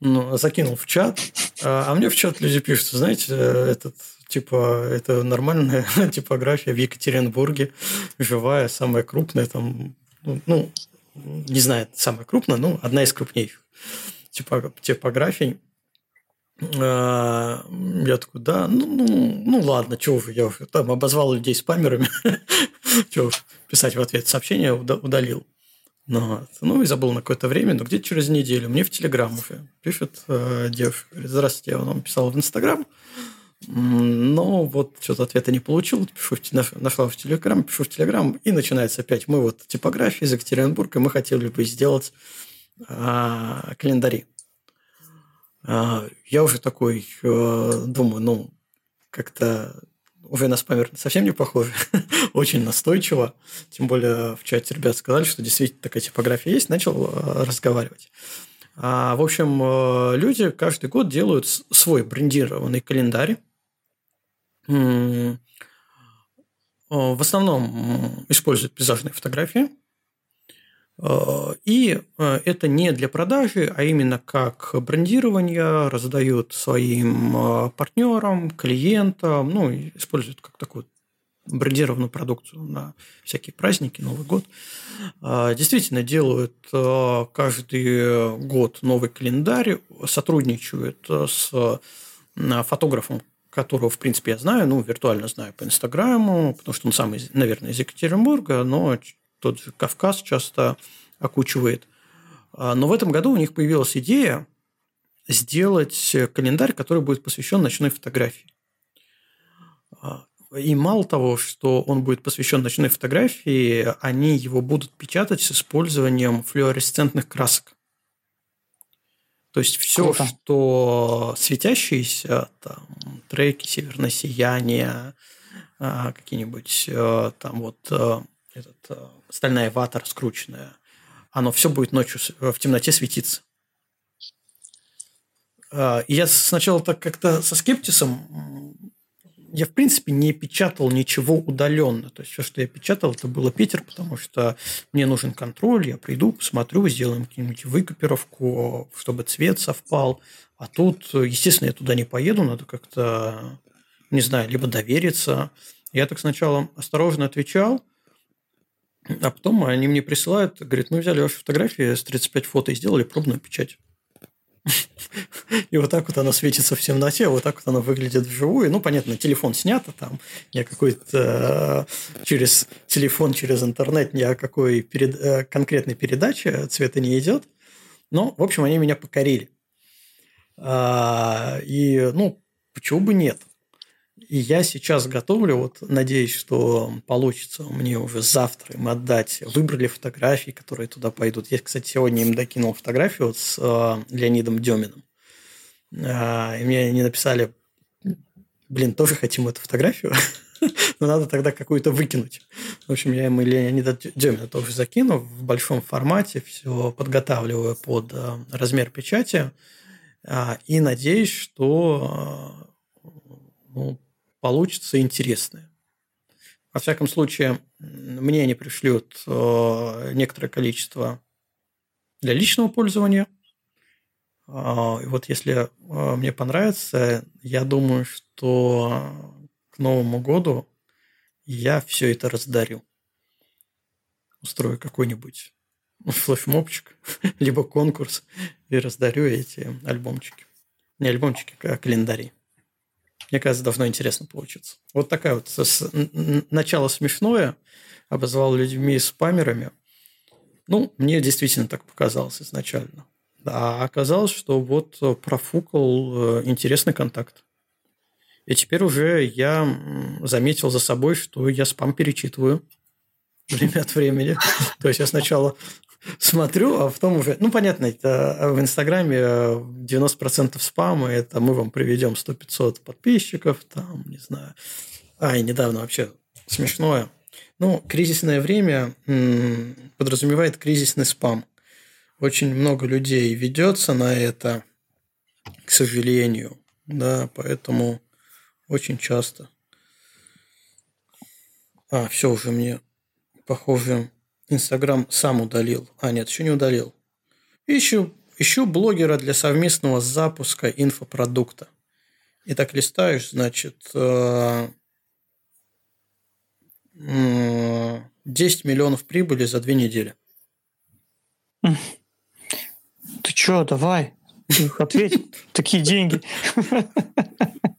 Ну, закинул в чат, а, а мне в чат люди пишут, знаете, этот, типа, это нормальная (laughs) типография в Екатеринбурге, живая, самая крупная, там, ну, ну не знаю, самая крупная, но одна из крупнейших типографий. А, я такой, да, ну, ну, ну ладно, чего вы, я там обозвал людей спамерами, (laughs) чего писать в ответ сообщение удалил. Ну, ну и забыл на какое-то время, но где-то через неделю мне в Телеграм уже пишет э, девушка, говорит, здравствуйте, я вам писал в Инстаграм, но вот что-то ответа не получил, пишу нашла в Телеграм, пишу в Телеграм, и начинается опять, мы вот типография из Екатеринбурга, мы хотели бы сделать а, календари. А, я уже такой э, думаю, ну, как-то уже на спамер совсем не похоже, (laughs) очень настойчиво. Тем более в чате ребят сказали, что действительно такая типография есть, начал э, разговаривать. А, в общем, э, люди каждый год делают свой брендированный календарь. В основном используют пейзажные фотографии. Э, и э, это не для продажи, а именно как брендирование, раздают своим э, партнерам, клиентам, ну, используют как такую брендированную продукцию на всякие праздники, Новый год. Действительно делают каждый год новый календарь, сотрудничают с фотографом, которого, в принципе, я знаю, ну, виртуально знаю по Инстаграму, потому что он сам, наверное, из Екатеринбурга, но тот же Кавказ часто окучивает. А, но в этом году у них появилась идея сделать календарь, который будет посвящен ночной фотографии. А, и мало того, что он будет посвящен ночной фотографии, они его будут печатать с использованием флуоресцентных красок. То есть все, Круто. что светящиеся, там, треки, северное сияние, а, какие-нибудь там вот этот стальная вата раскрученная, оно все будет ночью в темноте светиться. А, и я сначала так как-то со скептисом, я в принципе не печатал ничего удаленно. То есть все, что я печатал, это было Питер, потому что мне нужен контроль, я приду, посмотрю, сделаем какую-нибудь выкопировку, чтобы цвет совпал. А тут, естественно, я туда не поеду, надо как-то, не знаю, либо довериться. Я так сначала осторожно отвечал – а потом они мне присылают, говорят, мы взяли ваши фотографии с 35 фото и сделали пробную печать. И вот так вот оно светится в темноте, вот так вот оно выглядит вживую. Ну, понятно, телефон снято там, ни о какой-то э, через телефон, через интернет, ни о какой перед, э, конкретной передаче цвета не идет. Но, в общем, они меня покорили. А, и, ну, почему бы нет? И я сейчас готовлю, вот надеюсь, что получится мне уже завтра им отдать. Выбрали фотографии, которые туда пойдут. Я, кстати, сегодня им докинул фотографию вот с э, Леонидом Деминым. Э, и мне они написали, блин, тоже хотим эту фотографию, (laughs) но надо тогда какую-то выкинуть. В общем, я им Леонида Демина тоже закину в большом формате, все подготавливаю под э, размер печати. Э, и надеюсь, что э, ну, получится интересное. Во всяком случае, мне они пришлют э, некоторое количество для личного пользования. Э, и вот если э, мне понравится, я думаю, что к Новому году я все это раздарю. Устрою какой-нибудь флешмобчик, (laughs) либо конкурс, и раздарю эти альбомчики. Не альбомчики, а календари. Мне кажется, должно интересно получиться. Вот такая вот с, начало смешное, обозвал людьми спамерами. Ну, мне действительно так показалось изначально. А оказалось, что вот профукал э, интересный контакт. И теперь уже я заметил за собой, что я спам перечитываю (laughs) время от времени. То есть я сначала смотрю, а потом уже... Ну, понятно, это в Инстаграме 90% спама, это мы вам приведем 100-500 подписчиков, там, не знаю. А, и недавно вообще смешное. Ну, кризисное время подразумевает кризисный спам. Очень много людей ведется на это, к сожалению. Да, поэтому очень часто. А, все уже мне, похоже, Инстаграм сам удалил. А, нет, еще не удалил. Ищу, ищу блогера для совместного запуска инфопродукта. И так листаешь, значит, 10 э, миллионов прибыли за две недели.
Ты чё, давай, ответь, (laughs) такие деньги. (laughs)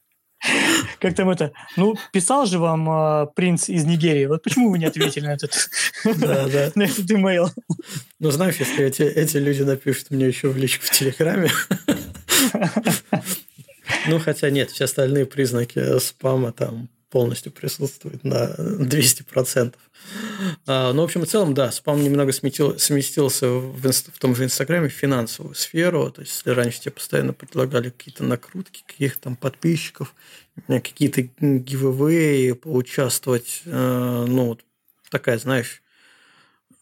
(laughs) Как там это? Ну, писал же вам э, принц из Нигерии. Вот почему вы не ответили на этот, (laughs) на этот имейл?
Ну, знаешь, если эти, эти люди напишут мне еще в личку в Телеграме, (laughs) ну, хотя нет, все остальные признаки спама там полностью присутствуют на 200%. А, ну, в общем и целом, да, спам немного сметил, сместился в, в том же Инстаграме в финансовую сферу. То есть, если раньше тебе постоянно предлагали какие-то накрутки, каких-то там подписчиков, какие-то гивэвэи, поучаствовать, э, ну, вот такая, знаешь,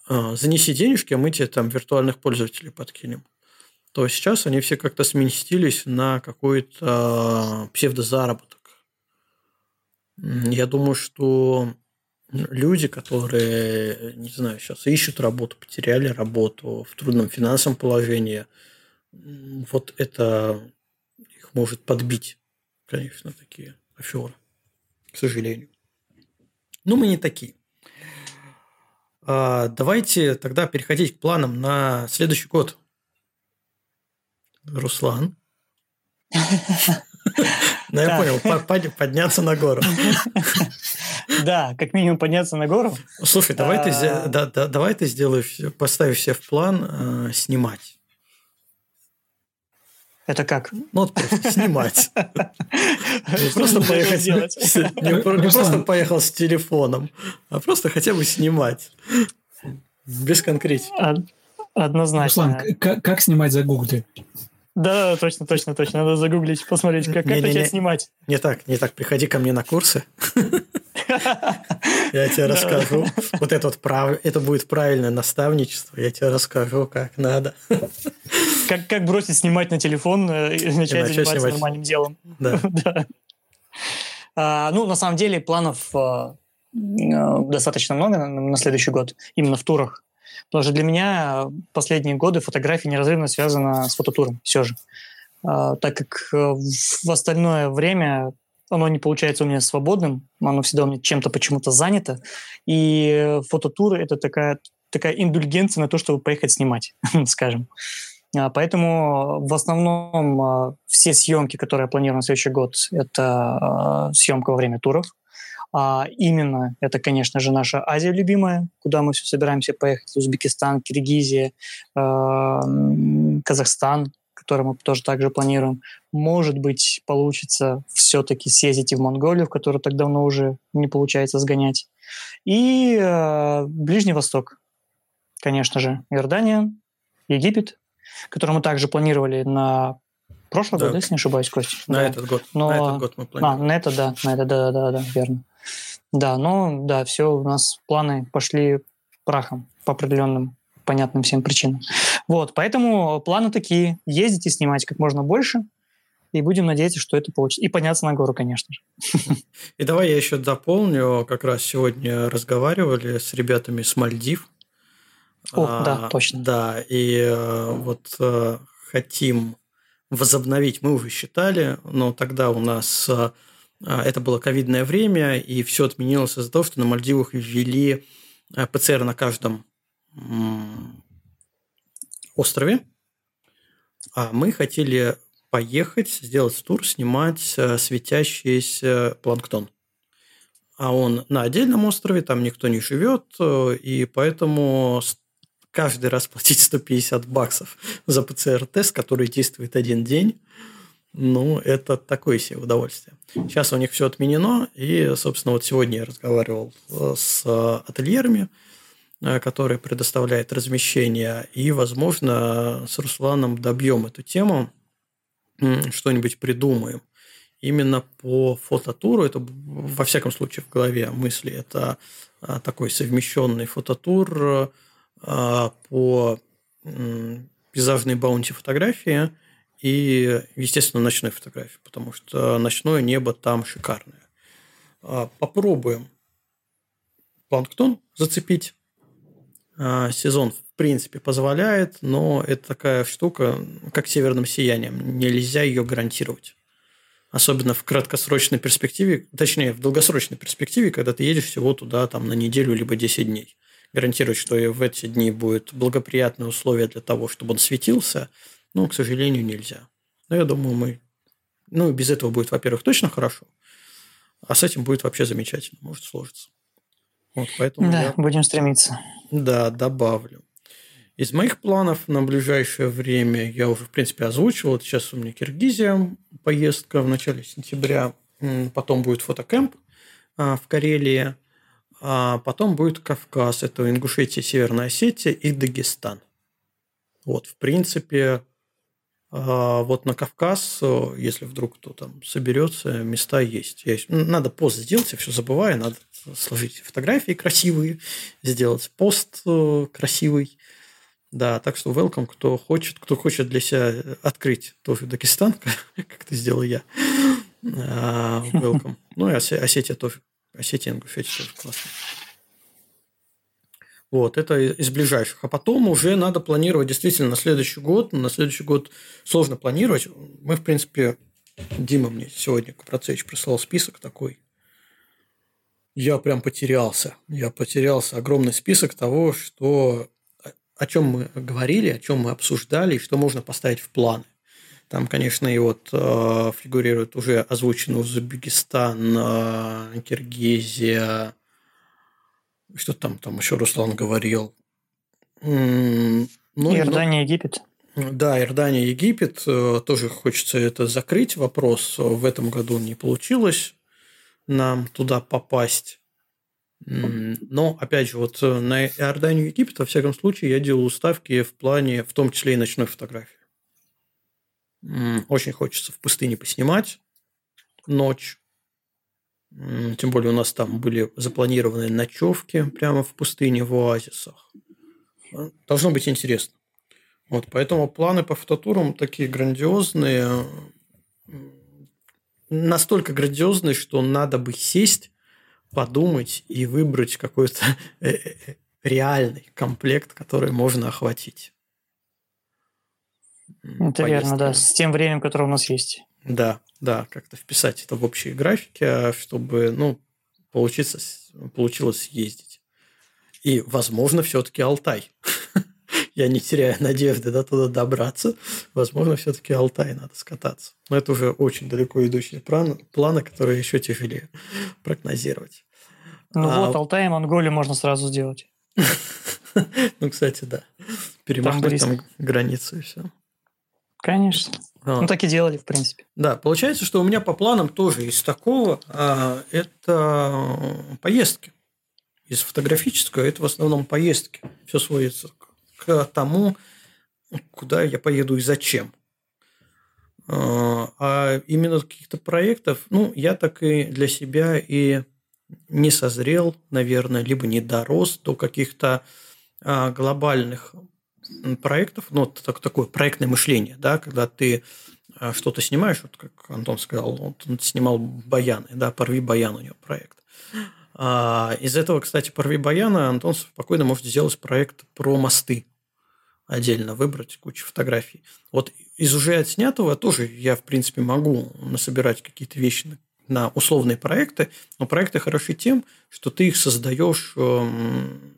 э, занеси денежки, а мы тебе там виртуальных пользователей подкинем то сейчас они все как-то сместились на какой-то псевдозаработок. Я думаю, что люди, которые, не знаю, сейчас ищут работу, потеряли работу в трудном финансовом положении, вот это их может подбить, конечно, такие аферы, к сожалению. Но мы не такие. А, давайте тогда переходить к планам на следующий год. Руслан. (laughs) Ну, я понял, подняться на гору.
Да, как минимум подняться на гору.
Слушай, давай ты, а. да, да, давай ты сделаешь, поставишь себе в план э, снимать.
Это как?
Ну, вот просто снимать. (laughs) Не просто поехать Не просто поехал с телефоном, а просто хотя бы снимать. Без конкретики.
Однозначно.
Руслан, как снимать за Гугле?
Да, точно, точно, точно. Надо загуглить, посмотреть, как это не, снимать.
Не так, не так. Приходи ко мне на курсы. (laughs) Я тебе расскажу. Вот это вот прав... это будет правильное наставничество. Я тебе расскажу, как надо.
Как, как бросить снимать на телефон э, и начать заниматься снимать. нормальным делом.
Да. (laughs) да.
А, ну, на самом деле, планов а, а, достаточно много на, на следующий год, именно в турах. Потому что для меня последние годы фотография неразрывно связана с фототуром все же. А, так как э, в остальное время оно не получается у меня свободным, оно всегда у меня чем-то почему-то занято. И фототуры — это такая, такая индульгенция на то, чтобы поехать снимать, (laughs) скажем. А, поэтому в основном а, все съемки, которые я планирую на следующий год, это съемка во время туров. А именно, это, конечно же, наша Азия любимая, куда мы все собираемся поехать. Узбекистан, Киргизия, Казахстан, который мы тоже также планируем. Может быть, получится все-таки съездить и в Монголию, в которую так давно уже не получается сгонять. И э, Ближний Восток, конечно же, Иордания, Египет, который мы также планировали на прошлый да. год, если не ошибаюсь, Костя.
На
да.
этот год.
Но...
На этот год мы планируем.
А, на это, да, на это, да, да, да, верно. Да, но да, все, у нас планы пошли прахом по определенным понятным всем причинам. Вот, поэтому планы такие. Ездить и снимать как можно больше, и будем надеяться, что это получится. И подняться на гору, конечно же. (laughs)
И давай я еще дополню. Как раз сегодня разговаривали с ребятами с Мальдив.
О, а, да, точно.
Да, и э, вот э, хотим возобновить, мы уже считали, но тогда у нас э, это было ковидное время, и все отменилось из-за того, что на Мальдивах ввели ПЦР на каждом острове. А мы хотели поехать, сделать тур, снимать э, светящийся планктон. А он на отдельном острове, там никто не живет, э, и поэтому каждый раз платить 150 баксов за ПЦР-тест, который действует один день. Ну, это такое себе удовольствие. Сейчас у них все отменено, и, собственно, вот сегодня я разговаривал э, с ательерами, Э, который предоставляет размещение. И, возможно, с Русланом добьем эту тему, что-нибудь придумаем. Именно по фототуру, это во всяком случае в голове мысли, это такой совмещенный фототур по пейзажной баунти фотографии и, естественно, ночной фотографии, потому что ночное небо там шикарное. А, попробуем планктон зацепить а, сезон в принципе позволяет, но это такая штука, как северным сиянием. Нельзя ее гарантировать. Особенно в краткосрочной перспективе, точнее, в долгосрочной перспективе, когда ты едешь всего туда там, на неделю либо 10 дней. Гарантировать, что в эти дни будет благоприятные условия для того, чтобы он светился, ну, к сожалению, нельзя. Но я думаю, мы... Ну, без этого будет, во-первых, точно хорошо, а с этим будет вообще замечательно, может сложиться.
Вот, поэтому да, я... будем стремиться.
Да, добавлю. Из моих планов на ближайшее время я уже, в принципе, озвучивал. Это сейчас у меня Киргизия, поездка в начале сентября. Потом будет фотокэмп а, в Карелии. А потом будет Кавказ. Это Ингушетия, Северная Осетия и Дагестан. Вот, в принципе, а, вот на Кавказ, если вдруг кто там соберется, места есть. Я, надо пост сделать, я все забываю, надо сложить фотографии красивые, сделать пост э, красивый. Да, так что welcome, кто хочет, кто хочет для себя открыть тоже Дагестан, (laughs) как это сделал я. А, welcome. Ну и Осетия тоже. Осетия, Ингушетия тоже классно. Вот, это из ближайших. А потом уже надо планировать действительно на следующий год. На следующий год сложно планировать. Мы, в принципе, Дима мне сегодня Капрацевич прислал список такой. Я прям потерялся. Я потерялся. Огромный список того, что о чем мы говорили, о чем мы обсуждали, и что можно поставить в планы. Там, конечно, и вот э, фигурирует уже озвученный Узбекистан, э, Киргизия, что там, там еще Руслан говорил.
Ну, Иордания, ну, Египет.
Да, Иордания, Египет. Э, тоже хочется это закрыть. Вопрос в этом году не получилось нам туда попасть. Но, опять же, вот э, на Иорданию Египет, во всяком случае, я делаю ставки в плане, в том числе и ночной фотографии. Очень хочется в пустыне поснимать ночь. Тем более у нас там были запланированы ночевки прямо в пустыне в оазисах. Э, должно быть интересно. Вот, поэтому планы по фототурам такие грандиозные, настолько грандиозные, что надо бы сесть, подумать и выбрать какой-то (laughs) э, э, реальный комплект, который можно охватить.
Это Поездки. верно, да, с тем временем, которое у нас есть.
Да, да, как-то вписать это в общие графики, а чтобы, ну, получиться, получилось съездить. И, возможно, все-таки Алтай. (laughs) я не теряю надежды до туда добраться. Возможно, все-таки Алтай надо скататься. Но это уже очень далеко идущие планы, планы которые еще тяжелее прогнозировать.
Ну а... вот, Алтай и Монголию можно сразу сделать. (laughs)
Ну, кстати, да. Перемахнуть там границу и все.
Конечно. Ну, так и делали, в принципе.
Да, получается, что у меня по планам тоже из такого а, это поездки. Из фотографического это в основном поездки. Все сводится к тому, куда я поеду и зачем. А, а именно каких-то проектов, ну, я так и для себя и не созрел, наверное, либо не дорос до каких-то а, глобальных проектов, ну, так, такое проектное мышление, да, когда ты а, что-то снимаешь, вот как Антон сказал, он снимал баяны, да, «Порви баян» у него проект. А из этого, кстати, «Порви баяна» Антон спокойно может сделать проект про мосты, отдельно выбрать кучу фотографий. Вот из уже отснятого тоже я, в принципе, могу насобирать какие-то вещи на, на условные проекты, но проекты хороши тем, что ты их создаешь эм,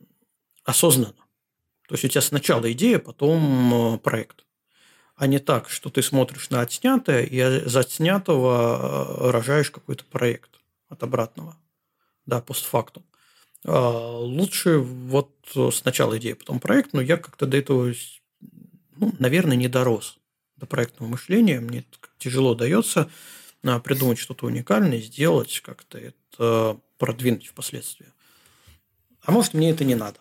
осознанно. То есть у тебя сначала идея, потом э, проект. А не так, что ты смотришь на отснятое и из отснятого э, рожаешь какой-то проект от обратного. Да, постфактум. А, лучше вот сначала идея, потом проект, но я как-то до этого, ну, наверное, не дорос до проектного мышления. Мне тяжело дается а, придумать что-то уникальное, сделать, как-то это продвинуть впоследствии. А может, мне это не надо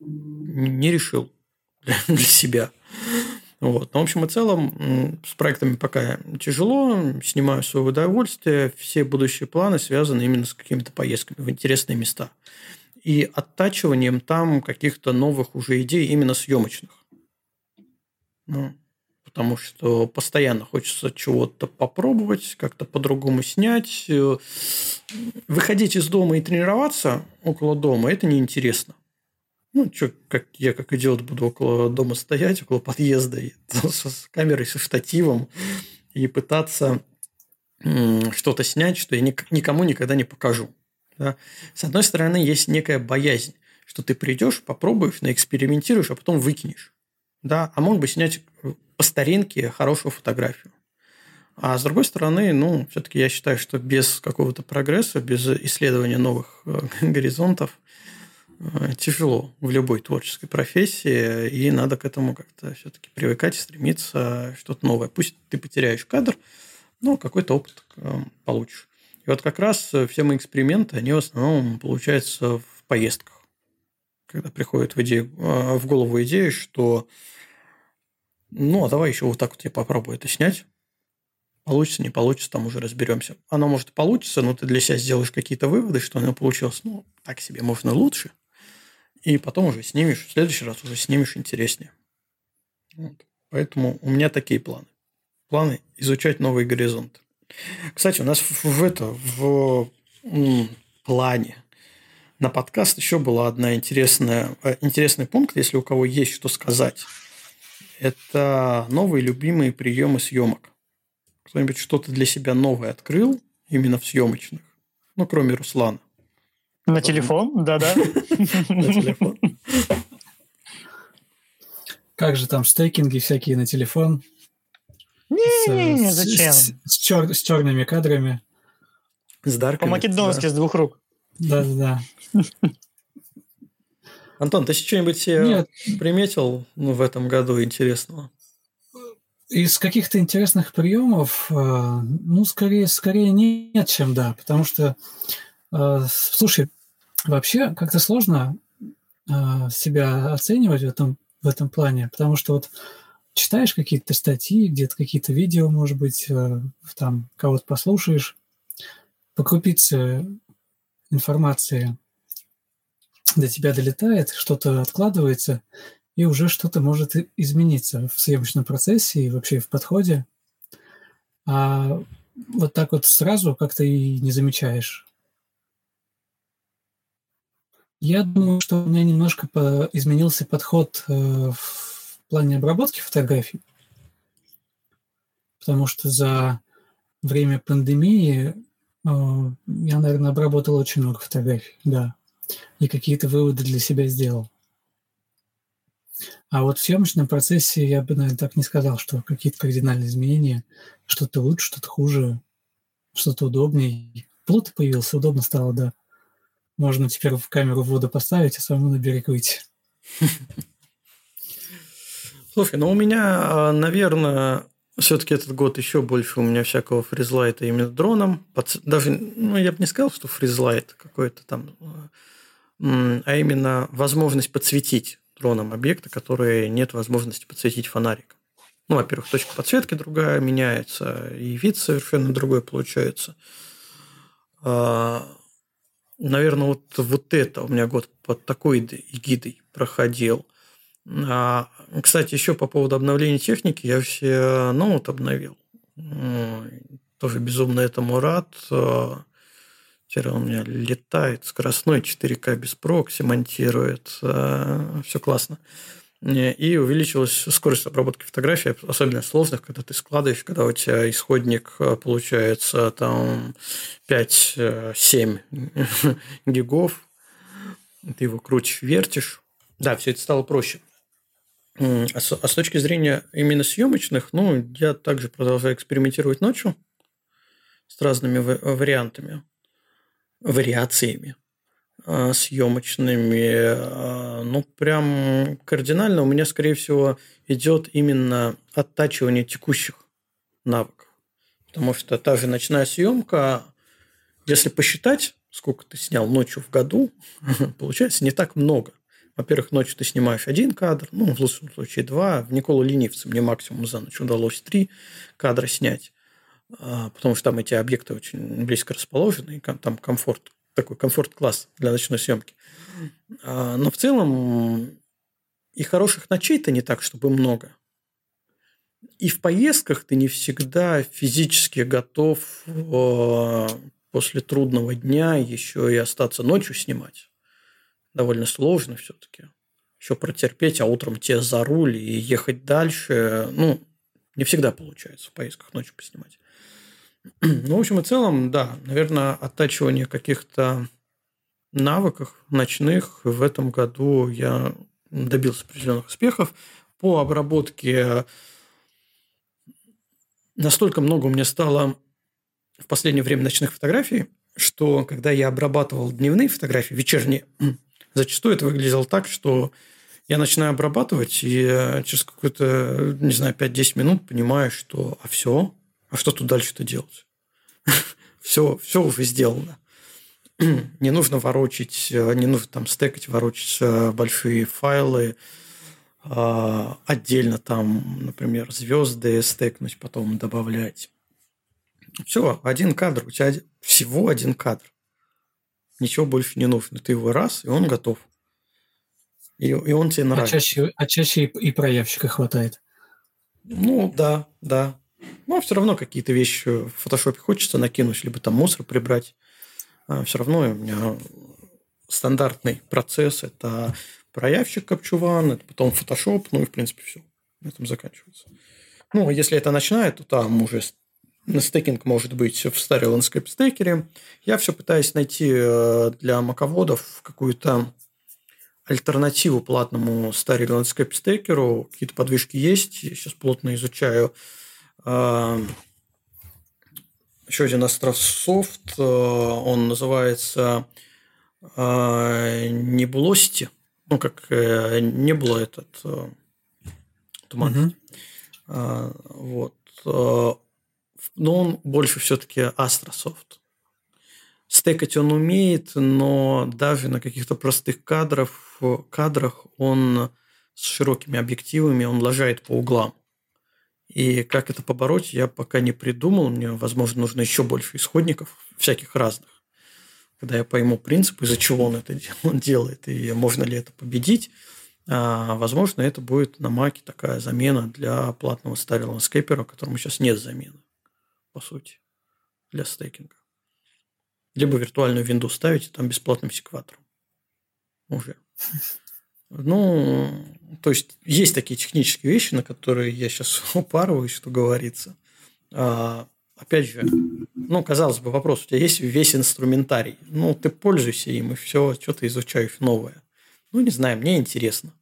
не решил (laughs) для себя. Вот. Но, в общем и целом, с проектами пока тяжело, снимаю свое удовольствие, все будущие планы связаны именно с какими-то поездками в интересные места и оттачиванием там каких-то новых уже идей именно съемочных. Ну, потому что постоянно хочется чего-то попробовать, как-то по-другому снять. Выходить из дома и тренироваться около дома – это неинтересно. Ну, что, как я как идиот буду около дома стоять, около подъезда, и, (laughs) с камерой, со штативом, и пытаться что-то снять, что я никому никогда не покажу. Да? С одной стороны, есть некая боязнь, что ты придешь, попробуешь, наэкспериментируешь, а потом выкинешь. Да? А мог бы снять по старинке хорошую фотографию. А с другой стороны, ну, все-таки я считаю, что без какого-то прогресса, без исследования новых э, (laughs) горизонтов, Э, тяжело в любой творческой профессии, и надо к этому как-то все-таки привыкать, стремиться что-то новое. Пусть ты потеряешь кадр, но какой-то опыт э, получишь. И вот как раз все мои эксперименты, они в основном получаются в поездках. Когда приходит в, идею, э, в голову идея, что ну, а давай еще вот так вот я попробую это снять. Получится, не получится, там уже разберемся. Оно может получиться, но ты для себя сделаешь какие-то выводы, что оно получилось, ну, так себе можно лучше. И потом уже снимешь, в следующий раз уже снимешь интереснее. Вот. Поэтому у меня такие планы. Планы изучать новые горизонты. Кстати, у нас в, в это в м, плане на подкаст еще была одна интересная э, интересный пункт, если у кого есть что сказать. Это новые любимые приемы съемок. Кто-нибудь что-то для себя новое открыл именно в съемочных? Ну, кроме Руслана.
На телефон, да-да. (laughs) На телефон.
Как же там стейкинги всякие на телефон?
Не-не-не, зачем?
С, с, чер, с черными кадрами.
С дарками.
По-македонски да. с двух рук.
Да-да. (laughs)
Антон, ты что-нибудь себе приметил ну, в этом году интересного?
Из каких-то интересных приемов, э, ну, скорее, скорее нет, чем да, потому что, э, слушай, Вообще как-то сложно э, себя оценивать в этом, в этом плане, потому что вот читаешь какие-то статьи, где-то какие-то видео, может быть, э, там кого-то послушаешь, по крупице информации до тебя долетает, что-то откладывается, и уже что-то может измениться в съемочном процессе и вообще в подходе. А вот так вот сразу как-то и не замечаешь я думаю, что у меня немножко изменился подход э, в плане обработки фотографий, потому что за время пандемии э, я, наверное, обработал очень много фотографий, да, и какие-то выводы для себя сделал. А вот в съемочном процессе я бы, наверное, так не сказал, что какие-то кардинальные изменения, что-то лучше, что-то хуже, что-то удобнее. Плут появился, удобно стало, да. Можно теперь в камеру воду поставить, а самому на берег выйти.
Слушай, ну у меня, а, наверное, все-таки этот год еще больше у меня всякого фризлайта именно дроном. Даже, ну, я бы не сказал, что фризлайт какой-то там, а именно возможность подсветить дроном объекты, которые нет возможности подсветить фонариком. Ну, во-первых, точка подсветки другая меняется, и вид совершенно другой получается. А, наверное, вот, вот это у меня год под такой эгидой проходил. А, кстати, еще по поводу обновления техники, я все ноут обновил. Тоже безумно этому рад. А, теперь он у меня летает, скоростной 4К без прокси монтирует. А, все классно. И увеличилась скорость обработки фотографий, особенно сложных, когда ты складываешь, когда у тебя исходник получается там 5-7 (laughs) гигов, ты его крутишь, вертишь. Да, все это стало проще. А с, а с точки зрения именно съемочных, ну, я также продолжаю экспериментировать ночью с разными вариантами, вариациями съемочными. А, ну, прям кардинально у меня, скорее всего, идет именно оттачивание текущих навыков. Потому что та же ночная съемка, если посчитать, сколько ты снял ночью в году, (laughs) получается не так много. Во-первых, ночью ты снимаешь один кадр, ну, в лучшем случае два. В Николу Ленивце мне максимум за ночь удалось три кадра снять, а, потому что там эти объекты очень близко расположены, и там комфорт, такой комфорт-класс для ночной съемки. А, но в целом и хороших ночей-то не так, чтобы много. И в поездках ты не всегда физически готов а, после трудного дня еще и остаться ночью снимать довольно сложно все-таки. Еще протерпеть, а утром тебе за руль и ехать дальше. Ну, не всегда получается в поездках ночью поснимать. (clears throat) Ну, в общем и целом, да, наверное, оттачивание каких-то навыков ночных в этом году я добился определенных успехов. По обработке настолько много у меня стало в последнее время ночных фотографий, что когда я обрабатывал дневные фотографии, вечерние, Зачастую это выглядело так, что я начинаю обрабатывать, и через какое-то, не знаю, 5-10 минут понимаю, что а все, а что тут дальше-то делать? (laughs) все, все уже сделано. (clears throat) не нужно ворочить, не нужно там стекать, ворочить э, большие файлы, а, отдельно там, например, звезды стекнуть, потом добавлять. Все, один кадр, у тебя всего один кадр ничего больше не нужно. Ты его раз, и он готов. И, и он тебе а нравится.
А чаще, а чаще и проявщика хватает.
Ну, да, да. Но все равно какие-то вещи в фотошопе хочется накинуть, либо там мусор прибрать. А все равно у меня стандартный процесс – это проявщик Capture One, это потом фотошоп, ну и, в принципе, все. На этом заканчивается. Ну, а если это ночная, то там уже stacking может быть в Starry Landscape Stacker е. Я все пытаюсь найти э, для маководов какую-то альтернативу платному Starry Landscape Stacker у. Какие-то подвижки есть. Я сейчас плотно изучаю еще один Астрософт. Э, он называется Nebulosity. Ну, как не было этот туман. Угу. Вот но он больше все-таки Астрософт. Стекать он умеет, но даже на каких-то простых кадрах, кадрах он с широкими объективами, он ложает по углам. И как это побороть, я пока не придумал. Мне, возможно, нужно еще больше исходников, всяких разных. Когда я пойму принцип, из-за чего он это (laughs) делает, и можно ли это победить, а, возможно, это будет на Маке такая замена для платного старого скейпера, которому сейчас нет замены по сути, для стейкинга. Либо виртуальную винду ставите там бесплатным секватором. Уже. (laughs) Ну, то есть, есть такие технические вещи, на которые я сейчас (laughs) упарываюсь, что говорится. А, опять же, ну, казалось бы, вопрос, у тебя есть весь инструментарий. Ну, ты пользуйся им, и все, что ты изучаешь новое. Ну, не знаю, мне интересно.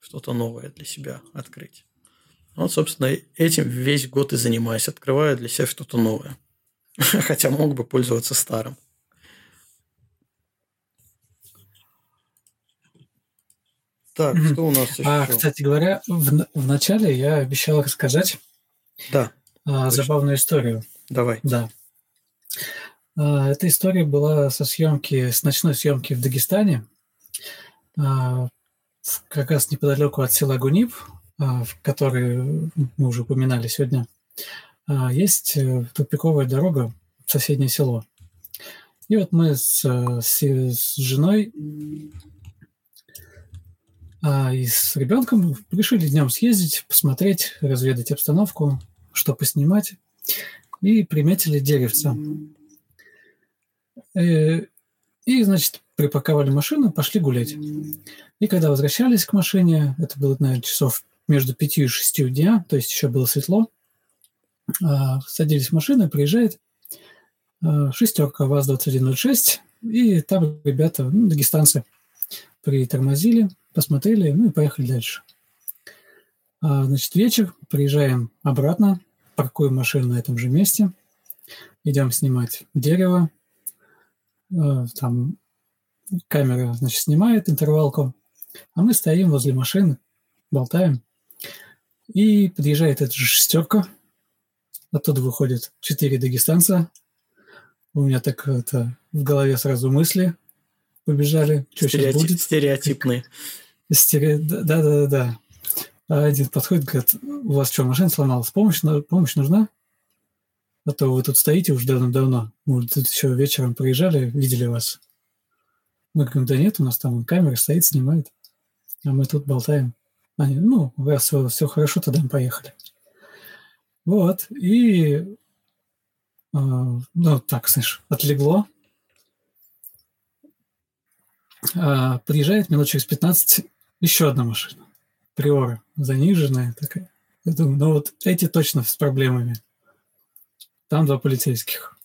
что-то новое для себя открыть. Вот, собственно, этим весь год и занимаюсь. Открываю для себя что-то новое. (laughs) Хотя мог бы пользоваться старым. Так, mm-hmm. что у нас еще?
А, кстати говоря, в, в начале я обещал рассказать
да,
а, забавную историю.
Давай.
Да. А, эта история была со съемки, с ночной съемки в Дагестане, а, как раз неподалеку от села Гунип, а, в который мы уже упоминали сегодня. А, есть э, тупиковая дорога в соседнее село. И вот мы с, с, с женой а, и с ребенком решили днем съездить, посмотреть, разведать обстановку, что поснимать, и приметили деревца. И, э, и, значит, припарковали машину, пошли гулять. И когда возвращались к машине, это было, наверное, часов между пятью и шестью дня, то есть еще было светло, а, садились в машину, приезжает а, шестерка ВАЗ-2106, и там ребята, ну, дагестанцы, притормозили, посмотрели, ну и поехали дальше. А, значит, вечер, приезжаем обратно, паркуем машину на этом же месте, идем снимать дерево, а, там камера, значит, снимает интервалку, а мы стоим возле машины, болтаем, и подъезжает эта же шестерка, оттуда выходит четыре дагестанца, у меня так это в голове сразу мысли побежали,
что Стереотип, сейчас будет. Стереотипные.
Стере... Да, да, да, да. А один подходит, говорит, у вас что, машина сломалась? Помощь, помощь нужна? А то вы тут стоите уже давно-давно. Мы тут еще вечером приезжали, видели вас. Мы говорим, да нет, у нас там камера стоит, снимает. А мы тут болтаем. Они, ну, раз все, все хорошо, тогда мы поехали. Вот, и э, ну, так, знаешь, отлегло. А, приезжает минут через 15 еще одна машина. Приора, заниженная такая. Я думаю, ну вот эти точно с проблемами. Там два полицейских.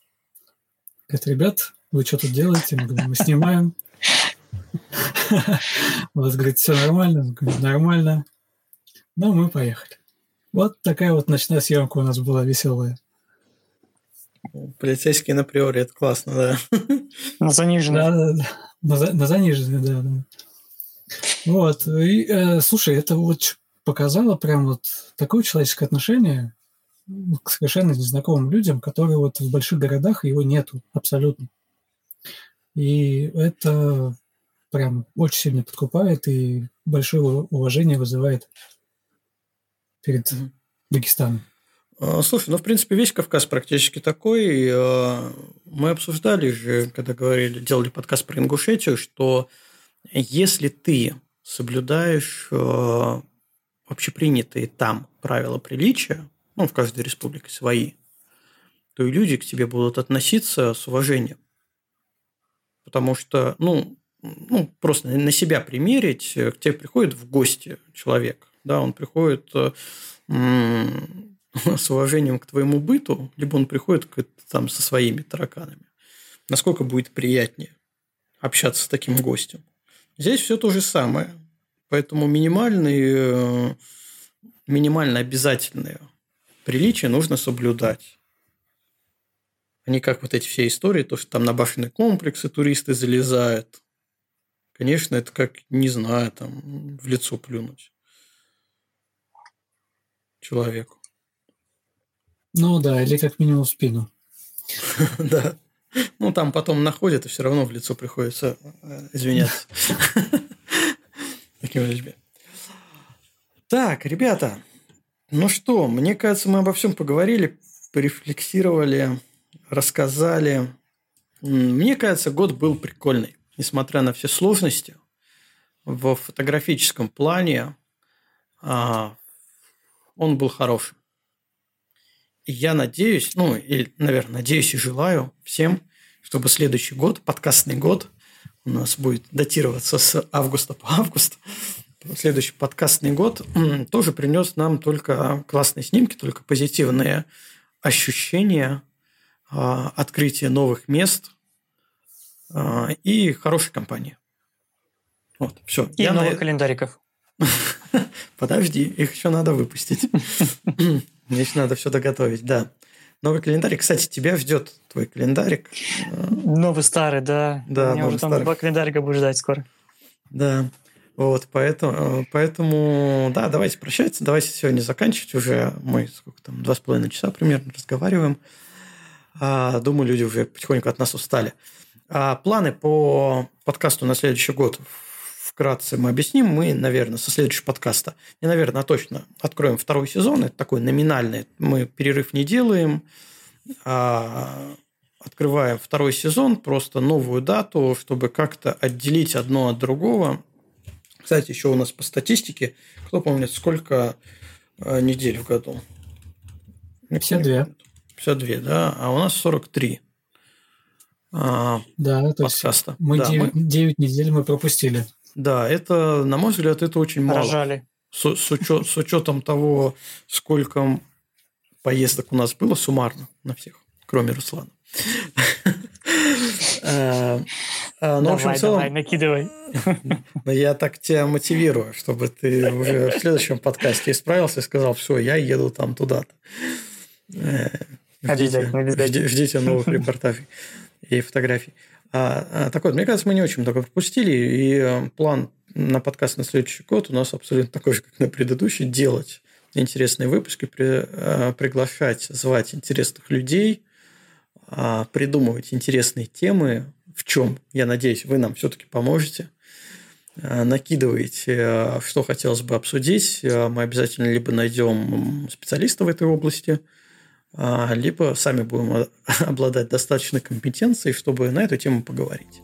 Говорят, ребят, вы что тут делаете? Мы говорим, мы снимаем. У вас, говорит, все нормально? Нормально. Ну, мы поехали. Вот такая вот ночная съемка у нас была веселая.
Полицейские на приоре, это классно, да.
На заниженной.
Да, да, да. На, заниженной, да, да. Вот. И, э, слушай, это вот показало прям вот такое человеческое отношение к совершенно незнакомым людям, которые вот в больших городах его нету абсолютно. И это прям очень сильно подкупает и большое уважение вызывает перед. Дагестаном.
А, слушай, ну, в принципе, весь Кавказ практически такой. А, мы обсуждали же, когда говорили, делали подкаст про Ингушетию, что если ты соблюдаешь а, общепринятые там правила приличия, ну, в каждой республике свои, то и люди к тебе будут относиться с уважением. Потому что, ну, ну просто на себя примерить, к тебе приходит в гости человек, да, он приходит (laughs) с уважением к твоему быту, либо он приходит там со своими тараканами. Насколько будет приятнее общаться с таким гостем. Здесь все то же самое. Поэтому минимальные, э, минимально обязательные приличия нужно соблюдать. Они как вот эти все истории, то, что там на башенные комплексы туристы залезают. Конечно, это как, не знаю, там в лицо плюнуть человеку.
Ну да, или как минимум в спину. (laughs)
Да. Ну, там потом находят, и все равно в лицо приходится э, извиняться. (laughs) Такими людьми. Так, ребята, ну что, мне кажется, мы обо всем поговорили, порефлексировали, рассказали. Мне кажется, год был прикольный, несмотря на все сложности. В фотографическом плане а, он был хорошим я надеюсь, ну, или, наверное, надеюсь и желаю всем, чтобы следующий год, подкастный год, у нас будет датироваться с августа по август, следующий подкастный год тоже принес нам только классные снимки, только позитивные ощущения, а, открытие новых мест а, и хорошей компании. Вот, все.
И я много на... календариков. (laughs)
Подожди, их еще надо выпустить. (laughs) Мне еще надо все доготовить, да. Новый календарик. Кстати, тебя ждет твой календарик.
Новый старый, да.
Да,
Меня уже там
старый.
два календарика будет ждать скоро.
Да. Вот, поэтому, поэтому, да, давайте прощаться, давайте сегодня заканчивать уже. Мы сколько там, два с половиной часа примерно разговариваем. А, думаю, люди уже потихоньку от нас устали. А планы по подкасту на следующий год вкратце мы объясним. Мы, наверное, со следующего подкаста, не наверное, а точно откроем второй сезон. Это такой номинальный. Мы перерыв не делаем, а открываем второй сезон, просто новую дату, чтобы как-то отделить одно от другого. Кстати, еще у нас по статистике, кто помнит, сколько э, недель в году?
52.
52, да, а у нас 43 а,
Да, то есть
подкаста.
мы
да,
9,
мы-
9 недель мы пропустили.
Да, это, на мой взгляд, это очень мало.
Рожали.
С, с учет- с учетом того, сколько поездок у нас было суммарно на всех, кроме Руслана. (laughs) Э, э, Ну, в общем,
давай,
в целом,
давай, накидывай. (laughs)
Я так тебя мотивирую, чтобы ты уже в следующем подкасте исправился и сказал, все, я еду там туда-то. Э, Ждите, ждите новых репортажей и фотографий. А, а, так вот, мне кажется, мы не очень много пропустили, и э, план на подкаст на следующий год у нас абсолютно такой же, как на предыдущий, делать интересные выпуски, при- э, приглашать, звать интересных людей, а, придумывать интересные темы, в чем, я надеюсь, вы нам все-таки поможете. А, Накидываете, э, что хотелось бы обсудить. Э, Мы обязательно либо найдем специалиста в этой области, либо сами будем (laughs) обладать достаточной компетенцией, чтобы на эту тему поговорить.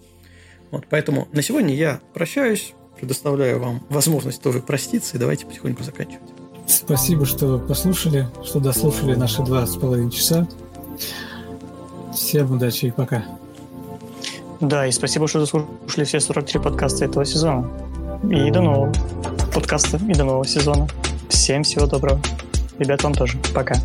Вот, поэтому на сегодня я прощаюсь, предоставляю вам возможность тоже проститься, и давайте потихоньку заканчивать.
Спасибо, что послушали, что дослушали наши два с половиной часа. Всем удачи и пока.
Да, и спасибо, что дослушали все 43 подкаста этого сезона. И до нового подкаста, и до нового сезона. Всем всего доброго. Ребят, вам тоже. Пока.